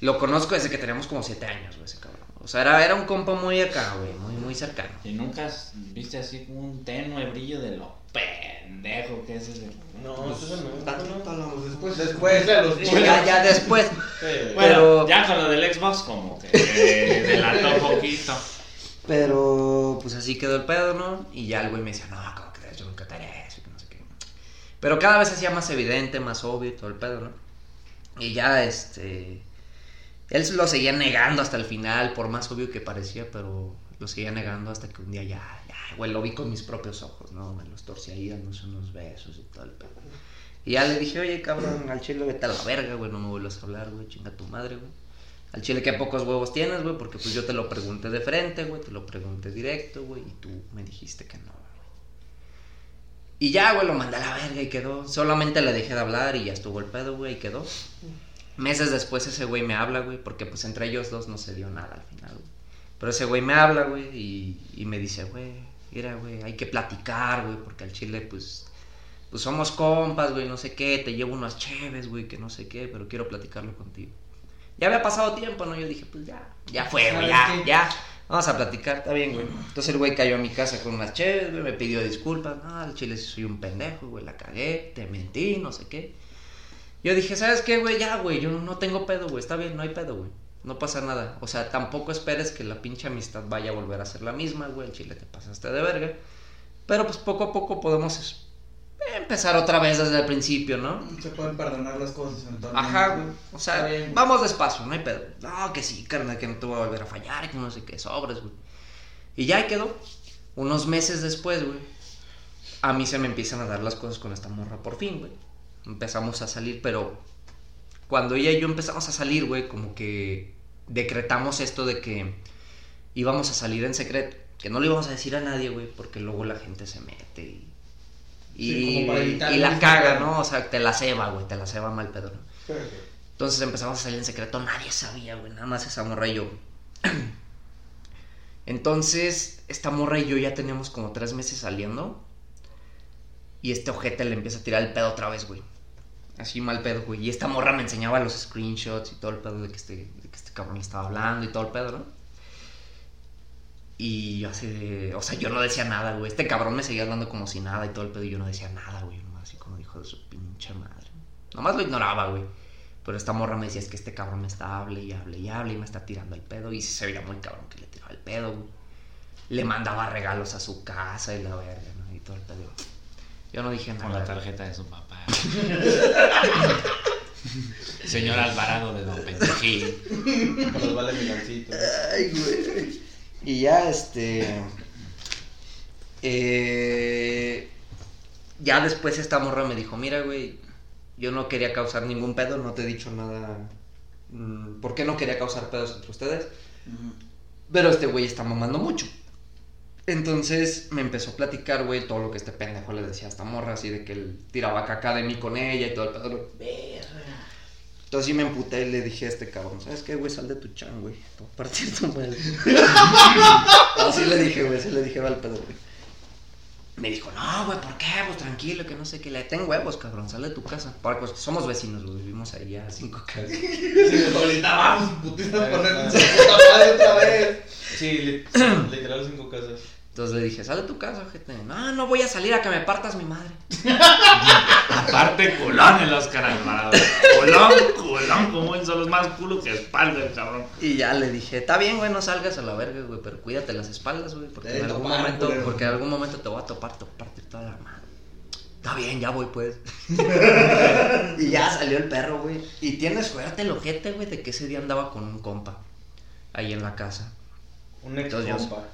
Lo conozco desde que teníamos como siete años, güey, ese cabrón. O sea, era, era un compa muy acá, güey. Muy, muy cercano. Y nunca viste así como un tenue brillo de lo pendejo que es ese. No, eso no. Tantito hablamos después. Después de los Ya, ya después. Sí. Bueno, Pero- ya con lo del Xbox como que eh, delató un poquito. Pero pues así quedó el pedo, ¿no? Y ya el güey me decía, no, ¿cómo crees? Yo nunca te haré eso, que no sé qué. Pero cada vez se hacía más evidente, más obvio y todo el pedo, ¿no? Y ya, este... Él lo seguía negando hasta el final, por más obvio que parecía, pero lo seguía negando hasta que un día ya, ya, güey, lo vi con mis propios ojos, ¿no? Me los torcí ahí dándose unos besos y todo el pedo. Y ya le dije, oye, cabrón, al chile vete a la verga, güey, no me vuelvas a hablar, güey, chinga tu madre, güey. Al chile, qué pocos huevos tienes, güey, porque pues yo te lo pregunté de frente, güey, te lo pregunté directo, güey, y tú me dijiste que no, güey. Y ya, güey, lo mandé a la verga y quedó. Solamente le dejé de hablar y ya estuvo el pedo, güey, y quedó. Meses después ese güey me habla, güey, porque pues entre ellos dos no se dio nada al final, güey. Pero ese güey me habla, güey, y, y me dice, güey, mira, güey, hay que platicar, güey, porque al chile, pues, pues somos compas, güey, no sé qué, te llevo unas cheves, güey, que no sé qué, pero quiero platicarlo contigo. Ya había pasado tiempo, ¿no? Yo dije, pues ya, ya fue, güey, ya, ya. Vamos a platicar, está bien, güey. Entonces el güey cayó a mi casa con unas cheves, güey, me pidió disculpas. No, al chile sí soy un pendejo, güey, la cagué, te mentí, no sé qué. Yo dije, ¿sabes qué, güey? Ya, güey, yo no tengo pedo, güey, está bien, no hay pedo, güey. No pasa nada. O sea, tampoco esperes que la pinche amistad vaya a volver a ser la misma, güey. El chile te pasaste de verga. Pero pues poco a poco podemos empezar otra vez desde el principio, ¿no? Se pueden perdonar las cosas eventualmente. Ajá, güey. O sea, bien. vamos despacio, no hay pedo. No, que sí, carnal, que no te voy a volver a fallar, que no sé qué, sobres, güey. Y ya ahí quedó. Unos meses después, güey, a mí se me empiezan a dar las cosas con esta morra por fin, güey. Empezamos a salir, pero cuando ella y yo empezamos a salir, güey, como que decretamos esto de que íbamos a salir en secreto. Que no le íbamos a decir a nadie, güey, porque luego la gente se mete y... Y, Sí, la caga. ¿no? O sea, te la ceba, güey, te la ceba mal pedo, ¿no? Entonces empezamos a salir en secreto, nadie sabía, güey, nada más esa morra y yo. Entonces, esta morra y yo ya teníamos como tres meses saliendo. Y este ojete le empieza a tirar el pedo otra vez, güey. Así mal pedo, güey. Y esta morra me enseñaba los screenshots y todo el pedo de que este, que este cabrón estaba hablando y todo el pedo, ¿no? Y yo así. O sea, yo no decía nada, güey. Este cabrón me seguía hablando como si nada y todo el pedo. Y yo no decía nada, güey. Así como dijo de su pinche madre. Nomás lo ignoraba, güey. Pero esta morra me decía, es que este cabrón me está hable y hable y hable y me está tirando el pedo. Y se veía muy cabrón que le tiraba el pedo, güey. Le mandaba regalos a su casa y la verga, ¿no? Y todo el pedo. Yo no dije nada. Con la tarjeta de su papá. Señor Alvarado de Don Pendejín. Con los vales milloncitos. Ay, güey. Y ya, este. eh, ya después esta morra me dijo: Mira, güey, yo no quería causar ningún pedo, no te he dicho nada. mm, ¿Por qué no quería causar pedos entre ustedes? Pero este güey está mamando mucho. Entonces me empezó a platicar, güey, todo lo que este pendejo le decía a esta morra, así de que él tiraba caca de mí con ella y todo el pedo. Entonces sí me emputé y le dije a este cabrón, ¿sabes qué, güey? Sal de tu chan, güey. Te voy a partir tu madre. Así le dije, güey, sí le dije al pedo, güey. Me dijo, no, güey, ¿por qué? Pues tranquilo, que no sé qué. Le tengo huevos, cabrón, sal de tu casa. Porque pues, somos vecinos, güey, vivimos ahí a cinco casas. Sí, ahorita vamos, putiza, ponerle su puta madre otra vez. Sí, li- literal cinco casas. Entonces le dije, sal de tu casa, gente. No, no voy a salir a que me partas mi madre. Aparte, culón el Oscar Alvarado. Culón, culón, como él solo es más culo que espalda el cabrón. Y ya le dije, está bien, güey, no salgas a la verga, güey, pero cuídate las espaldas, güey, porque en algún topar, momento, culero. porque en algún momento te voy a topar, te voy a partir toda la mano. Está bien, ya voy, pues. y ya salió el perro, güey. Y tiene suerte el ojete, güey, de que ese día andaba con un compa ahí en la casa. Un ex yo- compa.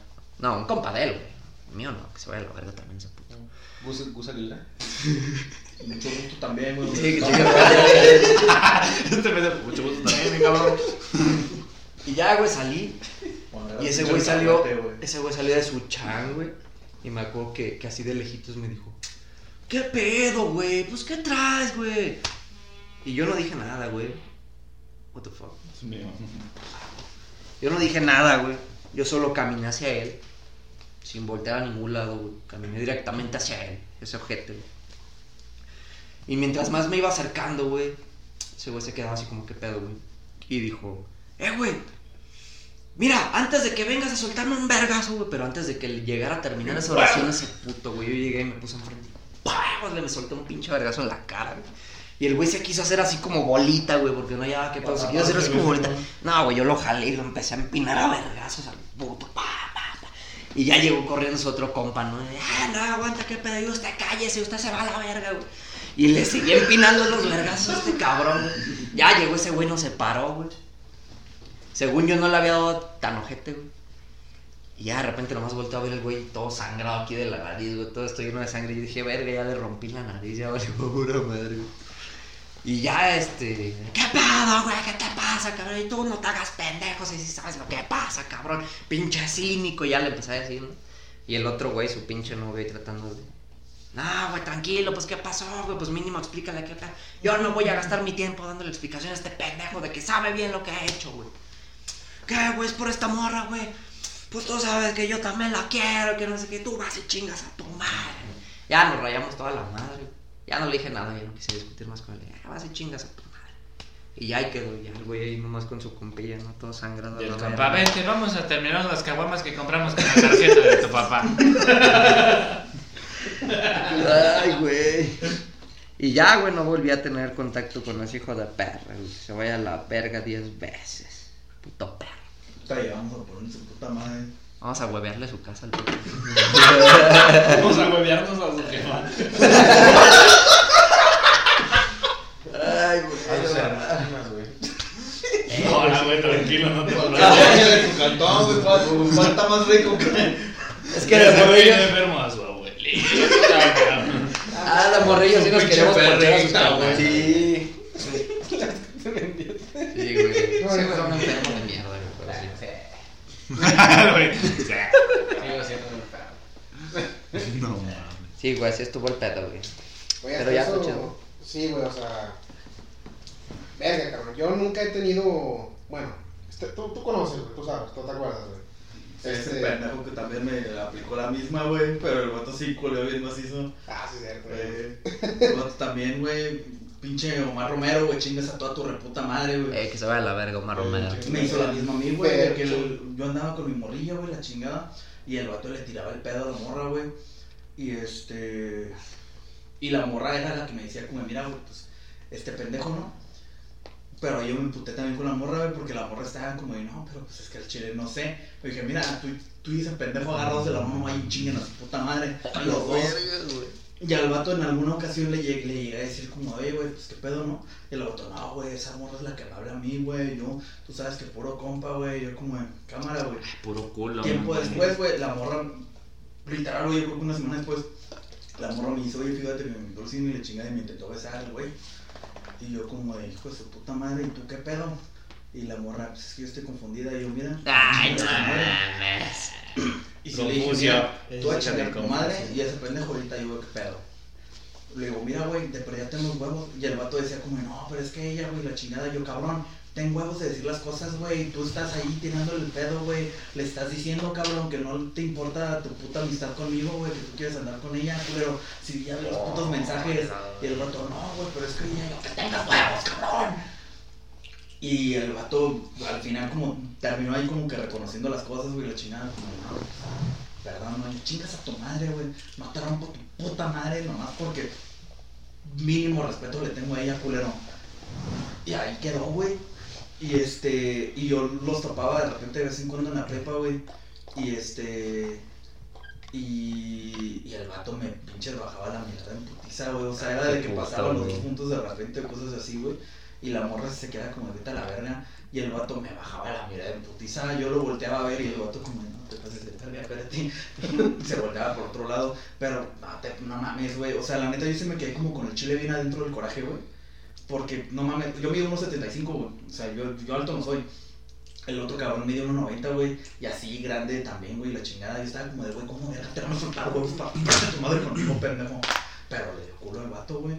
No, un compa de él, güey. El Mío no, que se vaya a la verga también ese puto. Gus, Gus Aguilar. Mucho gusto también, güey. Sí, que madre. Este me mucho gusto también, mi cabrón. Y ya, güey, salí. Y ese güey salió, güey. ese güey salió de su chan, güey. Y me acuerdo que, que así de lejitos me dijo, ¿qué pedo, güey? Pues, ¿qué traes, güey? Y yo no dije nada, güey. What the fuck? Yo no dije nada, güey. Yo solo caminé hacia él. Sin voltear a ningún lado, güey. Caminé directamente hacia él. Ese objeto, güey. Y mientras más me iba acercando, güey. Ese güey se quedaba así como, ¿qué pedo, güey? Y dijo, ¡eh, güey! Mira, antes de que vengas a soltarme un vergazo, güey. Pero antes de que llegara a terminar esa oración, ese puto, güey. Yo llegué y me puse enfrente. y ¡pah! Le me solté un pinche vergazo en la cara, güey. Y el güey se quiso hacer así como bolita, güey, porque no hallaba qué pedo. Se quiso hacer así como bolita. No, güey, yo lo jalé y lo empecé a empinar a vergazos al puto. Pa. Y ya llegó corriendo su otro compa, ¿no? Ah, no, aguanta, qué pedo. Y usted cállese, usted se va a la verga, güey. Y le seguía empinando los vergazos a este cabrón. Ya llegó ese güey, no se paró, güey. Según yo no le había dado tan ojete, güey. Y ya de repente nomás volteé a ver el güey todo sangrado aquí de la nariz, güey. Todo esto lleno de sangre. Y dije, verga, ya le rompí la nariz, ya vale pura madre, güey. Y ya este. ¿Qué pedo, güey? ¿Qué te pasa, cabrón? Y tú no te hagas pendejos y si sabes lo que pasa, cabrón. Pinche cínico. Ya le empecé a decir, ¿no? Y el otro güey, su pinche novio, tratando de. No, güey, tranquilo, pues qué pasó, güey. Pues mínimo explícale qué pedo. Yo no voy a gastar mi tiempo dándole explicación a este pendejo de que sabe bien lo que ha hecho, güey. ¿Qué, güey? Es por esta morra, güey. Pues tú sabes que yo también la quiero, que no sé qué. Tú vas y chingas a tu madre. Ya nos rayamos toda la madre. Ya no le dije nada, ya no quise discutir más con él. Vas y chingas a tu madre. Y ya ahí quedó, ya el güey ahí nomás con su compilla, ¿no? Todo sangrado. a Y el la compa, verga. vente, vamos a terminar las caguamas que compramos con la tarjeta de tu papá. Ay, güey. Y ya, güey, no volví a tener contacto con ese hijo de perra, güey. Se vaya a la verga diez veces. Puto perro. Ya vamos a poner su puta madre. Vamos a huevearle su casa al. Vamos a huevearnos a su jefa. Ay, güey. Ah, o sea, güey. Hola, güey, tranquilo, no te tu cantón, güey. Falta más rico que. Es que muy morrillos. enfermo a su abuelita. Ah, de morrillos sí nos queremos perrita, güey. Sí. Sí, güey. Sí, son enfermos de mierda, güey. pero sí. Güey, sí. Sigo siendo un perro. No mames. Sí, güey, así estuvo el pedo, güey. Oye, Pero ya. Sí, güey, o sea. Verga, cabrón. Yo nunca he tenido. Bueno, este, tú, tú conoces, güey, tú sabes, tú te acuerdas, güey. Ese Este- pendejo que también me aplicó la misma, güey. Pero el vato sí culeó bien macizo. Ah, sí, cierto, güey. Eh, el vato también, güey. Pinche Omar Romero, güey. Chingas a toda tu reputa madre, güey. Eh, que se vaya a la verga, Omar Romero. Me hizo la misma a mí, güey, de que Pero- el- yo andaba con mi morrilla, güey, la chingada, y el vato le tiraba el pedo a la morra, güey, y este, y la morra era la que me decía como, mira, güey, pues, este pendejo, ¿no? Pero yo me emputé también con la morra, güey, porque la morra estaba como, de, no, pero pues es que el chile no sé. Le dije, mira, tú, tú y ese pendejo agarrados de la mano ahí chinguen a su puta madre, los dos. Y al vato en alguna ocasión le llegué, le llegué a decir como, oye, güey, pues qué pedo, ¿no? Y el vato, no, güey, esa morra es la que me habla a mí, güey, yo, tú sabes que puro compa, güey, yo como, cámara, güey. Puro culo. Tiempo después, güey, la morra, literal, güey, yo creo que una semana después, la morra me dice, oye, fíjate me invitó al cine y le chingada y me intentó besar, güey. Y yo como de, hijo de su puta madre, ¿y tú qué pedo? Y la morra, pues es que yo estoy confundida, y yo, mira. Ay, no chinga tu madre". mames. Y si le dije, mira, tú a chingar a tu madre y ese pendejo ahorita yo, ¿qué pedo? Le digo, mira, güey, te perdiste los huevos. Y el vato decía como, no, pero es que ella, güey, la chingada. Yo, cabrón, ten huevos de decir las cosas, güey. Tú estás ahí tirándole el pedo, güey. Le estás diciendo, cabrón, que no te importa tu puta amistad conmigo, güey, que tú quieres andar con ella, pero si ya los putos mensajes. Y el vato, no, güey, pero es que ella, yo, que tengas huevos, cabrón. Y el vato, al final, como terminó ahí como que reconociendo las cosas, güey, la chingada, como, no, perdón, no, chingas a tu madre, güey, no te rompo tu puta madre, nomás porque mínimo respeto le tengo a ella, culero. Y ahí quedó, güey. Y este, y yo los topaba de repente de vez en cuando en la prepa, güey. Y este, y, y el vato me pinches bajaba la mirada en putiza, güey. O sea, era de que pasaban los dos puntos de repente, cosas así, güey. Y la morra se queda como vete a la verga. Y el vato me bajaba la mirada en putiza. Yo lo volteaba a ver y el vato como, no, te pases de verga, espérate. se volteaba por otro lado. Pero, no, te- no mames, güey. O sea, la neta, yo sí me quedé como con el chile bien adentro del coraje, güey. Porque, no mames, yo mido 1.75, güey. O sea, yo, yo alto no soy. El otro cabrón mide 1.90, güey. Y así grande también, güey. La chingada. Yo estaba como de, güey, ¿cómo verga te van a soltar, güey? Está tu madre conmigo, pendejo. Pero le dio culo al vato, güey.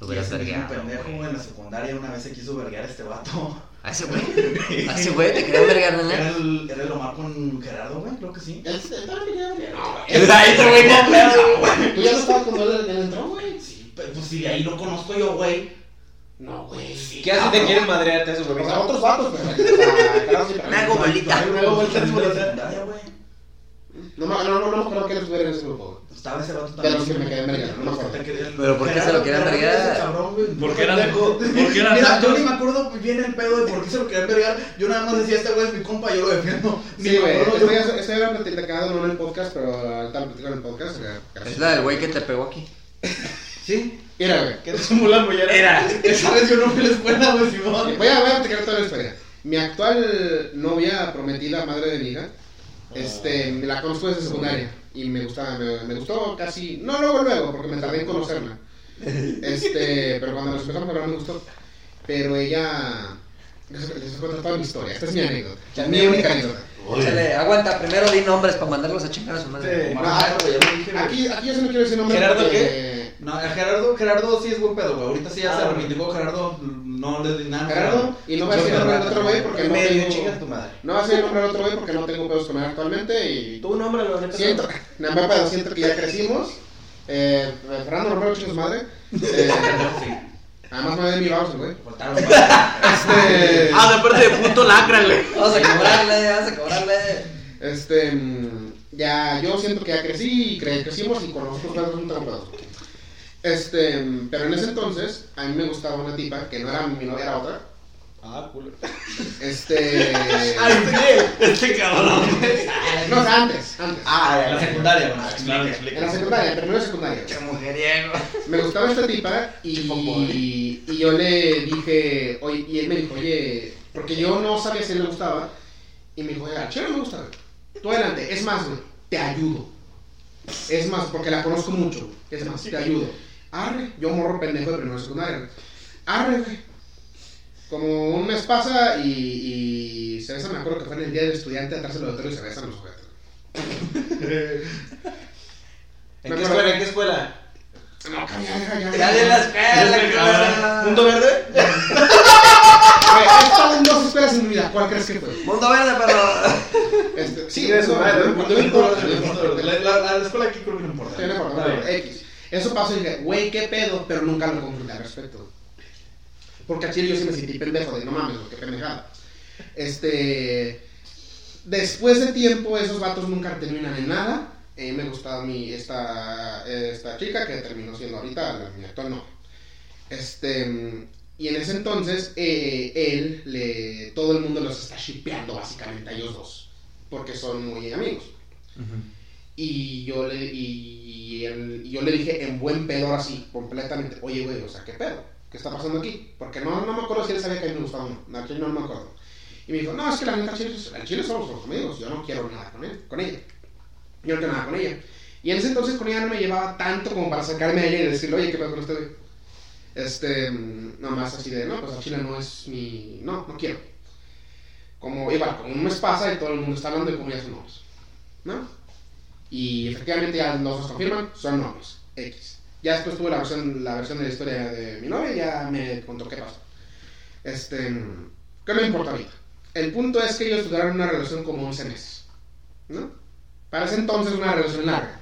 Lo hubieras vergueado, pendejo, güey. güey, en la secundaria una vez se quiso verguear a este vato. A ese güey. A ese güey te quería vergar, Era nena. el, era el Omar con Gerardo, güey, creo que sí. Él también quería ver. No, Ese güey no, güey. Tú ya no estabas cuando él, entró, güey. Sí, pues si de ahí lo conozco yo, güey. No, güey. ¿Qué hace te quieren madrearte a su O sea, huevito? otros vatos, pero. o pero- Me hago bolita. Me hago bolita, la bolita. güey. No, no, no, no me acuerdo que él estuviera en ese grupo, güey. Pues estaba ese vato De también. los que me quedé verga, no me acuerdo. Pero ¿por qué se lo querían Gerardo, verguear? ese cabrón, güey, ¿Por qué eran- pendejo. por qué eran Mira, yo ni me acuerdo bien el pedo de por qué se lo querían vergar. Yo nada más decía, este güey es mi compa, yo lo defiendo. Sí, güey. Esto era platicado no en el podcast, pero ahorita lo platico en el podcast. o. Es la del güey que te pegó aquí. Sí. Mira, güey. ¿Qué te simulando ya? Era. Esa vez yo no fui a la escuela, güey, Simón. Voy a, voy a platicar toda la historia. Mi actual novia prometida, madre de mi hija, este, me la conozco desde secundaria y me gustaba, me, me gustó casi, no luego luego, porque me tardé en conocerla. Este, pero cuando nos empezamos a hablar me gustó. Pero ella, les, les cuento toda mi historia, esta es mi anécdota, mi única anécdota. Échale, aguanta, primero di nombres para mandarlos a chingar a su madre. Sí. Omar Gerardo, güey, ya lo dije, güey. Aquí, aquí yo sí no quiero decir nombre ¿Gerardo porque- No, a Gerardo, Gerardo sí es buen pedo, güey. Ahorita sí ya Ah, se reivindicó Gerardo, no le di nada. Gerardo, y no voy a el nombre del otro güey porque no tengo... chingas tu madre. No voy a el otro güey porque no tengo pedos con él actualmente y Tú nómbralo, neta. Siento, nada más pero siento que ya crecimos. Eh, Fernando Romero, chicos madre. Eh, Sí, además me ve mi vamos, güey. Este, Ah, de parte de puto lacra, güey. Vamos a cobrarle, vamos a cobrarle. este, mm, ya, yo siento que ya crecí y cre- crecimos y con nosotros dos no tengo pedos. Este, pero en ese entonces, a mí me gustaba una tipa que no era mi novia, era otra. Ah, culo. Este. Este cabrón. no, antes, antes. Ah, en la secundaria, bueno. Explica, En explica. la secundaria, primero de secundaria. Qué mujeriego. Me gustaba esta tipa y, y yo le dije, oye, y él me dijo, oye, porque yo no sabía si le gustaba, y me dijo, oye, chero me gusta, güey. Tú adelante, es más, güey, te ayudo. Es más, porque la conozco mucho, es más, te ayudo. Arre, yo morro pendejo de primero de secundaria. Arre, güey. Como un mes pasa y, y se besan, me acuerdo que fue en el día del estudiante atrás del auditorio y se besan los juguetes. ¿En qué escuela? ¿En qué escuela? No, ya, ya, ya. Ya de la escuela, ¿Mundo verde? Güey, he estado en dos escuelas en mi vida. ¿Cuál crees que fue? Mundo verde, pero. Este, sí, importa, no importa. La, la, la, la escuela aquí creo que no importa. Sí, no importa, no importa, X. Eso pasó y dije, güey, qué pedo, pero nunca lo confronté al respecto. Porque a Chile yo sí me sentí pendejo, de no mames, qué pendejada. Este. Después de tiempo, esos vatos nunca terminan en nada. Eh, me gustaba mi, esta, esta chica que terminó siendo ahorita la- mi actual novia. Este. Y en ese entonces, eh, él, le, todo el mundo los está shipeando básicamente a ellos dos. Porque son muy amigos. Y yo le, y, él- y yo le dije en buen pedo ahora sí, completamente, oye, güey, o sea, ¿qué pedo? ¿Qué está pasando aquí? Porque no, no me acuerdo si él sabía que a mí me gustaba o no. Chile no me acuerdo. Y me dijo, no, es que la neta, chile, al chile somos los amigos, yo no quiero nada con, él, con ella. Yo no quiero nada con ella. Y en ese entonces con ella no me llevaba tanto como para sacarme a ella y decirle, oye, ¿qué pedo con este güey? Este, mm, nomás así de, no, pues al chile no es mi, no, no quiero. Como, igual, como un mes pasa y todo el mundo está hablando de cómo ya son novios, ¿no? Y efectivamente ya los dos confirman, son novios, X. Ya después tuve la versión, la versión de la historia de mi novia y ya me contó qué pasó. Este, ¿qué me importa ahorita? El punto es que ellos duraron una relación como 11 meses, ¿no? Para ese entonces una relación larga.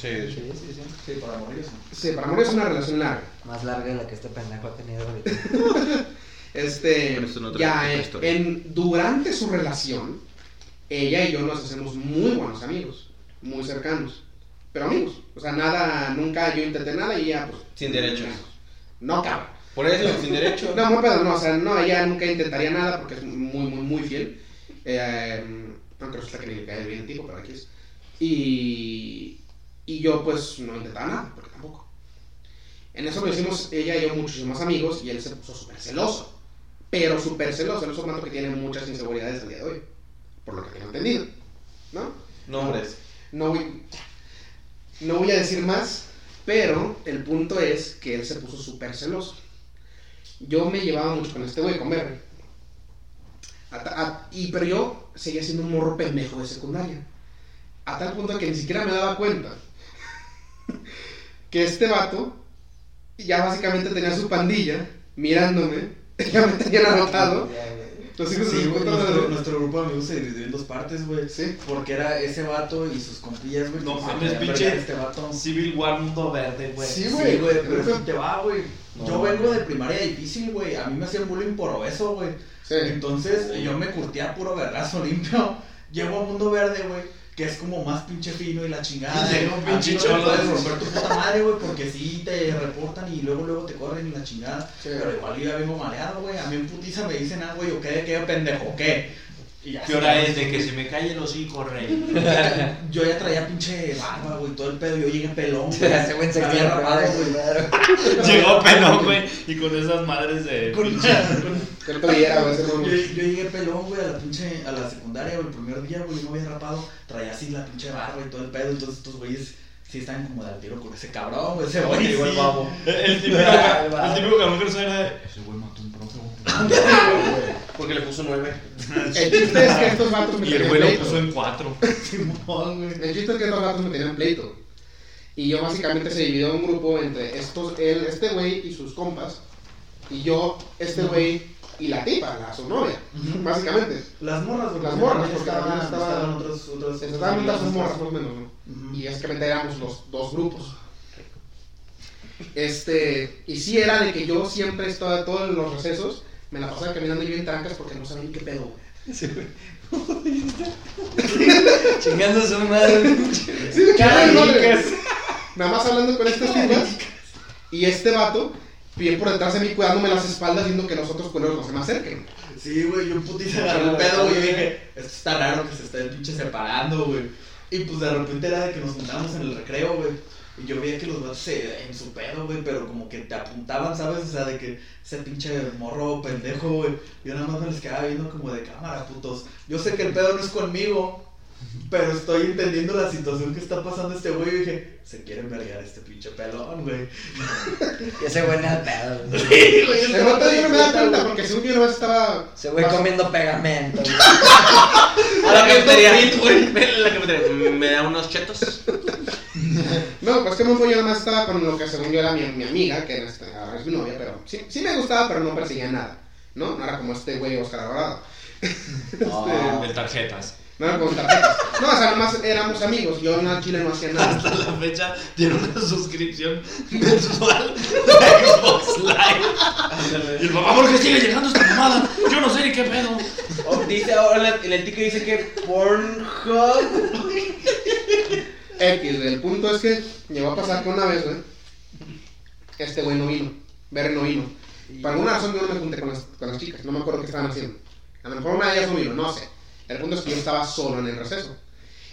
Sí, sí. Sí, sí, sí. Para morir eso. Sí, para morir es una relación larga. Más larga de la que este pendejo ha tenido ahorita. Este, no ya en- durante su relación, ella y yo nos hacemos muy buenos amigos, muy cercanos, pero amigos. O sea, nada, nunca yo intenté nada y ella, pues. Sin derechos. No, cabrón. Por eso, sin derecho. No, no, pero no, o sea, no, ella nunca intentaría nada porque es muy, muy, muy fiel. Eh, aunque resulta que ni le cae bien el tipo, pero aquí es. Y, y yo, pues, no intentaba nada, porque tampoco. En eso lo hicimos ella y yo muchísimos amigos y él se puso súper celoso. Pero súper celoso. Él es un mato que tiene muchas inseguridades al día de hoy. Por lo que tengo entendido. ¿no? Nombres. No no voy a decir más, pero el punto es que él se puso súper celoso. Yo me llevaba mucho con este güey. A a- y, pero yo seguía siendo un morro pendejo de secundaria. A tal punto que ni siquiera me daba cuenta que este vato ya básicamente tenía su pandilla mirándome. Ya me tenían anotado. Sí, güey, nuestro, grupo de amigos se dividió en dos partes, güey. Sí. Porque era ese vato y sus compillas, güey. No mames, pinche. Este vato. Civil War Mundo Verde, güey. Sí, Sí, güey. güey, pero eso te va, güey. No, Yo güey. vengo de primaria difícil, güey. A mí me hacían bullying por obeso, güey. Sí. Entonces yo me curtía puro vergazo limpio. Llego a Mundo Verde, güey. Que es como más pinche fino y la chingada. Pinche ti no te cholo puedes de- romper tu puta madre, güey. Porque sí te reportan y luego luego te corren y la chingada. Sí. Pero igual yo ya vengo maleado, güey. A mí en putiza me dicen, ah, güey, ¿o qué? ¿Qué pendejo? ¿Qué? Y ya ¿Qué hora es de que se me calle el hocico, rey? Yo ya traía pinche barba, güey, todo el pedo. Yo llegué pelón, güey. Ese güey se había rapado, güey. Llegó pelón, güey, y con esas madres de. Con- no güey, Yo, yo llegué pelón, güey, a la pinche, a la secundaria, güey, el primer día, güey, me había rapado, traía así la pinche barba y todo el pedo, entonces estos güeyes sí estaban como de al tiro con ese cabrón, güey, ese güey, Llegó el sí. babo. El típico, el típico cabrón que no suena de. Ese güey mató un profe. Porque le puso nueve. El chiste es que estos vatos me Y el tenían güey lo pleito. puso en cuatro. Simón, güey. El chiste es que estos vatos me tenían pleito. Y yo básicamente se dividió un grupo entre estos, él, este güey y sus compas. Y yo, este güey y la tipa, la su novia. Básicamente. Las morras. Las porque morras, porque estaban, estaban- estaban otros, otros, Se las sus morras, más o menos, ¿no? Ujú. Y básicamente éramos los dos grupos. Este, y sí era de que yo siempre estaba, todos los recesos, me la pasaba caminando yo en trancas porque no sabía ni qué pedo, güey. Chingando su madre. Sí, madre. Nada más hablando con estas tipas. Y este vato, bien por detrás de mí, cuidándome las espaldas, viendo que los otros culeros no se me acerquen. Sí, güey, yo en putiza agarré el pedo, güey, y dije, esto está raro que se estén pinche separando, güey. Y pues de repente era de que nos juntábamos en el recreo, güey. Yo veía que los vatos se, en su pedo, güey, pero como que te apuntaban, ¿sabes? O sea, de que ese pinche morro pendejo, güey. Yo nada más me les quedaba viendo como de cámara, putos. Yo sé que el pedo no es conmigo, pero estoy entendiendo la situación que está pasando este güey. Y dije, se quieren vergar este pinche pelón, güey. Y ese güey nada pedo. güey. Sí, güey, El yo no me da cuenta porque según yo vez estaba. Ese güey comiendo pegamento. güey. A la cafetería. La cafetería. mm, ¿Me da unos chetos? No, pues que yo nada más estaba con lo que según yo era mi, mi amiga, que era ahora es mi novia, pero sí, sí me gustaba, pero no perseguía nada. ¿No? No era como este güey Oscar Alvarado. Ah, de tarjetas. No era como tarjetas. No, o sea, nomás éramos amigos. Yo en el Chile no hacía nada. Hasta la fecha tiene una suscripción mensual de Xbox Live. Y el papá, ¿por qué sigue llegando esta mamada? Yo no sé ni qué pedo. Oh, dice ahora el, el ticket dice que Pornhub. X, güey. El punto es que llegó a pasar que una vez, güey, este güey no vino. Ver no vino. Por alguna razón yo no me junté con las, con las chicas. No me acuerdo qué estaban haciendo. A lo mejor una de ellas no vino, no sé. El punto es que yo estaba solo en el receso.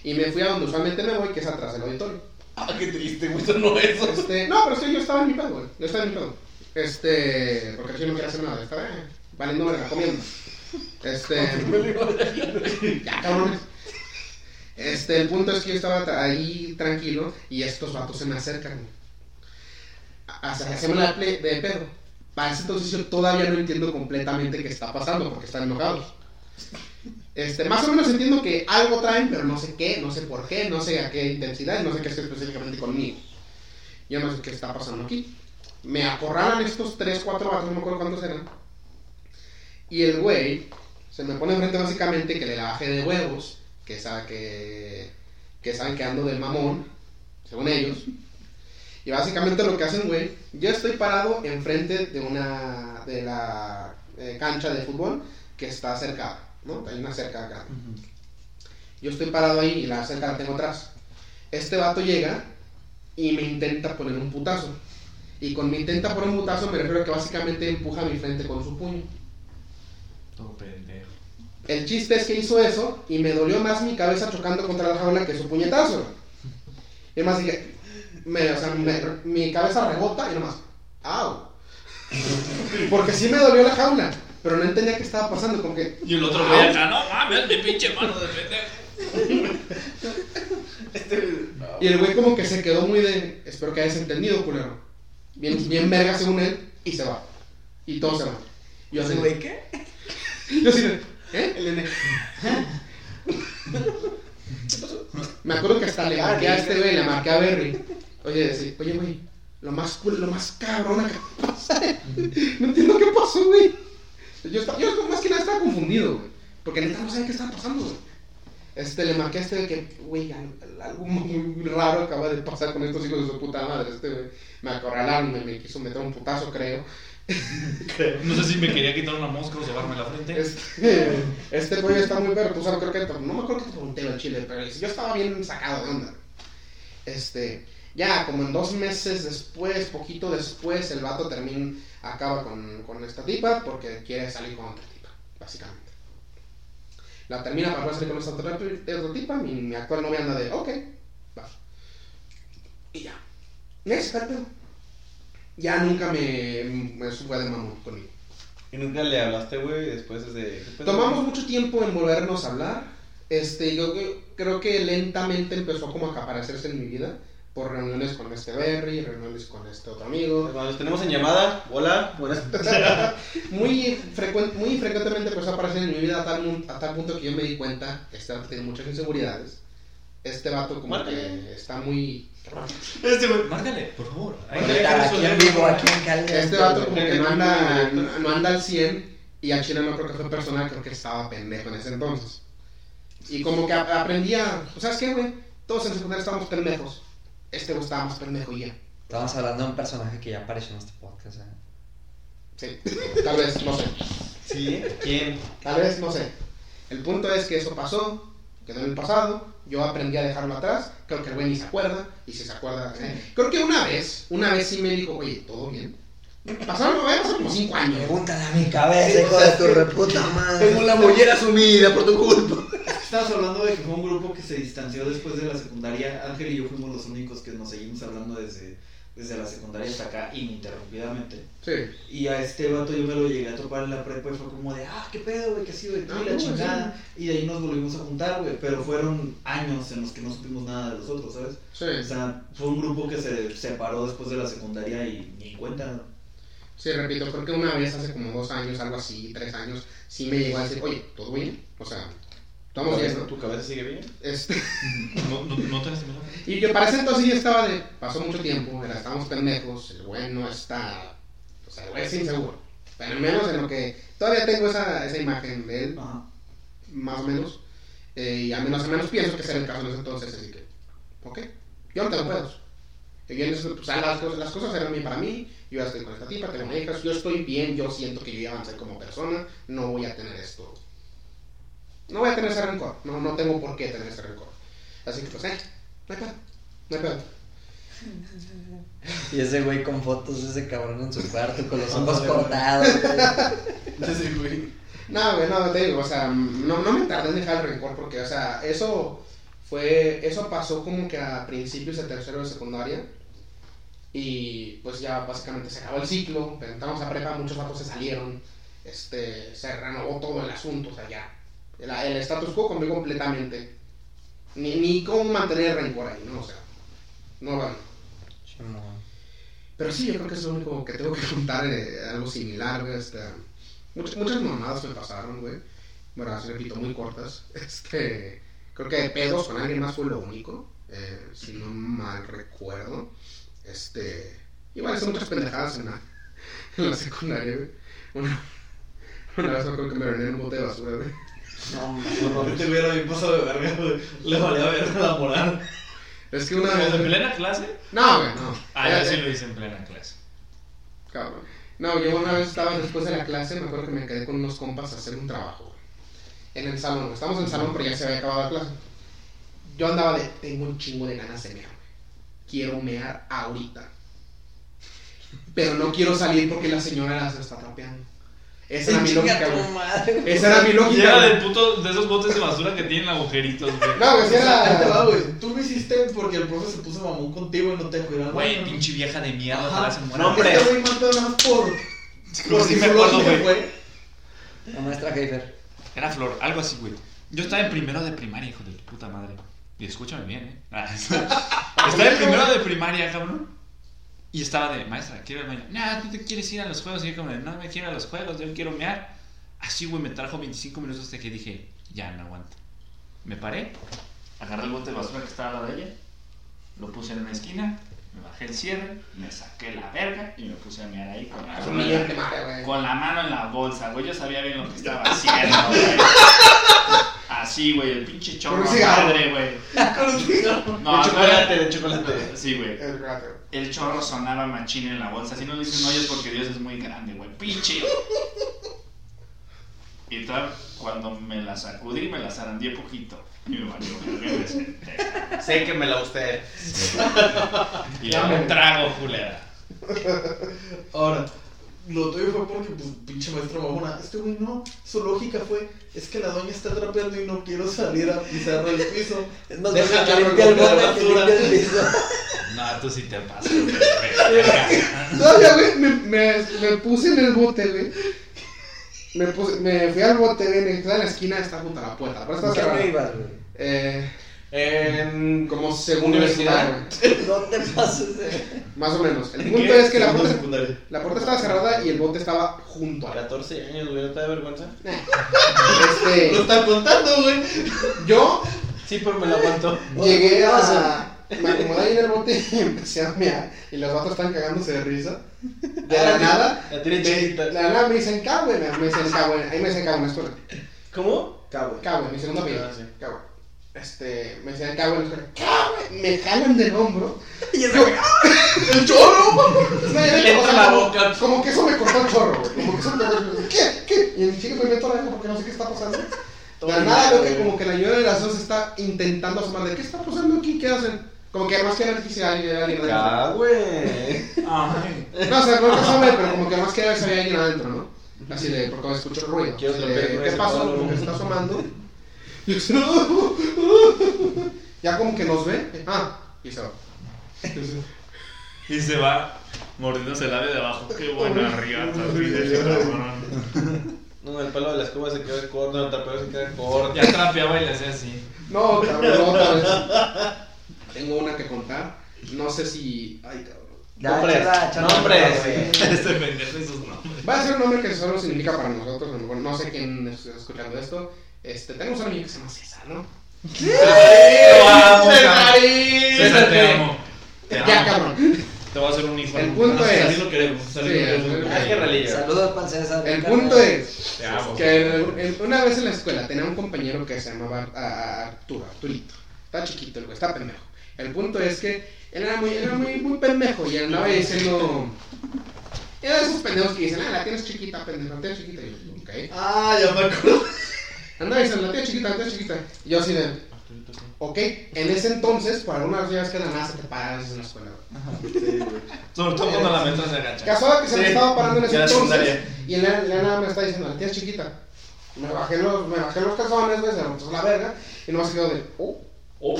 Y me fui a donde usualmente me voy, que es atrás del auditorio. Ah, qué triste, güey. Eso no es. Este, no, pero sí, yo estaba en mi pedo, güey. Yo estaba en mi pedo. Este, porque yo no quería hacer nada. Estaba eh, valiendo verga, comiendo. Este, ya, cabrones. Este, el punto es que yo estaba ahí tranquilo y estos vatos se me acercan. Hasta que hacemos la de pedo. Para ese entonces yo todavía no entiendo completamente qué está pasando porque están enojados. Este, más o menos entiendo que algo traen, pero no sé qué, no sé por qué, no sé a qué intensidad, no sé qué es específicamente conmigo. Yo no sé qué está pasando aquí. Me acorralan estos 3, 4 vatos, no me acuerdo cuántos eran. Y el güey se me pone enfrente básicamente que le la bajé de huevos, que sabe que, que saben que ando del mamón, según ellos. Y básicamente lo que hacen, güey, yo estoy parado enfrente de una de la eh, cancha de fútbol que está cerca, ¿no? Hay una cerca acá. Yo estoy parado ahí y la cerca la tengo atrás. Este vato llega y me intenta poner un putazo. Y con mi intenta poner un putazo me refiero a que básicamente empuja mi frente con su puño. Todo pendejo. El chiste es que hizo eso y me dolió más mi cabeza chocando contra la jaula que su puñetazo. Y más dije, me, o sea, me- mi cabeza rebota y nomás, ¡au! Porque sí me dolió la jaula, pero no entendía qué estaba pasando, como que, Y el otro güey acá, no mames, mi pinche mano de pendejo. Y el güey como que se quedó muy de, espero que hayas entendido, culero. Bien, bien verga según él, y se va. Y todos se van. Yo así, güey qué? yo así de, ¿eh? El nene. Me acuerdo que hasta le marqué a este güey, le marqué a Berry. Oye, sí, oye, güey, lo más cool, lo más cabrona que pasa. No entiendo qué pasó, güey. Yo, estaba, yo más que nada estaba confundido, güey. Porque neta no sabía qué estaba pasando, güey. Este, le marqué a este de que, güey, al- algo muy raro acaba de pasar con estos hijos de su puta madre. Este, güey, me acorralaron, me, me quiso meter un putazo, creo. No sé si me quería quitar una mosca o sobarme la frente. Este, este güey está muy perro, tú sabes, creo que, no me acuerdo que te pregunté al chile, pero yo estaba bien sacado de onda. Este, ya como en dos meses después, poquito después, el vato termina, acaba con, con esta tipa porque quiere salir con otra tipa, básicamente. La termina para salir con esta otra, otra tipa, mi, mi actual novia anda de, ok, va. Y ya. El pedo. Ya nunca me, me de mamón conmigo. Y nunca le hablaste, güey, después de... Tomamos mucho tiempo en volvernos a hablar. Este, yo creo que lentamente empezó como a aparecerse en mi vida por reuniones con este Berry, reuniones con este otro amigo. Los tenemos en llamada, hola, buenas. muy, muy frecuentemente empezó a aparecer en mi vida a tal, a tal punto que yo me di cuenta que este vato tiene muchas inseguridades. Este vato como Márcale. que está muy... Este güey, márcale, por favor. Aquí en vivo, aquí en Cali. Este vato como que no anda, no, no anda al 100 y a Chile no creo que fue personal, creo que estaba pendejo en ese entonces. Y como que aprendía, pues, ¿sabes qué, güey? Todos en secundaria estábamos pendejos. Este güey estaba más pendejo y ya. Estamos hablando de un personaje que ya apareció en este podcast. ¿eh? Sí, tal vez, no sé. ¿Sí? ¿Quién? Tal vez, no sé. El punto es que eso pasó, quedó en el pasado, yo aprendí a dejarlo atrás, creo que el güey ni se acuerda, y si se acuerda, eh, creo que una vez, una vez sí me dijo, oye, ¿todo bien? Pasaron, güey, pasaron como 5 años. Pregúntale a mi cabeza, hijo de tu reputa madre. Tengo la mollera sumida por tu culpa. Estabas hablando de que fue un grupo que se distanció después de la secundaria. Ángel y yo fuimos los únicos que nos seguimos hablando desde, desde la secundaria hasta acá ininterrumpidamente. Sí. Y a este vato yo me lo llegué a topar en la prepa y fue como de, ah, qué pedo, güey, que ha sido de ti, Ah, la no, chingada. Y de ahí nos volvimos a juntar, güey. Pero fueron años en los que no supimos nada de los otros, ¿sabes? O Sí, sea, fue un grupo que se separó después de la secundaria y ni en cuenta. sí, repito, creo que una vez hace como dos años, algo así, tres años, sí me llegó a decir, oye, ¿todo bien? O sea, estamos bien, ¿no? ¿Tu cabeza sigue bien? Este, No, no, no te y yo para ese entonces ya estaba de, pasó mucho tiempo, era, estábamos pendejos, el güey no está, o sea, el güey es inseguro. Pero al menos en lo que, todavía tengo esa, esa imagen de él, Ajá. más o menos, eh, y al menos, al menos pienso que será el caso en ese entonces, así que, ok, yo no tengo pedos. Que yo en ese- o sea, las, cosas, las cosas eran bien para mí, yo ya estoy con esta tipa, tengo una hija, yo estoy bien, yo siento que yo ya avancé como persona, no voy a tener esto. No voy a tener ese rencor, no, no tengo por qué tener ese rencor. Así que pues, eh, no hay pedo, no hay pedo. Y ese güey con fotos de ese cabrón en su cuarto con los ojos cortados. güey. No, güey, no, te digo, o sea, no, no me tardé en dejar el rencor porque, o sea, eso fue, eso pasó como que a principios de tercero de secundaria y pues ya básicamente se acabó el ciclo, entramos a prepa, muchos vatos se salieron, este, se renovó todo el asunto, o sea, ya, el, el status quo cambió completamente, ni, ni cómo mantener el rencor ahí, ¿no? O sea, no. Chimón. Pero sí, yo creo que es lo único que tengo que contar, eh, algo similar, güey. Este, muchas, muchas mamadas me pasaron, güey. Bueno, así repito, muy cortas. Este, creo que de pedos con alguien más fue lo único, eh, si no mal recuerdo. Este, igual hice muchas pendejadas en la, en la secundaria, güey. Una, una vez me acuerdo que me en un bote de basura, güey. No, mames. Este güey era bien pasado de verga, güey. Le valía ver la moral. Es que una ¿En vez... plena clase? No, güey, no. Ah, yo sí lo hice en plena clase. Cabrón. No, yo una vez estaba después de la clase, me acuerdo que me quedé con unos compas a hacer un trabajo. güey. En el salón, güey. estamos en el salón, pero ya se había acabado la clase. Yo andaba de, tengo un chingo de ganas de mear, güey. Quiero mear ahorita. Pero no quiero salir porque la señora se está trapeando. Esa era mi lógica, güey. Esa era mi lógica. Llega güey. del puto, de esos botes de basura que tienen agujeritos, güey. No, güey, sí Ahí te va, era... güey. Tú lo hiciste porque el profe se puso mamón contigo y no te dejó ir al Güey, pinche vieja de mierda, ojalá se muera. No, hombre. Este güey mató nada más por. Como si me acuerdo, güey. La maestra Heifer. Era Flor, algo así, güey. Yo estaba en primero de primaria, hijo de tu puta madre. Y escúchame bien, ¿eh? Estaba en primero de primaria, cabrón. Y estaba de, maestra, quiero ir al baño. No, tú te quieres ir a los juegos. Y yo como no me quiero a los juegos, yo quiero mear. Así, güey, me trajo 25 minutos hasta que dije, ya, no aguanto. Me paré, agarré el bote de basura que estaba al lado de ella, lo puse en una esquina, me bajé el cierre, me saqué la verga y me puse a mear ahí con la, primaria, güey. con la mano en la bolsa, güey. Yo sabía bien lo que estaba haciendo, güey. Así, güey, el pinche chorro Con un cigarro. madre, güey. No, de chocolate, de chocolate. Sí, güey. El chorro sonaba machín en la bolsa. Así no le dicen hoyos porque Dios es muy grande, güey. Pinche. Y tal, cuando me la sacudí, me la zarandeé poquito. Me me senté. Sé que me la usted. Y le hago un trago, culera. Ahora, lo tuyo fue porque, pues, pinche maestro mamona. Este güey no, su lógica fue: es que la doña está trapeando y no quiero salir a pisar el piso. Es más Deja que limpie el bote que limpie el piso. No, tú sí te pasas. Todavía, güey, me, me, me puse en el bote, güey. Me, puse, me fui al bote, güey, en la esquina, está junto a la puerta. Pero ¿En está qué año cerrada. ibas, güey? Eh, En. como segunda Universidad. universidad, güey. No te pases de... Más o menos. El punto es que la puerta, secundaria. la puerta estaba cerrada y el bote estaba junto a la 14 años, güey, ¿no te da vergüenza? Lo Este, está contando, güey. yo Sí, pero me la aguanto. llegué a. Me acomodé ahí en el bote y empecé a mear. Y los vatos están cagándose de risa. De la nada. La tiene me- chiquita. De la nada me dicen Cagüe. Me me dicen Cagüe. Ahí me dicen Cagüe en la escuela. ¿Cómo? Cabo. Cagüe, mi segundo apellido. Ah, sí. Cagüe. Este, me decían Cagüe en la escuela. Cagüe. Me jalan del hombro. Y Yo- güey, ¡El chorro! Ya Le la boca. Como que eso me cortó el chorro, güey. Como que eso me cortó el chorro. ¿Qué? ¿Qué? Y el chico me meto la porque no sé qué está pasando. De la nada veo que como que la señora de las dos está intentando asomar de ¿qué está pasando aquí? ¿Qué hacen? Como que además que ver si hay alguien adentro. Ah, güey. No, o sea, no que asome, pero como que además quiere ver si hay alguien adentro, ¿no? Así de, porque escucho el ruido. De, ¿Qué ese pasó? palo. Como que se está asomando. Y yo, Ya como que nos ve. Ah, y se va. Y se va mordiéndose el labio de abajo. Qué buena riata. No, el pelo de la escoba se queda corto, el trapeo se queda corto. Ya trapeaba y le hacía así. No, cabrón, no, otra vez. Tengo una que contar. No sé si. Ay, cabrón. Ya, Nombres, nombres. Este pendejo y sus nombres. Va a ser un nombre que solo significa para nosotros. a lo mejor No sé quién está escuchando esto. Este, tenemos un amigo que se llama César, ¿no? Vamos, César. César, te amo. Te Ya, amo. cabrón. Te voy a hacer un hijo. El punto es- Salir lo queremos. Sí. Saludos para César. El punto es Te amo. que una vez en la escuela tenía un compañero que se llamaba ah, Arturo, Arturito. Está chiquito el güey, está pendejo. El punto es que él era muy, era muy, muy pendejo y andaba diciendo. Era de esos pendejos que dicen, ah, la tienes chiquita, pendejo, la tienes chiquita. Y yo, ok. Ah, ya me acuerdo. Andaba diciendo, la tienes chiquita, la tienes chiquita. Y yo así de, ok. En ese entonces, por algunas días que de la nada se te paras en la escuela. güey. Sobre todo cuando la maestra se agacha. Casual que se me Sí, estaba parando en ese ya la entonces. Y en la, la nada me está diciendo, la tía es chiquita. Me bajé los, me bajé los calzones, güey, se me la verga. Y nomás quedó de, oh. Oh.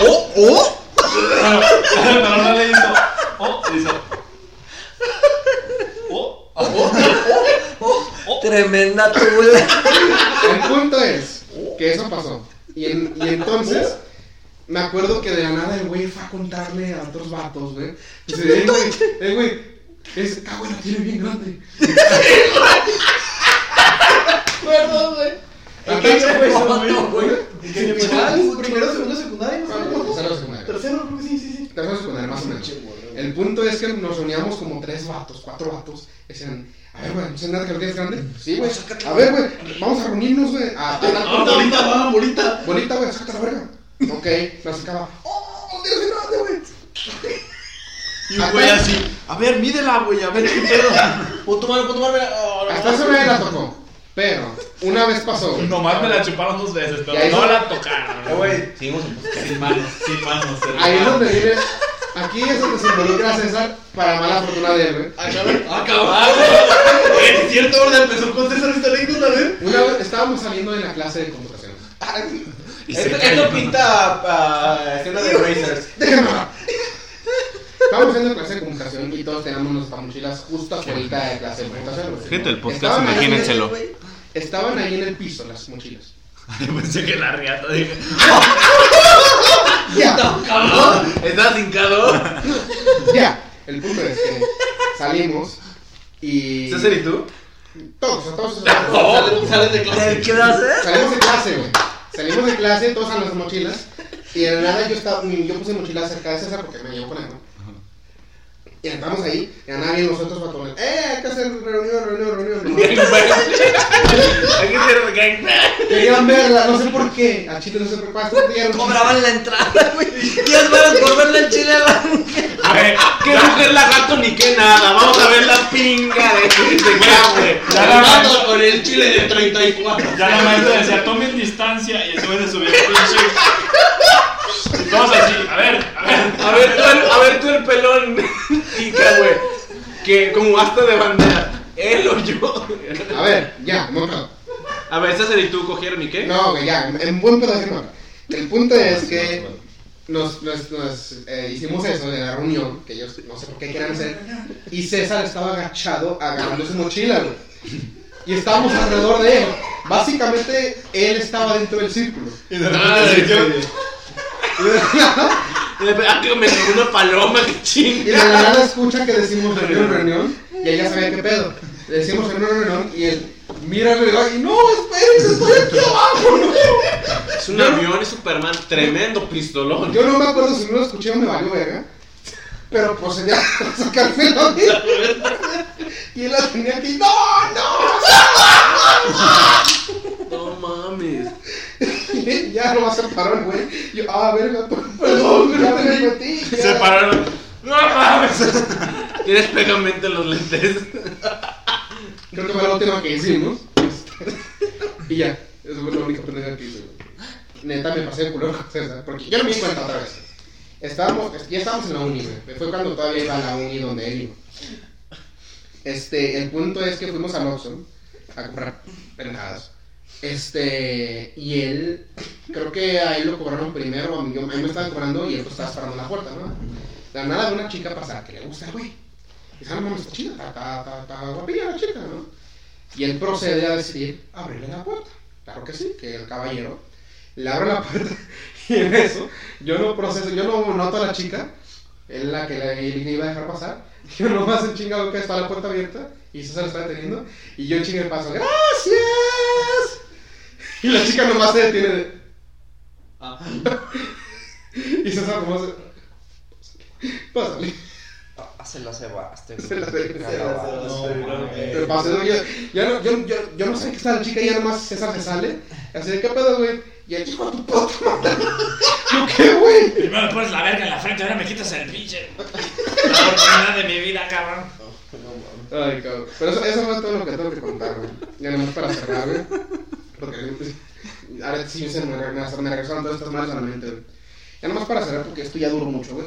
oh, oh. Pero no le hizo. Oh, hizo. Oh, Tremenda tula. El punto es que eso pasó. Y, en- y entonces, me acuerdo que de la nada el güey fue a contarle a otros vatos, güey. Dice, eh, güey, eh, güey, es, ah, güey, la tiene bien grande. Perdón, güey. ¿En qué año fue eso, güey? ¿En qué año fue? Primero, segundo, secundaria, no tercero, secundaria. Tercero, creo que sí, sí, sí. Tercero, secundaria, más o menos. El punto es que nos reuníamos como tres vatos, cuatro vatos. Decían, a ver, güey, ¿no sé nada que lo tienes grande? Sí, güey. A ver, güey, vamos a reunirnos, güey. A Ah, bolita, va, bolita. Bolita, güey, sácate la verga. Ok, la sacaba. ¡Oh, tienes grande, güey! Y un güey así. A ver, mídela, güey. A ver qué pedo. Pon tu mano. mira. Oh. Hasta eso nadie la tocó. Pero, una vez pasó. güey. Nomás me la chuparon dos veces, pero no la Eh, tocaron. güey, seguimos en podcast. Sin manos, sin manos. Ahí es donde viene. Aquí es donde se involucra César para mala fortuna de él, güey. Acabado. Es cierto, ahora empezó con César esta anécdota, ¿eh? Una vez estábamos saliendo de la clase de computación. Esto, esto pinta a escena de Racers. Déjame. Estábamos haciendo clase de computación y todos teníamos nuestras mochilas justo afuera de clase de computación. Gente del podcast, en el- imagínenselo. Estaban ahí en el piso las mochilas. Pensé que la riata dije. Ya, ¿Estás hincado? ya. El punto es que salimos y. ¿César y tú? Todos, todos. Sales, sales de clase. ¿Qué haces? Salimos de clase, güey. Salimos de clase, todos a las mochilas. Y de la nada yo estaba, yo puse mochila cerca de César porque me llevó con él, ¿no? Y entramos ahí, y a nadie nosotros para ¡eh! Hay que hacer reunión, reunión, reunión. Hay que hacer gangbang. Querían verla, no sé por qué. A Chile no. Hasta dieron- Cobraban la entrada, güey. Diez varas por verle el chile a la A ver, ¿qué mujer lagarto ni qué nada? Vamos a ver la pinga de, de acá, güey. Ya la maestra- con el chile de 34. Ya la maestra decía, tomen distancia. Y güey se subió el pinche. Y todos así, a ver, a ver. A ver tú el, a ver tú el pelón. Pica, güey. Que como hasta de bandera. Él o yo. A ver, ya, no pedo. A ver, César y tú cogieron y qué? No, güey, ya, en buen pedo no. El punto es que nos, nos, nos, eh, hicimos eso de la reunión, que ellos no sé por qué querían hacer, y César estaba agachado agarrando su mochila, güey. Y estábamos alrededor de él. Básicamente, él estaba dentro del círculo. Y de repente, Ah, que me llegó una paloma, que Y de chinga. la nada escucha que decimos reunión, reunión, y ella sabía qué pedo. Le decimos reunión, reunión, y él mira alrededor y no, espérense, estoy aquí abajo, no. Es un avión, es Superman, tremendo pistolón. Yo no me acuerdo si no lo escuché o me valió verga. Pero procedía a sacarme la vida. Y él la tenía aquí. ¡No! ¡No! No mames. Y ya no se paró el güey. Yo, ah, verga, perdón, ya me metí. ya. Se pararon. ¡No mames! Tienes pegamento en los lentes. Creo que fue la última que hicimos. y ya, eso fue la única pendeja que hice, güey. Neta, me pasé de culo con César. Porque yo no me di cuenta otra vez. Estábamos, ya estábamos en la uni, güey. Fue cuando todavía iba a la uni donde él iba. Este, el punto es que fuimos a Oxxo a comprar pendejadas. Este, y él, creo que a él lo cobraron primero, a mí, a mí me estaban cobrando y él pues estaba esperando la puerta, ¿no? La nada de una chica pasar que le gusta güey. Y ah, no está chida, está, está, está, está guapilla la chica, ¿no? Y él procede a decidir abrirle la puerta. Claro que sí, que el caballero le abre la puerta y en eso yo no proceso, yo no noto a la chica, es la que le, iba a dejar pasar. Yo nomás en chingado que está la puerta abierta y César está deteniendo y yo en chinga el paso, ¡gracias! Y la chica nomás se detiene de... y César nomás se... Pásale. Ah, se la cebaste, Se la cebaste. Yo, ya no, yo, yo, yo no sé qué está la chica y ya nomás César se sale. Así de, ¿qué pedo, güey? Y el de tu puta madre. ¿Yo qué, güey? Primero me pones la verga en la frente, ahora me quitas el pinche. La oportunidad de mi vida, cabrón. Ay, cabrón. Pero eso, eso fue todo lo que tengo que contar, güey. Ya nomás para cerrar, güey. Porque ahora sí se me, regresaron- me regresaron todas estas malas a la mente, güey. Ya nomás para cerrar, porque esto ya duró mucho, güey.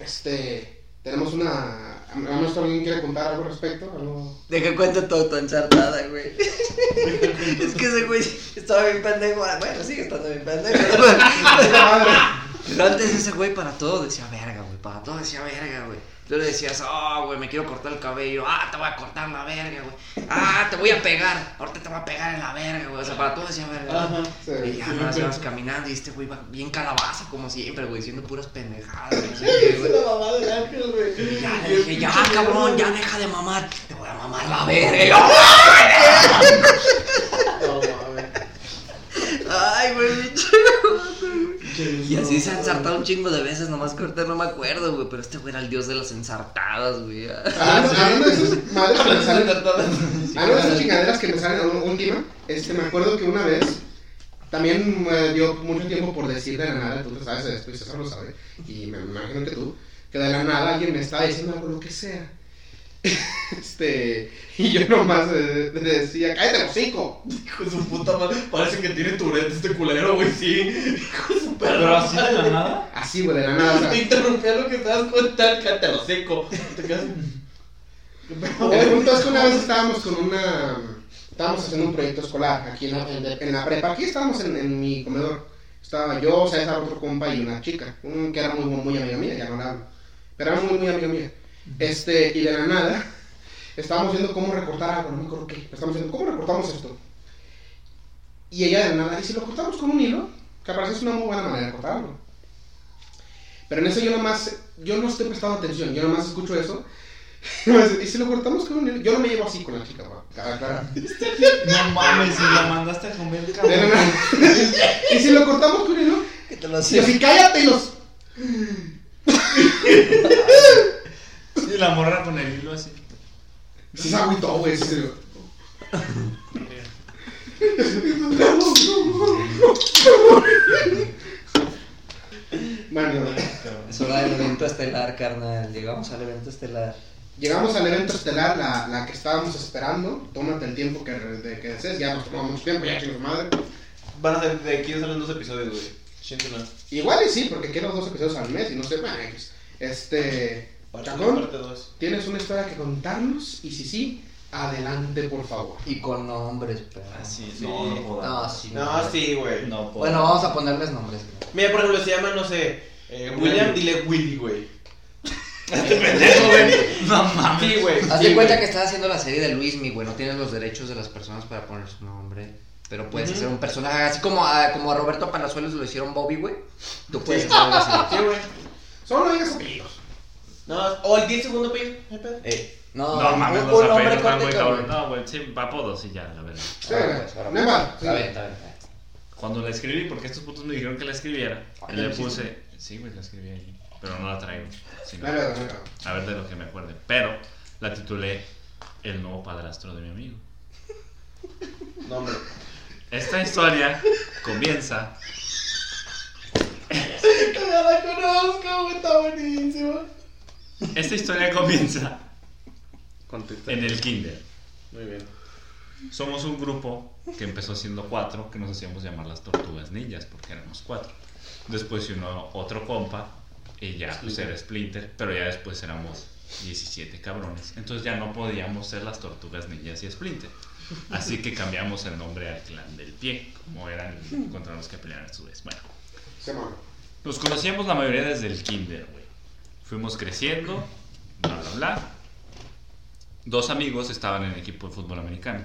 Este. Tenemos una. A lo mejor alguien quiere contar algo al respecto. Algo. Deja cuento todo tu ensartada, güey. es que ese güey estaba bien pendejo. Bueno, sigue estando bien pendejo. Pero antes ese güey para todo decía verga, güey. Para todo decía verga, güey. Tú le decías, oh, güey, me quiero cortar el cabello. Ah, te voy a cortar la verga, güey. Ah, te voy a pegar. Ahorita te voy a pegar en la verga, güey. O sea, para todo decía verga. güey. Sí. Y ya nos íbamos caminando y este güey va bien calabaza, como siempre, güey, diciendo puras pendejadas. güey, no sé qué, güey. la mamá del ángel, güey. Y ya le dije, ya cabrón, ya deja de mamar. Te voy a mamar la verga. Y yo. Ay, güey, Y así se ha ensartado un chingo de veces, nomás que ahorita no me acuerdo, güey. Pero este güey era el dios de las ensartadas, güey. Hablando, hablando de esas madres que me salen. Hablando de esas chingaderas que me salen a última, este, me acuerdo que una vez también me dio mucho tiempo por decir de la nada, tú te sabes de esto y César lo sabe, y me, me imagino que tú, que de la nada alguien me estaba diciendo algo, lo que sea. Este, y yo nomás eh, le decía, cállate el hocico. Hijo de su puta madre. Parece que tiene Tourette este culero, güey. Sí. Hijo de su perra. Pero así de la nada. Así, güey, de la nada. o sea, Te interrumpía lo que te das cuenta, que te lo seco. Te quedas. El punto es que una vez estábamos con una. Estábamos haciendo un proyecto escolar aquí en la, en, en la prepa. Aquí estábamos en, en mi comedor. Estaba yo, César, otro compa y una chica. Un, que era muy, muy, muy amiga mía, ya no la hablo. Pero era muy, muy amiga mía. Este, y de la nada, estábamos viendo cómo recortar algo, no me acuerdo qué. Estábamos viendo cómo recortamos esto. Y ella de nada, ¿y si lo cortamos con un hilo? Que parece es una muy buena manera de cortarlo. Pero en eso yo nomás, yo no estoy prestando atención, yo nomás escucho eso. ¿Y si lo cortamos con un hilo? Yo no me llevo así con la chica, va. No mames, si la mandaste a comer, De cabrón. nada. ¿Y si lo cortamos con un hilo? Que te lo Y así, cállate y los... Y la morra con el hilo así. Sí se agüitó, güey. sí Bueno, Es hora del evento estelar, carnal. Llegamos al evento estelar. llegamos al evento estelar, la, la que estábamos esperando. Tómate el tiempo que, de, que desees. Ya nos tomamos mucho tiempo, ya chingos madre. Van a ser de aquí salen dos episodios, güey. Igual y sí, porque quiero dos episodios al mes y no sé, bueno, X. Este. Parte Chacón, 1, parte 2. ¿tienes una historia que contarnos? Y si sí, adelante, por favor. Y con nombres, pero. Así, Sí. no, no puedo. No, sí. No, sí, güey. No puedo. Bueno, vamos a ponerles nombres. güey. Mira, por ejemplo, se llama, no sé, eh, William, dile Willy, güey. No mames. Sí, güey. Haz sí, de cuenta que estás haciendo la serie de Luis, mi güey. No tienes los derechos de las personas para poner su nombre. Pero puedes hacer un personaje así como a, como a Roberto Palazuelos lo hicieron Bobby, güey. Tú puedes hacer algo así. Sí, güey. Solo digas apellidos. No, o el 10 segundo pedo. Eh, no, No mames, un, un nombre güey. No, güey, sí, apodos y ya, la verdad. Sí, Ahora, pues, ahora, no es mal, Está sí. bien, está bien. Cuando la escribí, porque estos putos me dijeron que la escribiera, Ah, y ¿ya le puse. Sí, güey, la escribí ahí. Pero no la traigo. sino- No, no, no, no. a ver de lo que me acuerde. Pero la titulé El nuevo padrastro de mi amigo. No, hombre. Esta historia comienza. La conozco, güey, está buenísima. Esta historia comienza en el kinder. Muy bien. Somos un grupo que empezó siendo cuatro, que nos hacíamos llamar las tortugas ninjas, porque éramos cuatro. Después se unió otro compa, y ya pues era Splinter, pero ya después éramos 17 cabrones. Entonces ya no podíamos ser las tortugas ninjas y Splinter. Así que cambiamos el nombre al clan del pie, como eran contra los que peleaban a su vez. Bueno, nos conocíamos la mayoría desde el kinder, güey. Fuimos creciendo, bla, bla, bla. Dos amigos estaban en el equipo de fútbol americano.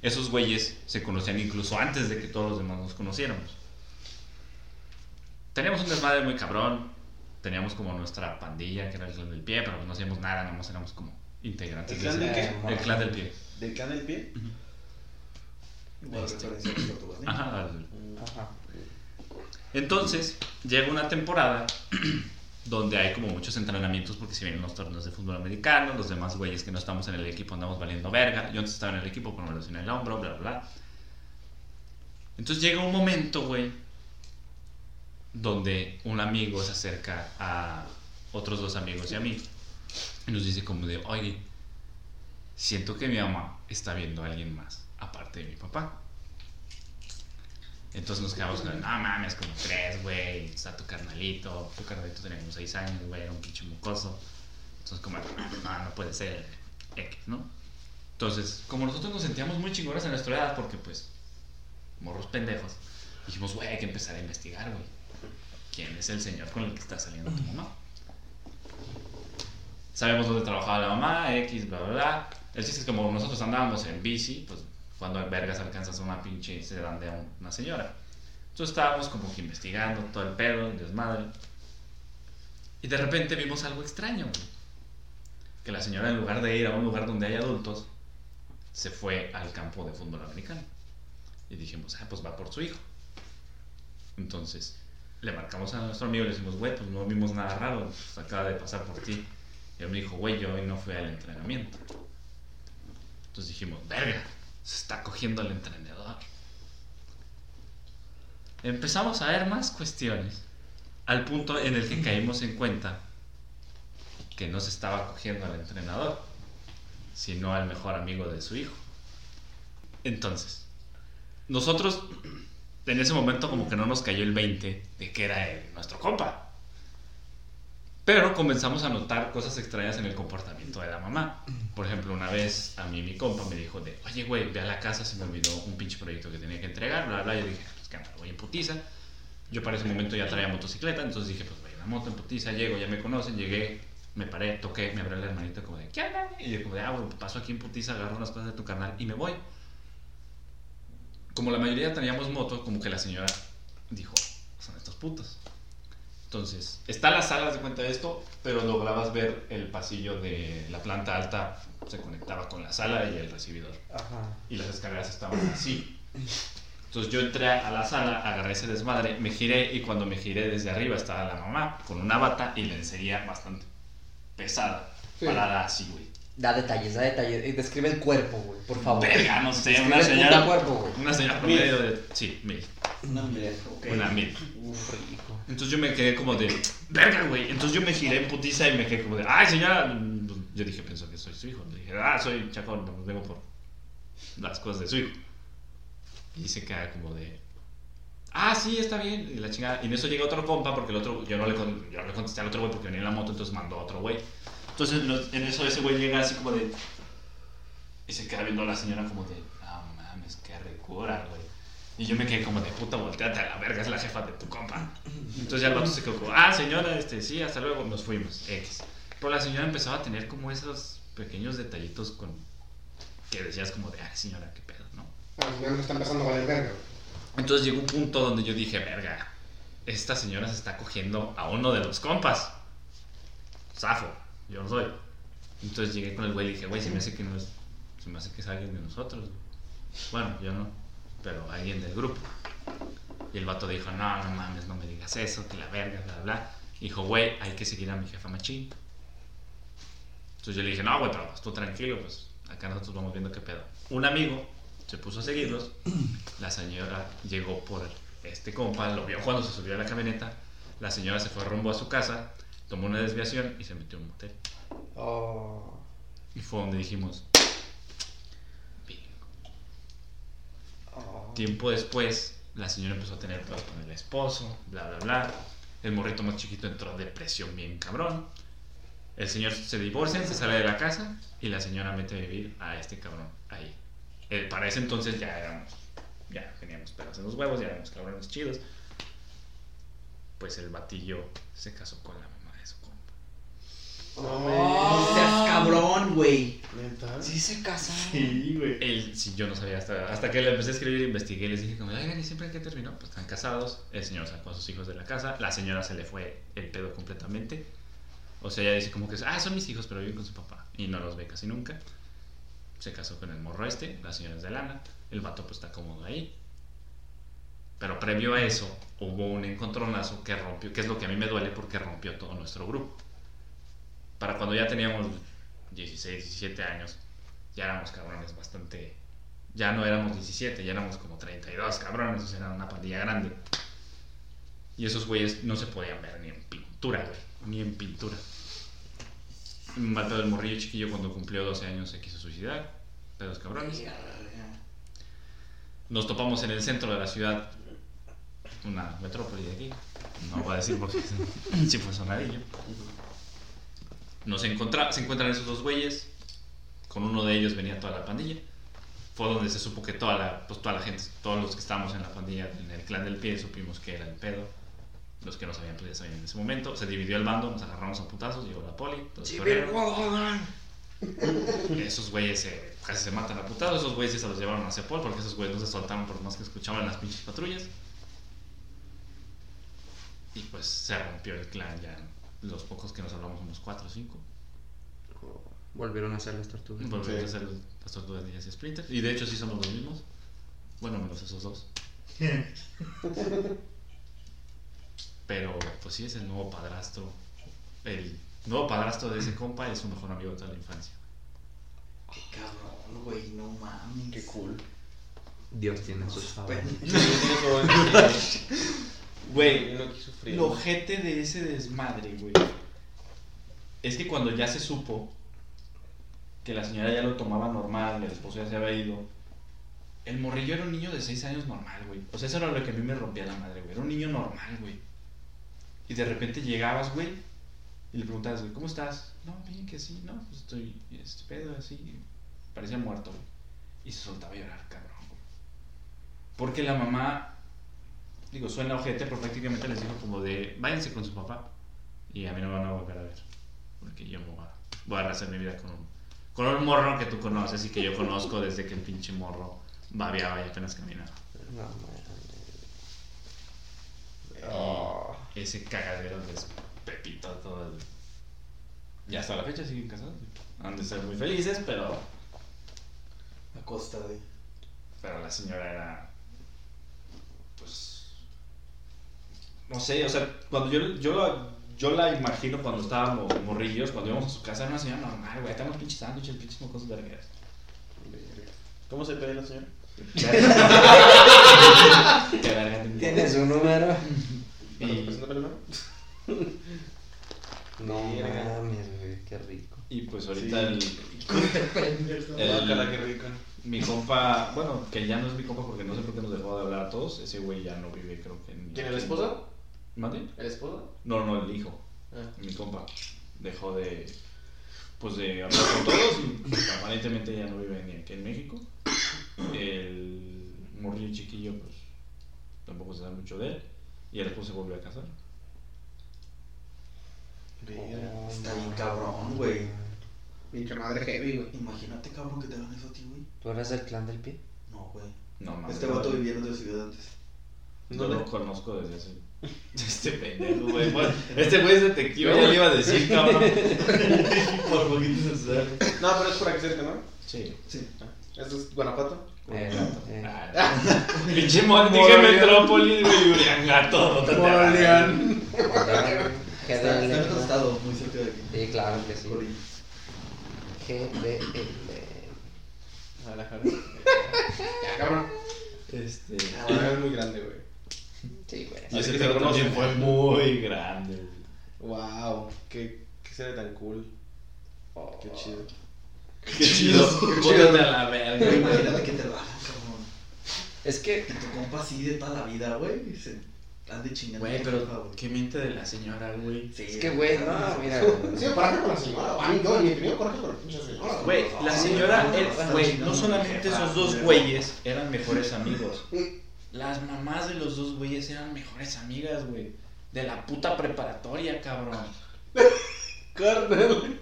Esos güeyes se conocían incluso antes de que todos los demás nos conociéramos. Teníamos un desmadre muy cabrón. Teníamos como nuestra pandilla, que era el clan del pie, pero no hacíamos nada, nada más éramos como integrantes ¿El clan de del qué? El clan del pie. ¿Del clan del pie? Ninja. Ajá, al- Ajá. Entonces, llega una temporada donde hay como muchos entrenamientos porque se vienen los torneos de fútbol americano, los demás güeyes que no estamos en el equipo andamos valiendo verga. Yo antes estaba en el equipo, pero me lesioné el hombro, bla, bla, bla. Entonces llega un momento, güey, donde un amigo se acerca a otros dos amigos y a mí y nos dice como de, oye, siento que mi mamá está viendo a alguien más, aparte de mi papá. Entonces nos quedamos con, no mames, como tres, güey, está tu carnalito, tu carnalito tenía como seis años, güey, era un pinche mucoso. Entonces como, no, no puede ser X, ¿no? Entonces, como nosotros nos sentíamos muy chingones en nuestra edad, porque pues, morros pendejos, dijimos, güey, hay que empezar a investigar, güey. ¿Quién es el señor con el que está saliendo tu mamá? Sabemos dónde trabajaba la mamá, X, bla, bla, bla. El chiste es que como nosotros andábamos en bici, pues cuando en vergas alcanzas a una pinche sedán de un- una señora. Entonces estábamos como que investigando todo el pedo, el desmadre. Y de repente vimos algo extraño. Que la señora en lugar de ir a un lugar donde hay adultos, se fue al campo de fútbol americano. Y dijimos, ah, pues va por su hijo. Entonces, le marcamos a nuestro amigo y le decimos, güey, pues no vimos nada raro, pues acaba de pasar por ti. Y él me dijo, güey, yo hoy no fui al entrenamiento. Entonces dijimos, verga, se está cogiendo el entrenador. Empezamos a ver más cuestiones, al punto en el que caímos en cuenta que no se estaba cogiendo al entrenador, sino al mejor amigo de su hijo. Entonces, nosotros en ese momento como que no nos cayó el 20 de que era nuestro compa. Pero comenzamos a notar cosas extrañas en el comportamiento de la mamá. Por ejemplo, una vez a mí mi compa me dijo de, oye, güey, ve a la casa, se me olvidó un pinche proyecto que tenía que entregar, bla, bla. Yo dije, pues que voy en putiza. Yo para ese momento ya traía motocicleta, entonces dije, pues voy en la moto en putiza, llego, ya me conocen, llegué, me paré, toqué, me abrió la hermanita como de, ¿qué onda? Y yo como de, ah, güey, paso aquí en putiza, agarro unas cosas de tu canal y me voy. como la mayoría teníamos moto, como que la señora dijo, son estos putos. Entonces, está la sala, de cuenta de esto, pero lograbas ver el pasillo de la planta alta, se conectaba con la sala y el recibidor. Ajá. Y las escaleras estaban así. Entonces yo entré a la sala, agarré ese desmadre, me giré y cuando me giré desde arriba estaba la mamá con una bata y lencería bastante pesada, Sí. parada así, güey. Da detalles, da detalles. Eh, Describe el cuerpo, güey, por favor. Verga, no sé, Describe una señora, cuerpo, güey. una señora promedio de, sí, mil, Una mierda, ok. una mil. Uf, rico. Entonces yo me quedé como de, verga, güey. Entonces yo me giré en putiza y me quedé como de, ay, señora. Mm, Yo dije, pensó que soy su hijo. Le dije, ah, soy chacón, no vengo por las cosas de su hijo. Y se queda como de, ah, sí, está bien. Y la chingada. Y en eso llega otro compa porque el otro, yo no le, yo le contesté al otro güey porque venía en la moto, entonces mandó a otro güey. Entonces en eso ese güey llega así como de, y se queda viendo a la señora como de, no mames, qué ricura, güey. Y yo me quedé como de puta, volteate a la verga, es la jefa de tu compa. Entonces ya el vato se quedó como, ah, señora, este, sí, hasta luego, nos fuimos, X. Pero la señora empezaba a tener como esos pequeños detallitos con que decías como de, ay, señora, qué pedo, ¿no? Ah, ya me está empezando a valer verga. Entonces llegó un punto donde yo dije, verga, esta señora se está cogiendo a uno de los compas. Zafo, yo no soy. Entonces llegué con el güey y dije, güey, se me hace que no es, se me hace que es alguien de nosotros. güey". Bueno, yo no, pero alguien del grupo. Y el vato dijo, no, no mames, no me digas eso, que la verga, bla, bla, bla. Dijo, güey, hay que seguir a mi jefa machín. Entonces yo le dije, no, güey, pero pues tú tranquilo, pues acá nosotros vamos viendo qué pedo. Un amigo se puso a seguirlos. La señora llegó por este compa, lo vio cuando se subió a la camioneta. La señora se fue rumbo a su casa, tomó una desviación y se metió en un motel. Oh. Y fue donde dijimos, oh. Tiempo después, la señora empezó a tener pedos con el esposo, bla, bla, bla. El morrito más chiquito entró en depresión bien cabrón. El señor se divorcia, se sale de la casa y la señora mete a vivir a este cabrón ahí. Eh, para ese entonces ya éramos, ya teníamos pedos en los huevos, ya éramos cabrones chidos. Pues el batillo se casó con la No seas cabrón, güey. Sí se casaron. Sí, güey. Él, sí, yo no sabía hasta, hasta que le empecé a escribir, investigué y les dije como, oigan, ¿y siempre en qué terminó? Pues están casados, el señor sacó a sus hijos de la casa, la señora se le fue el pedo completamente. O sea, ella dice como que, ah, son mis hijos, pero viven con su papá. Y no los ve casi nunca. Se casó con el morro este, la señora es de lana, el vato pues está cómodo ahí. Pero previo a eso, hubo un encontronazo que rompió, que es lo que a mí me duele porque rompió todo nuestro grupo. Para cuando ya teníamos 16, 17 años, ya éramos cabrones bastante. Ya no éramos 17, ya éramos como 32 cabrones, o sea, era una pandilla grande. Y esos güeyes no se podían ver ni en pintura, güey, ni en pintura. Pedo del morrillo chiquillo cuando cumplió 12 años se quiso suicidar, pedos cabrones. Nos topamos en el centro de la ciudad, una metrópoli de aquí. No voy a decir porque si fue sonadillo. Nos encontra, se encuentran esos dos güeyes. Con uno de ellos venía toda la pandilla. Fue donde se supo que toda la, pues toda la gente, todos los que estábamos en la pandilla, en el clan del pie, supimos que era el pedo. Los que no sabían, pues ya sabían en ese momento. Se dividió el bando, nos agarramos a putazos, llegó la poli. corrieron. Esos güeyes se- casi se matan a putados. Esos güeyes se los llevaron a Cepol porque esos güeyes no se soltaron por más que escuchaban las pinches patrullas. Y pues se rompió el clan ya. Los pocos que nos hablamos, unos 4 o 5. Volvieron a hacer las tortugas. Volvimos Sí. a hacer las tortugas ninjas y Splinter. Y de hecho sí somos los mismos. Bueno, menos esos dos. Pero pues sí es el nuevo padrastro. El nuevo padrastro de ese compa es su mejor amigo de toda la infancia. Qué cabrón, güey, no mames. Qué cool. Dios tiene sus favores. Güey, no frío. Lo ojete de ese desmadre, güey. Es que cuando ya se supo que la señora ya lo tomaba normal, el esposo ya se había ido, el morrillo era un niño de 6 años normal, güey. O sea, eso era lo que a mí me rompía la madre, güey. Era un niño normal, güey. Y de repente llegabas, güey, y le preguntabas, güey, ¿cómo estás? No, bien que sí, no, pues estoy este pedo así. Parecía muerto, güey. Y se soltaba a llorar, cabrón, güey. Porque la mamá digo, suena ojete, pero prácticamente les dijo como de, váyanse con su papá y a mí no me van a volver a ver, porque yo me voy a, voy a rehacer mi vida con un, con un morro que tú conoces y que yo conozco desde que el pinche morro babeaba y apenas caminaba. No. Oh. Ese cagadero de Pepito todo el... Y hasta la fecha siguen casados. Han de ser muy felices, pero, A costa de. pero la señora era... No sé, o sea, cuando yo, yo, la, yo la imagino cuando estábamos morrillos, cuando íbamos a su casa, era una señora normal, güey. Tenemos pinches sándwiches, pinches mocosos vergueras. ¿Cómo se pide la señora? ¿Tienes un número? ¿Cuándo Y? No Mierda. mames, güey, qué rico. y pues ahorita el, Ah, cara, qué rico. mi compa, bueno, que ya no es mi compa porque no sé por qué nos dejó de hablar a todos. Ese güey ya no vive, creo que en. ¿Quién, el esposo? ¿Mande? ¿El esposo? No, no, el hijo. Ah. Mi compa dejó de. Pues de hablar con todos y aparentemente ya no vive ni aquí en México. El morrillo chiquillo, pues tampoco se sabe mucho de él. Y el esposo se volvió a casar. Verga. Está bien cabrón, güey. Pinche madre heavy, güey. Imagínate, cabrón, que te hagan eso a ti, güey. ¿Tú eres del clan del pie? No, güey. No mames. Este vato vivía en otra ciudad antes. No lo conozco desde hace. Este pendejo, güey. Este güey es detective, ya le iba a decir, cabrón. Por poquito se sabe. No, pero es por aquí cerca, ¿no? Sí. Sí. ¿Esto es Guanajuato? Eh, eh. Ah, Pinche mon, dije Metrópolis, güey, Uriangato, no te Molian. GDL. Está, en otro estado, muy cerca de aquí. Sí, claro que sí. GDL. Guadalajara. Ya, cabrón. Este. Ah, es muy grande, güey. Sí, güey. Y ese que te también fue muy grande, güey. Wow, qué, qué serie tan cool. Oh. Qué chido. Qué chido. Bótate a la verga. Imagínate que te bajan, cabrón. Es que, Que tu compa así de toda la vida, güey. y Se ande chingando. Güey, pero güey. qué mente de la señora, güey. Sí, es que, güey, no, mira. Sí, coraje con la señora. A mí, yo, ni tenido coraje con la pinche señora. Güey, la señora, güey, no, solamente esos dos güeyes eran mejores amigos. Las mamás de los dos güeyes eran mejores amigas, güey. De la puta preparatoria, cabrón. Carnal.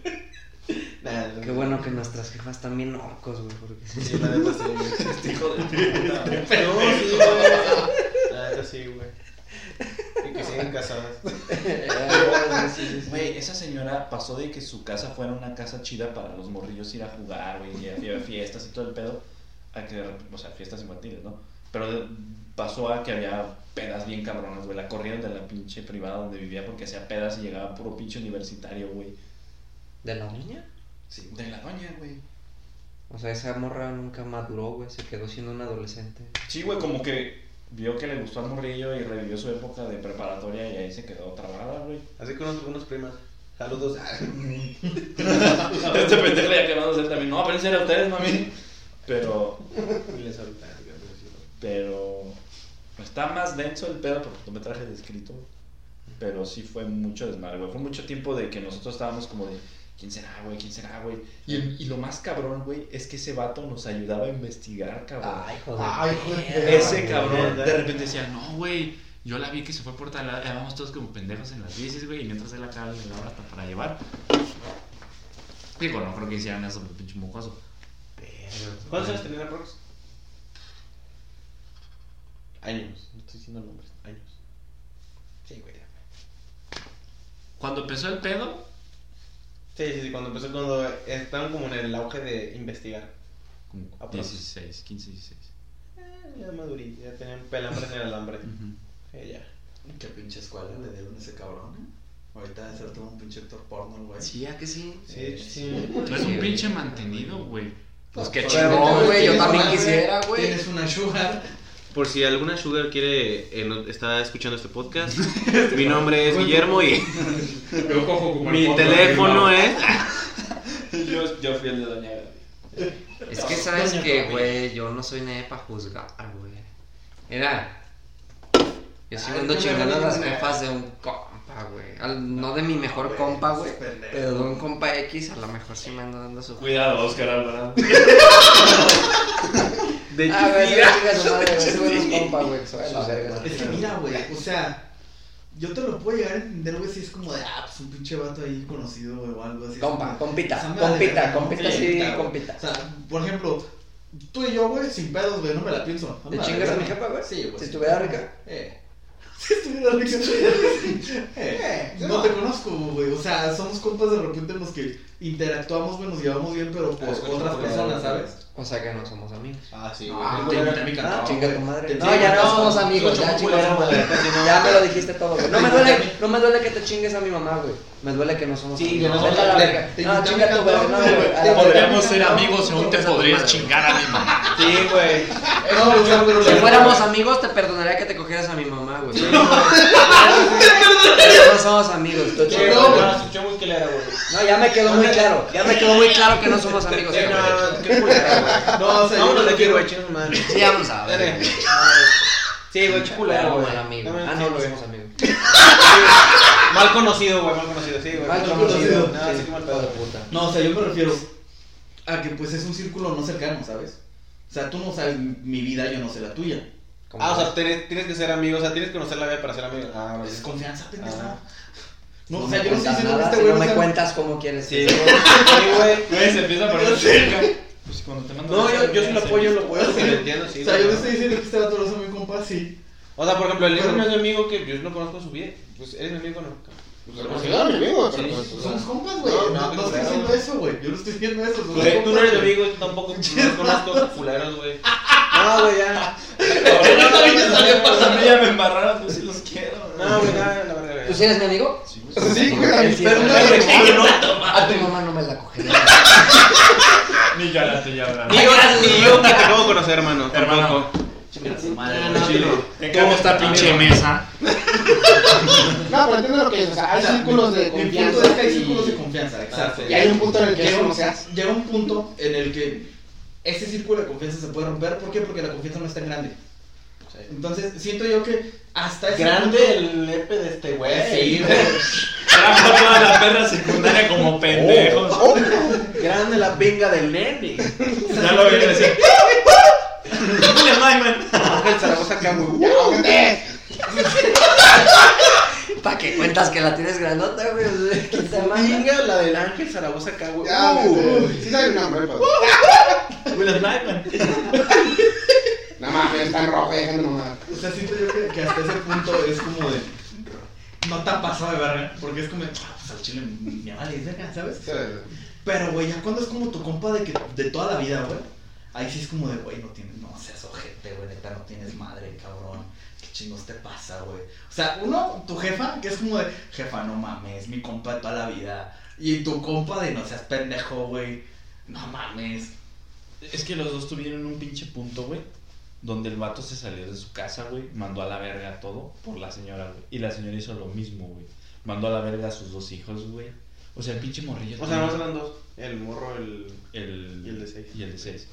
Nah, no. Qué bueno que nuestras jefas bien orcos, güey, porque Sí, la neta sí, güey. Este hijo de puta, güey. Pero sí, güey. La neta sí, güey. Y que siguen casadas. Sí, sí, sí. Güey, esa señora pasó de que su casa fuera una casa chida para los morrillos ir a jugar, güey, y a a fiestas y todo el pedo, a que de repente, o sea, fiestas infantiles, ¿no? Pero pasó a que había pedas bien cabronas, güey, la corrieron de la pinche privada donde vivía porque hacía pedas y llegaba puro pinche universitario, güey. ¿De la niña? Sí, de la doña, güey. O sea, esa morra nunca maduró, güey, se quedó siendo un adolescente. Sí, güey, como que vio que le gustó al morrillo y revivió su época de preparatoria y ahí se quedó trabada, güey. Así con unos, unos primas. Saludos. este pendejo ya quedándose también. No, pero en serio, ustedes, mami. Pero, Y les. Pero está más denso el pedo porque tú me traje de escrito. Pero sí fue mucho desmadre, güey. Fue mucho tiempo de que nosotros estábamos como de, ¿quién será, güey? ¿Quién será, güey? Y, y lo más cabrón, güey, es que ese vato nos ayudaba a investigar, cabrón. Ay, joder. Ay, joder. Ese cabrón de repente decía, no, güey, yo la vi que se fue por tal lado, vamos todos como pendejos en las bicis, güey, y mientras él acá le daba hasta para llevar. Digo, no creo que hicieran eso, pinche mocoso. ¿Cuántos años tenía la Prox? Años. No estoy diciendo nombres. Años. Sí, güey. Cuando empezó el pedo, Sí, sí, sí. Cuando empezó, cuando estaban como en el auge de investigar. como Aprox. 16, 15, 16. Eh, ya madurí. Ya tenían pelambre en el alambre. Ujú. Eh, ya. ¿Qué pinche escuela le dieron a ese cabrón? eh? Ahorita debe ser todo un pinche actor porno, güey. Sí, ¿a que sí? Sí, sí. Es un pinche mantenido, güey. Pues qué Pues, chingón, obviamente, güey, yo también quisiera, güey. Tienes una sugar. Por si alguna sugar quiere eh, no- está escuchando este podcast, mi nombre es Guillermo y Yo cojo como mi teléfono es. Yo, yo fui el de Doña Gaby. Es que sabes Doña que, Gaby. güey, yo no soy nadie para juzgar, güey. Mira, yo sí Ay, me ando qué chingando a las vergüenza. jefas de un compa, güey. Al- No de mi mejor compa, güey. Pero de un compa X, a lo mejor sí me ando dando su. Cuidado, Oscar Alvarado. De Ah, güey, Chifira. ese güey chinga su madre, güey. Ese güey no es compa, güey. que se vaya a la verga. Es que mira, güey, o sea, yo te lo puedo llegar a entender, güey, si es como de, ah, pues un pinche vato ahí conocido, güey, o algo así. Compa, compita, compita, compita, sí, compita. O sea, por ejemplo, Tú y yo, güey, sin pedos, güey, no me la pienso. ¿Te Anda, chingas a mi jefa, güey? Sí, güey. Si estuviera rica. Eh. Estuviera rica. eh. No te conozco, güey. O sea, somos compas de repente en los que interactuamos, nos llevamos bien, pero por Ah, escucha, otras personas, ¿sabes? O sea que no somos amigos. Ah, sí, Ah, güey. te invité a mi cantón, chinga tu madre. No, sí, ya no somos amigos, ya tu madre. Ya me lo dijiste todo, güey. No me duele, no me duele que te chingues a mi mamá, güey. Me duele que no somos Sí, amigos. que no te- No, chinga mi tu la Podríamos ser amigos aún te podrías madre. chingar a mi mamá. Sí, güey. Si fuéramos amigos, te perdonaría que te cogieras a mi mamá, güey. No somos amigos. tú Sí, no, no, escuché muy culera, güey. No, ya me quedó muy claro. Ya me quedó muy claro que no somos amigos. Sí, güey. no, qué culera, güey. No, Vámonos de aquí, güey, chingas madre. Sí, vamos a ver. Sí, güey, qué culera, Pero güey. mal amigo. No, Ah, sí, no, no somos amigos. Mal conocido, güey, mal conocido, sí, güey. Mal conocido. No, sí, qué mal pedo. puta. No, o sea, yo me refiero a que pues es un círculo no cercano, ¿sabes? O sea, tú no sabes mi vida, yo no sé la tuya. ¿Cómo Ah, o sea, tienes, tienes que ser amigo, o sea, tienes que conocer la vida para ser amigo. Ah, vale. Es confianza, pendeja. Ah. No, No o sea, me yo no estoy cuentas diciendo que este si güey no no me sea- cuentas cómo quieres. Sí, güey. Sí, güey. Se empieza a poner cerca. Pues cuando te mando No, yo, yo sí lo apoyo, lo sí, lo entiendo, sí. O sea, yo no estoy diciendo que este vato lo hace mi compa, sí. O sea, por ejemplo, el libro Pero- no es mi amigo que yo no conozco su vida. Pues eres mi amigo, ¿no? Pues lo considero mi amigo, pero Sí. pues, o sea, Somos compas, güey. No, No, no, no, estoy diciendo güey. eso, güey. Yo no estoy diciendo eso. somos Güey, tú no compas, eres mi güey. amigo, yo tampoco no conozco fuleros, güey. No, güey, ya. A mí ya me embarraron, pues sí los quiero. No, güey, nada, la verdad, ¿Tú güey. sí eres mi amigo? Sí, güey. Sí, güey. Sí Pero mi no amigo. eres A tu mamá no me la cogería. Ni yo la tuya, ¿verdad? Ni yo, ni yo que te acabo de conocer, hermano. Hermano. Tampoco. No, Chile. ¿Cómo está pinche mesa? No, pero entiendo lo que dices. O sea, hay O sea, círculos de El punto confianza. es que hay y- círculos de confianza, exacto. Y hay un punto en el que Llega no se hace. Llega un punto en el que ese círculo de confianza se puede romper. ¿Por qué? Porque la confianza no es tan grande. Entonces, siento yo que hasta ese Grande el lepe de este güey. punto- Sí. Trajo toda la perra secundaria como pendejos. Grande la pinga del nene. Ya lo vi decir. William Nyman. Ángel Zaragoza acá, güey. ¡Ya, ojete! ¿Para qué cuentas que la tienes grandota, güey? Pinga la del Ángel Zaragoza acá, güey. Ya, Uh. Sí sabe el nombre, pero... William Nyman. No mames, está en rojo, mamar. O sea, siento yo que, que hasta ese punto es como de. No tan pasado de verga. Porque es como de. Ah, pues al chile me vale ¿sabes? Pero, güey, ya cuando es como tu compa de, que, de toda la vida, güey. Ahí sí es como de, güey, no tienes. No seas ojete, güey, neta, no tienes madre, cabrón. ¿Qué chingos te pasa, güey? O sea, uno, tu jefa, que es como de, jefa, no mames, mi compa de toda la vida. Y tu compa de, no seas pendejo, güey. No mames. Es que los dos tuvieron un pinche punto, güey. Donde el vato se salió de su casa, güey. Mandó a la verga todo por la señora, güey. Y la señora hizo lo mismo, güey. Mandó a la verga a sus dos hijos, güey. O sea, el pinche morrillo. O sea, no eran dos. El morro, el. el, Y el de seis. Y el de 6.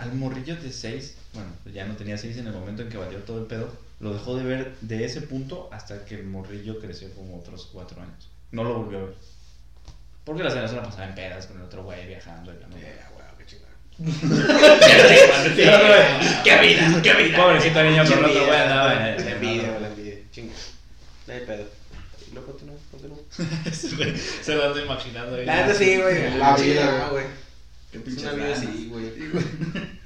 Al morrillo de 6, bueno, pues ya no tenía 6 en el momento en que valió todo el pedo. Lo dejó de ver de ese punto hasta que el morrillo creció como otros 4 años. No lo volvió a ver. Porque la señora se la pasaba en pedas con el otro güey viajando. Y la madre. ¡Qué vida! ¡Qué vida! Pobrecito niño con Qué otro güey envidia, andaba La en- en- envidia, güey, la envidia. Chinga. No hay pedo. Y luego continúa, continúa. Se lo ando imaginando ahí. La neta sí, güey. La vida, güey. ¡Qué Es pinche una vida así, güey.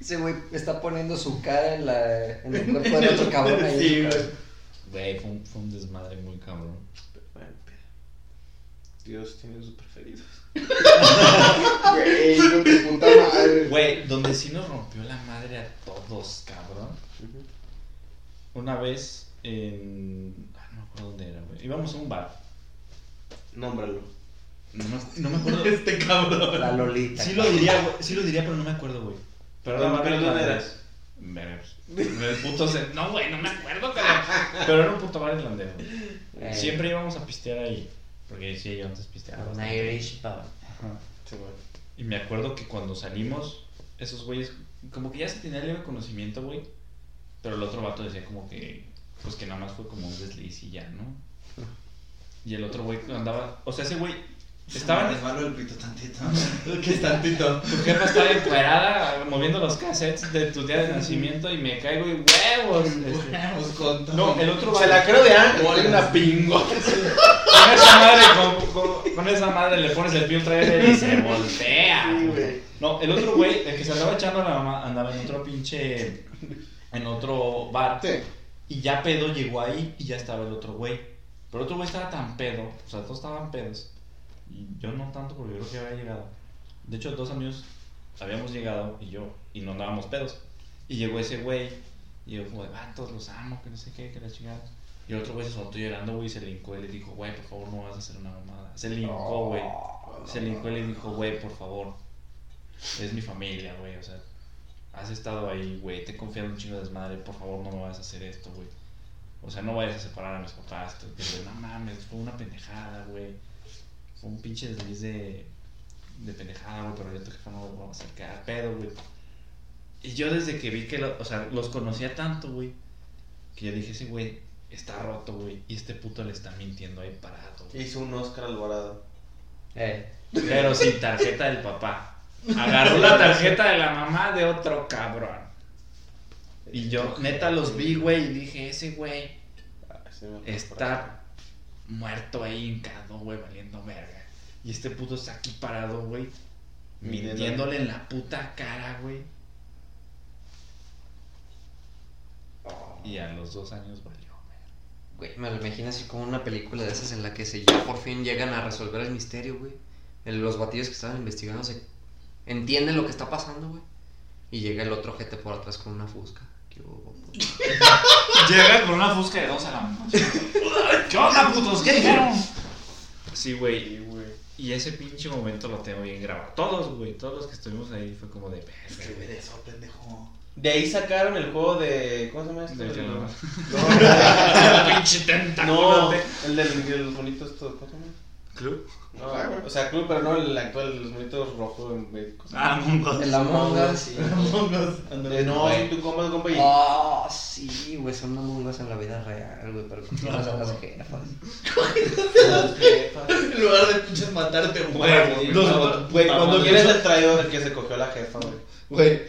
Ese güey está poniendo su cara en, la, en el cuerpo del otro cabrón ahí. Sí, güey. Güey, fue un, fue un desmadre muy cabrón. Bueno. Dios tiene sus preferidos. Güey, hijo de puta madre. Güey, donde sí nos rompió la madre a todos, cabrón. Una vez en. ah, no me acuerdo dónde era, güey. Íbamos a un bar. Nómbralo. No, me- no me acuerdo. Este cabrón. La Lolita. Sí lo diría, güey. Sí lo diría, pero no me acuerdo, güey. Pero ¿Pero era un bar dónde irlandés. Vergas. El puto se- No, güey, no me acuerdo, cabrón. Pero era un puto bar irlandés, güey. Eh, Siempre íbamos a pistear ahí. Porque sí, yo antes pisteaba. Un. Irish pub. Ajá. Sí, güey. Y me acuerdo que cuando salimos, esos güeyes, como que ya se tenía leve conocimiento, güey. Pero el otro vato decía como que, pues que nada más fue como un desliz y ya, ¿no? Y el otro güey andaba, o sea, ese güey estaba en, Resbalo el pito tantito. ¿Qué es tantito? tu jefa estaba encuerada moviendo los cassettes de tu día de nacimiento y me caigo y huevos. este. Huevos con todo. No, el otro Se la creo de Ángel. Una pingo. Con esa madre, con, con- con esa madre le pones el pie un trailer y se voltea. Sí, güey. No, el otro güey, el que se andaba echando a la mamá, andaba en otro pinche. En otro bar. Sí. Y ya pedo llegó ahí y ya estaba el otro güey. Pero el otro güey estaba tan pedo, o sea, todos estaban pedos. Y yo no tanto porque yo creo que había llegado. De hecho, dos amigos habíamos llegado y yo, y no andábamos pedos. Y llegó ese güey, y yo como de, vatos, los amo, que no sé qué, que la chingada. Y el otro güey se soltó llorando, güey, y se le hincó y le dijo, güey, por favor, no vas a hacer una mamada. Se le hincó, güey. Se le hincó y le dijo, güey, por favor. Es mi familia, güey, o sea, has estado ahí, güey, te he confiado un chingo de desmadre, por favor, no me vayas a hacer esto, güey. O sea, no vayas a separar a mis papás. Te digo, no mames, fue una pendejada, güey. Fue un pinche desliz de, de pendejada, güey, pero yo tu jefa no lo vamos a hacer quedar pedo, güey. Y yo desde que vi que, lo- o sea, los conocía tanto, güey, que yo dije, ese güey está roto, güey, y este puto le está mintiendo ahí parado. Hizo un Oscar Alvarado. Eh. Pero sin tarjeta del papá. Agarró la tarjeta de la mamá de otro cabrón. Y yo, neta, los vi, güey, y dije, ese güey Ah, sí está muerto ahí hincado, güey, valiendo verga. Y este puto está aquí parado, güey, Mintiéndole. en la puta cara, güey. Y a los dos años valió, güey. Güey, me lo imagino así como una película de esas en la que se ya por fin llegan a resolver el misterio, güey. Los batillos que estaban investigando se entienden lo que está pasando, güey. Y llega el otro gente por atrás con una fusca. ¿Qué hubo? Llega con una fusca de dos a la mano. ¿Qué onda, putos? ¿Qué dijeron? Sí, güey. Sí, güey. Y ese pinche momento lo tengo bien grabado. Todos, güey, todos los que estuvimos ahí fue como de verga, Escribe güey. de eso, pendejo. De ahí sacaron el juego de. ¿Cómo se llama esto? Que no- No, pinche tentáculo. no, de- el del de los monitos estos, ¿cómo se llama? Club. No, o sea, club, pero no el actual, los monitos rojos en cosas. Ah, Mungo. El Among Us. Sí. Among Us, no, si tú comas, compa, y. Oh, sí, güey, son Among Us en la vida real, güey, pero con todas las jefas. En lugar de pinches matarte, Güey, no, Güey, cuando quieres soy- el traidor que se cogió a la jefa, güey. Güey,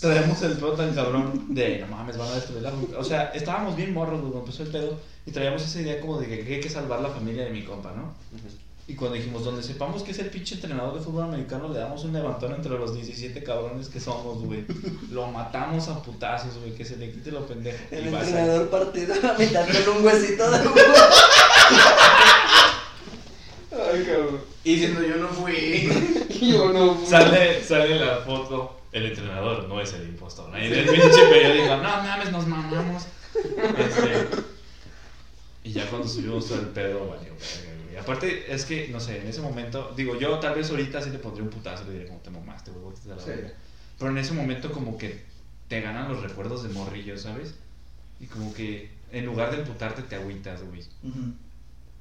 traemos el pedo tan cabrón de no mames, van a destruir la. O sea, estábamos bien morros, güey, cuando empezó el pedo y traíamos esa idea como de que, hay que salvar la familia de mi compa, ¿no? Y cuando dijimos, donde sepamos que es el pinche entrenador de fútbol americano, le damos un levantón entre los 17 cabrones que somos, güey. Lo matamos a putazos, güey, que se le quite lo pendejo. El Y vas a- entrenador partido a mitad con un huesito de huevo. Ay, cabrón. Y diciendo yo no fui. Yo no. Sale, sale la foto. El entrenador no es el impostor. Ahí en el pinche periódico, no mames, nos mamamos. Este, y ya cuando subimos todo el pedo, valió güey. Aparte, es que, no sé, en ese momento, digo, yo tal vez ahorita sí le pondría un putazo y le diría, como te mamaste, güey, la Sí. Pero en ese momento, como que te ganan los recuerdos de morrillo, ¿sabes? Y como que en lugar de emputarte, te agüitas, güey.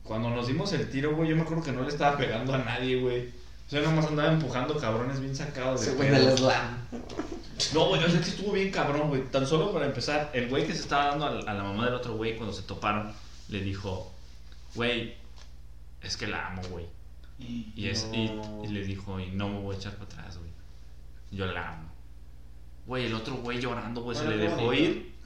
Cuando nos dimos el tiro, güey, yo me acuerdo que no le estaba pegando a nadie, güey. O sea, nomás andaba empujando cabrones bien sacados de Se fue pedo. del slam. No, güey, yo sé que estuvo bien cabrón, güey. Tan solo para empezar, el güey que se estaba dando a, la mamá del otro güey cuando se toparon, le dijo, güey, es que la amo, güey. Y, es, No. y le dijo, y no me voy a echar para atrás, güey. Yo la amo. Güey, el otro güey llorando, güey, se le qué dejó bonito. ir.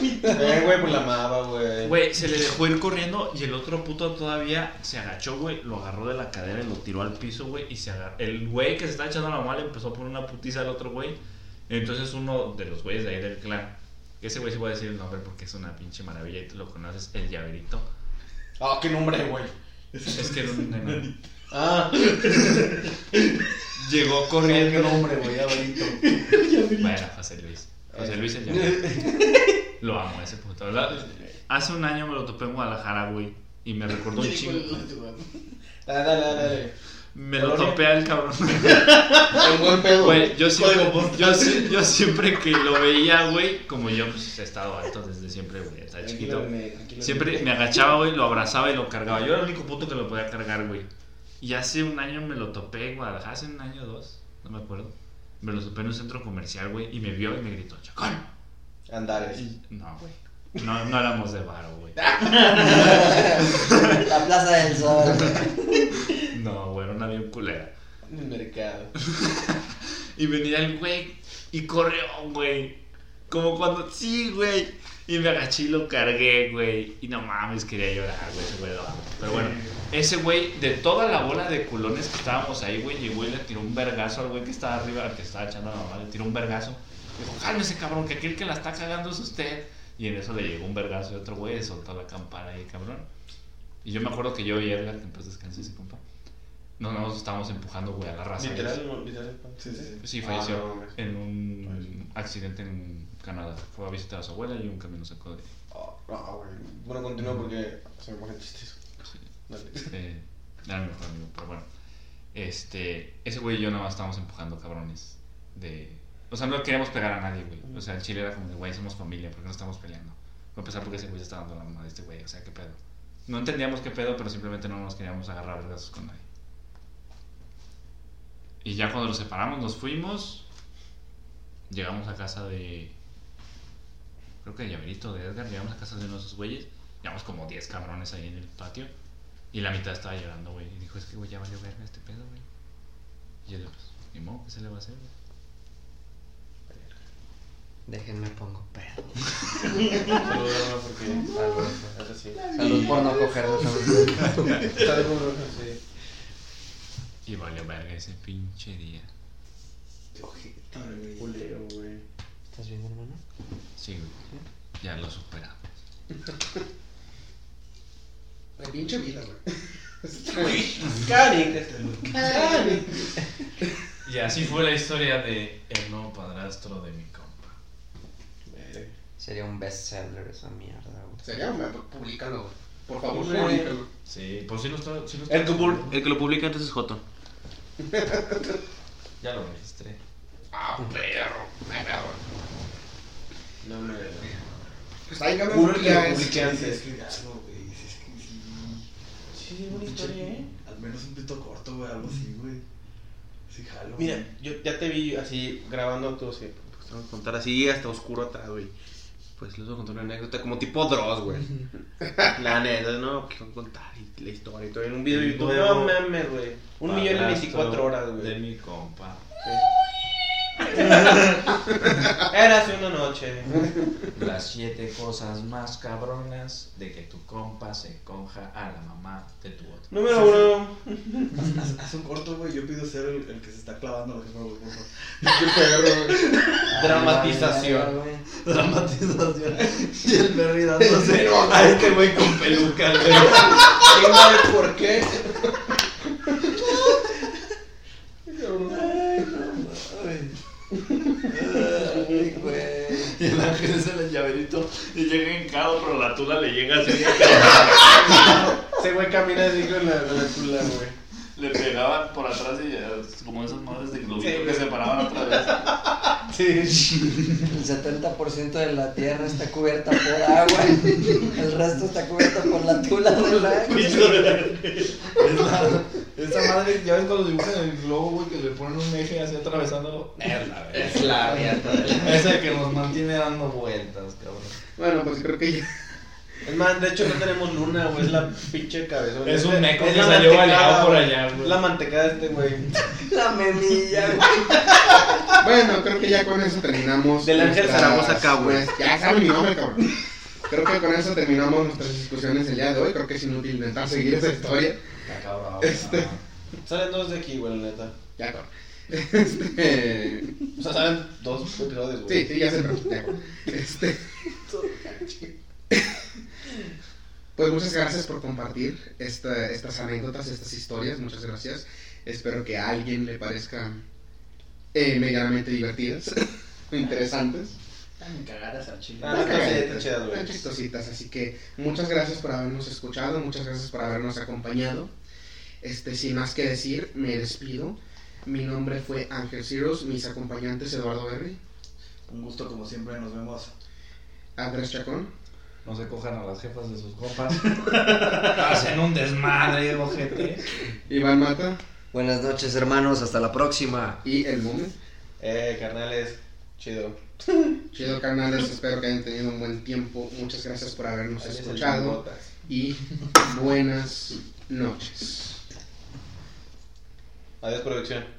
Eh, güey, pues la amaba, güey. Güey, se le dejó ir corriendo y el otro puto todavía se agachó, güey, lo agarró de la cadera y lo tiró al piso, güey, y se agarró. El güey que se estaba echando la mamá le empezó a poner una putiza al otro güey. Entonces uno de los güeyes de ahí del clan, ese güey sí voy a decir el nombre porque es una pinche maravilla y tú lo conoces, el llaverito. Ah, qué nombre, güey. Es que era un enano. Ah, Llegó corriendo. nombre, güey, llaverito. Bueno, José Luis. José Luis el llaverito. Lo amo ese puto. La- Hace un año me lo topé en Guadalajara, güey, y me recordó un chingo. dale, dale, dale. Me lo topé al cabrón. En buen pedo. Güey, yo siempre, Código yo, si- yo siempre que lo veía, güey, como yo pues, he estado alto desde siempre, güey, estaba chiquito. Siempre me agachaba, güey, lo abrazaba y lo cargaba. Yo era el único puto que lo podía cargar, güey. Y hace un año me lo topé en Guadalajara, hace un año o dos, no me acuerdo. Me lo topé en un centro comercial, güey, y me vio y me gritó, chacón. Andares. Y- No, güey. No, no éramos de varo, güey. La Plaza del Sol. No, güey, era una bien culera. En el mercado. Y venía el güey y corrió, güey. Como cuando, sí, güey. Y me agaché y lo cargué, güey. Y no mames, quería llorar, güey. Ese güey lo amo. Pero bueno, ese güey, de toda la bola de culones que estábamos ahí, güey, llegó y le tiró un vergazo al güey que estaba arriba, al que estaba echando a la mamá, le tiró un vergazo. Dijo, cálmese, cabrón, que aquel que la está cagando es usted. Y en eso le llegó un vergazo y otro güey soltó la campana ahí, cabrón. Y yo me acuerdo que yo y Edgar, que en paz descanse ese compa, no nos estábamos empujando, güey, a la raza. Literal, literal. Sí, sí, sí. Ah, falleció no mames. en un accidente en Canadá. Fue a visitar a su abuela y un camión sacó de. Ah, güey. Bueno, continúa porque se me ponen chistes. Sí, Dale. eh, era mi mejor amigo, pero bueno. Este, ese güey y yo nada más estábamos empujando cabrones. De, o sea, no queríamos pegar a nadie, güey. O sea, el chile era como de, güey, somos familia, ¿por qué no estamos peleando? Voy a empezar porque ese güey se está dando la mamá de este güey, o sea, ¿qué pedo? No entendíamos qué pedo, pero simplemente no nos queríamos agarrar vergazos con nadie. Y ya cuando nos separamos, nos fuimos. Llegamos a casa de. Creo que de Llaverito, de Edgar. Llegamos a casa de uno de esos güeyes. Llevamos como 10 cabrones ahí en el patio. Y la mitad estaba llorando, güey. Y dijo, es que, güey, ya valió verga este pedo, güey. Y yo le pues, ni modo, ¿qué se le va a hacer, güey? Déjenme pongo pedo. Saludos, porque. Salud. Eso sí. Salud por no coger salud. Saludos, sí. Y valió verga ese pinche día. Güey. Culero, güey. ¿Estás bien, hermano? Sí, güey. Ya lo superamos. La pinche vida, güey. Cari. Y así fue la historia de el nuevo padrastro de mi compa. Sería un bestseller esa mierda, güey. Sería, güey, públicalo, güey. Por favor, Güey. públicalo. Sí, pues sí lo está. Sí lo está El que, pul- el que lo publica antes es Joto. Ya lo registré. Ah, perro. Perro. No me. Pues ahí que ya lo es- publiqué antes. Es que algo, güey. Sí, es que sí. Sí, buena historia, ¿eh? Al menos un pito corto, güey, algo así, güey. Sí, jalo. Mira, yo ya te vi así grabando tú, así, pues te voy a contar así hasta oscuro atrás, güey. Pues les voy a contar una anécdota como tipo Dross, güey. La neta, no, que contar y la historia y todo en un video de YouTube. No mames, güey. Un millón en 24 horas, De güey. mi compa. Era hace una noche. Las siete cosas más cabronas de que tu compa se conja a la mamá de tu otro. Número uno. Haz, haz un corto, güey. Yo pido ser el, el que se está clavando a la jefa, güey, por favor. Qué perro, güey. Dramatización. Dramatización. Y el Berry dándose A este güey con peluca, güey. ¿Quién sabe por qué? Ay, güey. Y el ángel es el llaverito y llega hincado, pero la tula le llega así. Ese güey camina así con la, con la tula, güey. Le pegaban por atrás y ya, como esas madres de globito Sí, que se paraban otra vez. Sí. El 70% de la tierra está cubierta por agua. El resto está cubierto por la tula del ángel. Es la- esa madre, ya ves cuando dibujan el globo, güey, que le ponen un eje así atravesándolo. Es la verga. Es la mierda. Ese que nos mantiene dando vueltas, cabrón. Bueno, pues creo que ya. Es más, de hecho no tenemos luna, güey. Es la pinche cabezón. Es un la- meco es que salió baleado por allá, güey. La mantecada de este güey. La memilla, güey. Bueno, creo que ya con eso terminamos. Del Ángel Zaragoza acá, güey. Ya saben mi nombre, cabrón. Creo que con eso terminamos nuestras discusiones el día de hoy. Creo que es inútil intentar seguir esa historia. Está cabrón. Este- Salen dos de aquí, güey, la neta. Ya, cabrón. Este. O sea, salen dos episodios, güey. Sí, sí, ya ya, cabrón. Este. Pues muchas gracias por compartir esta- estas anécdotas, estas historias. Muchas gracias. Espero que a alguien le parezcan eh, medianamente divertidas interesantes. Tan cagadas al chile. Ah. Están chistositas, así que muchas gracias por habernos escuchado, muchas gracias por habernos acompañado. Este, sin más que decir, me despido. Mi nombre fue Ángel Ciros, mis acompañantes Eduardo Berry, Un gusto, como siempre. Nos vemos. Andrés Chacón No se cojan a las jefas de sus compas. Hacen un desmadre, ojete. Iván Mata Buenas noches, hermanos. Hasta la próxima. y El Mume. Eh, carnales, chido. Chido carnales, espero que hayan tenido un buen tiempo. Muchas gracias por habernos Ahí escuchado y buenas noches. Adiós, producción.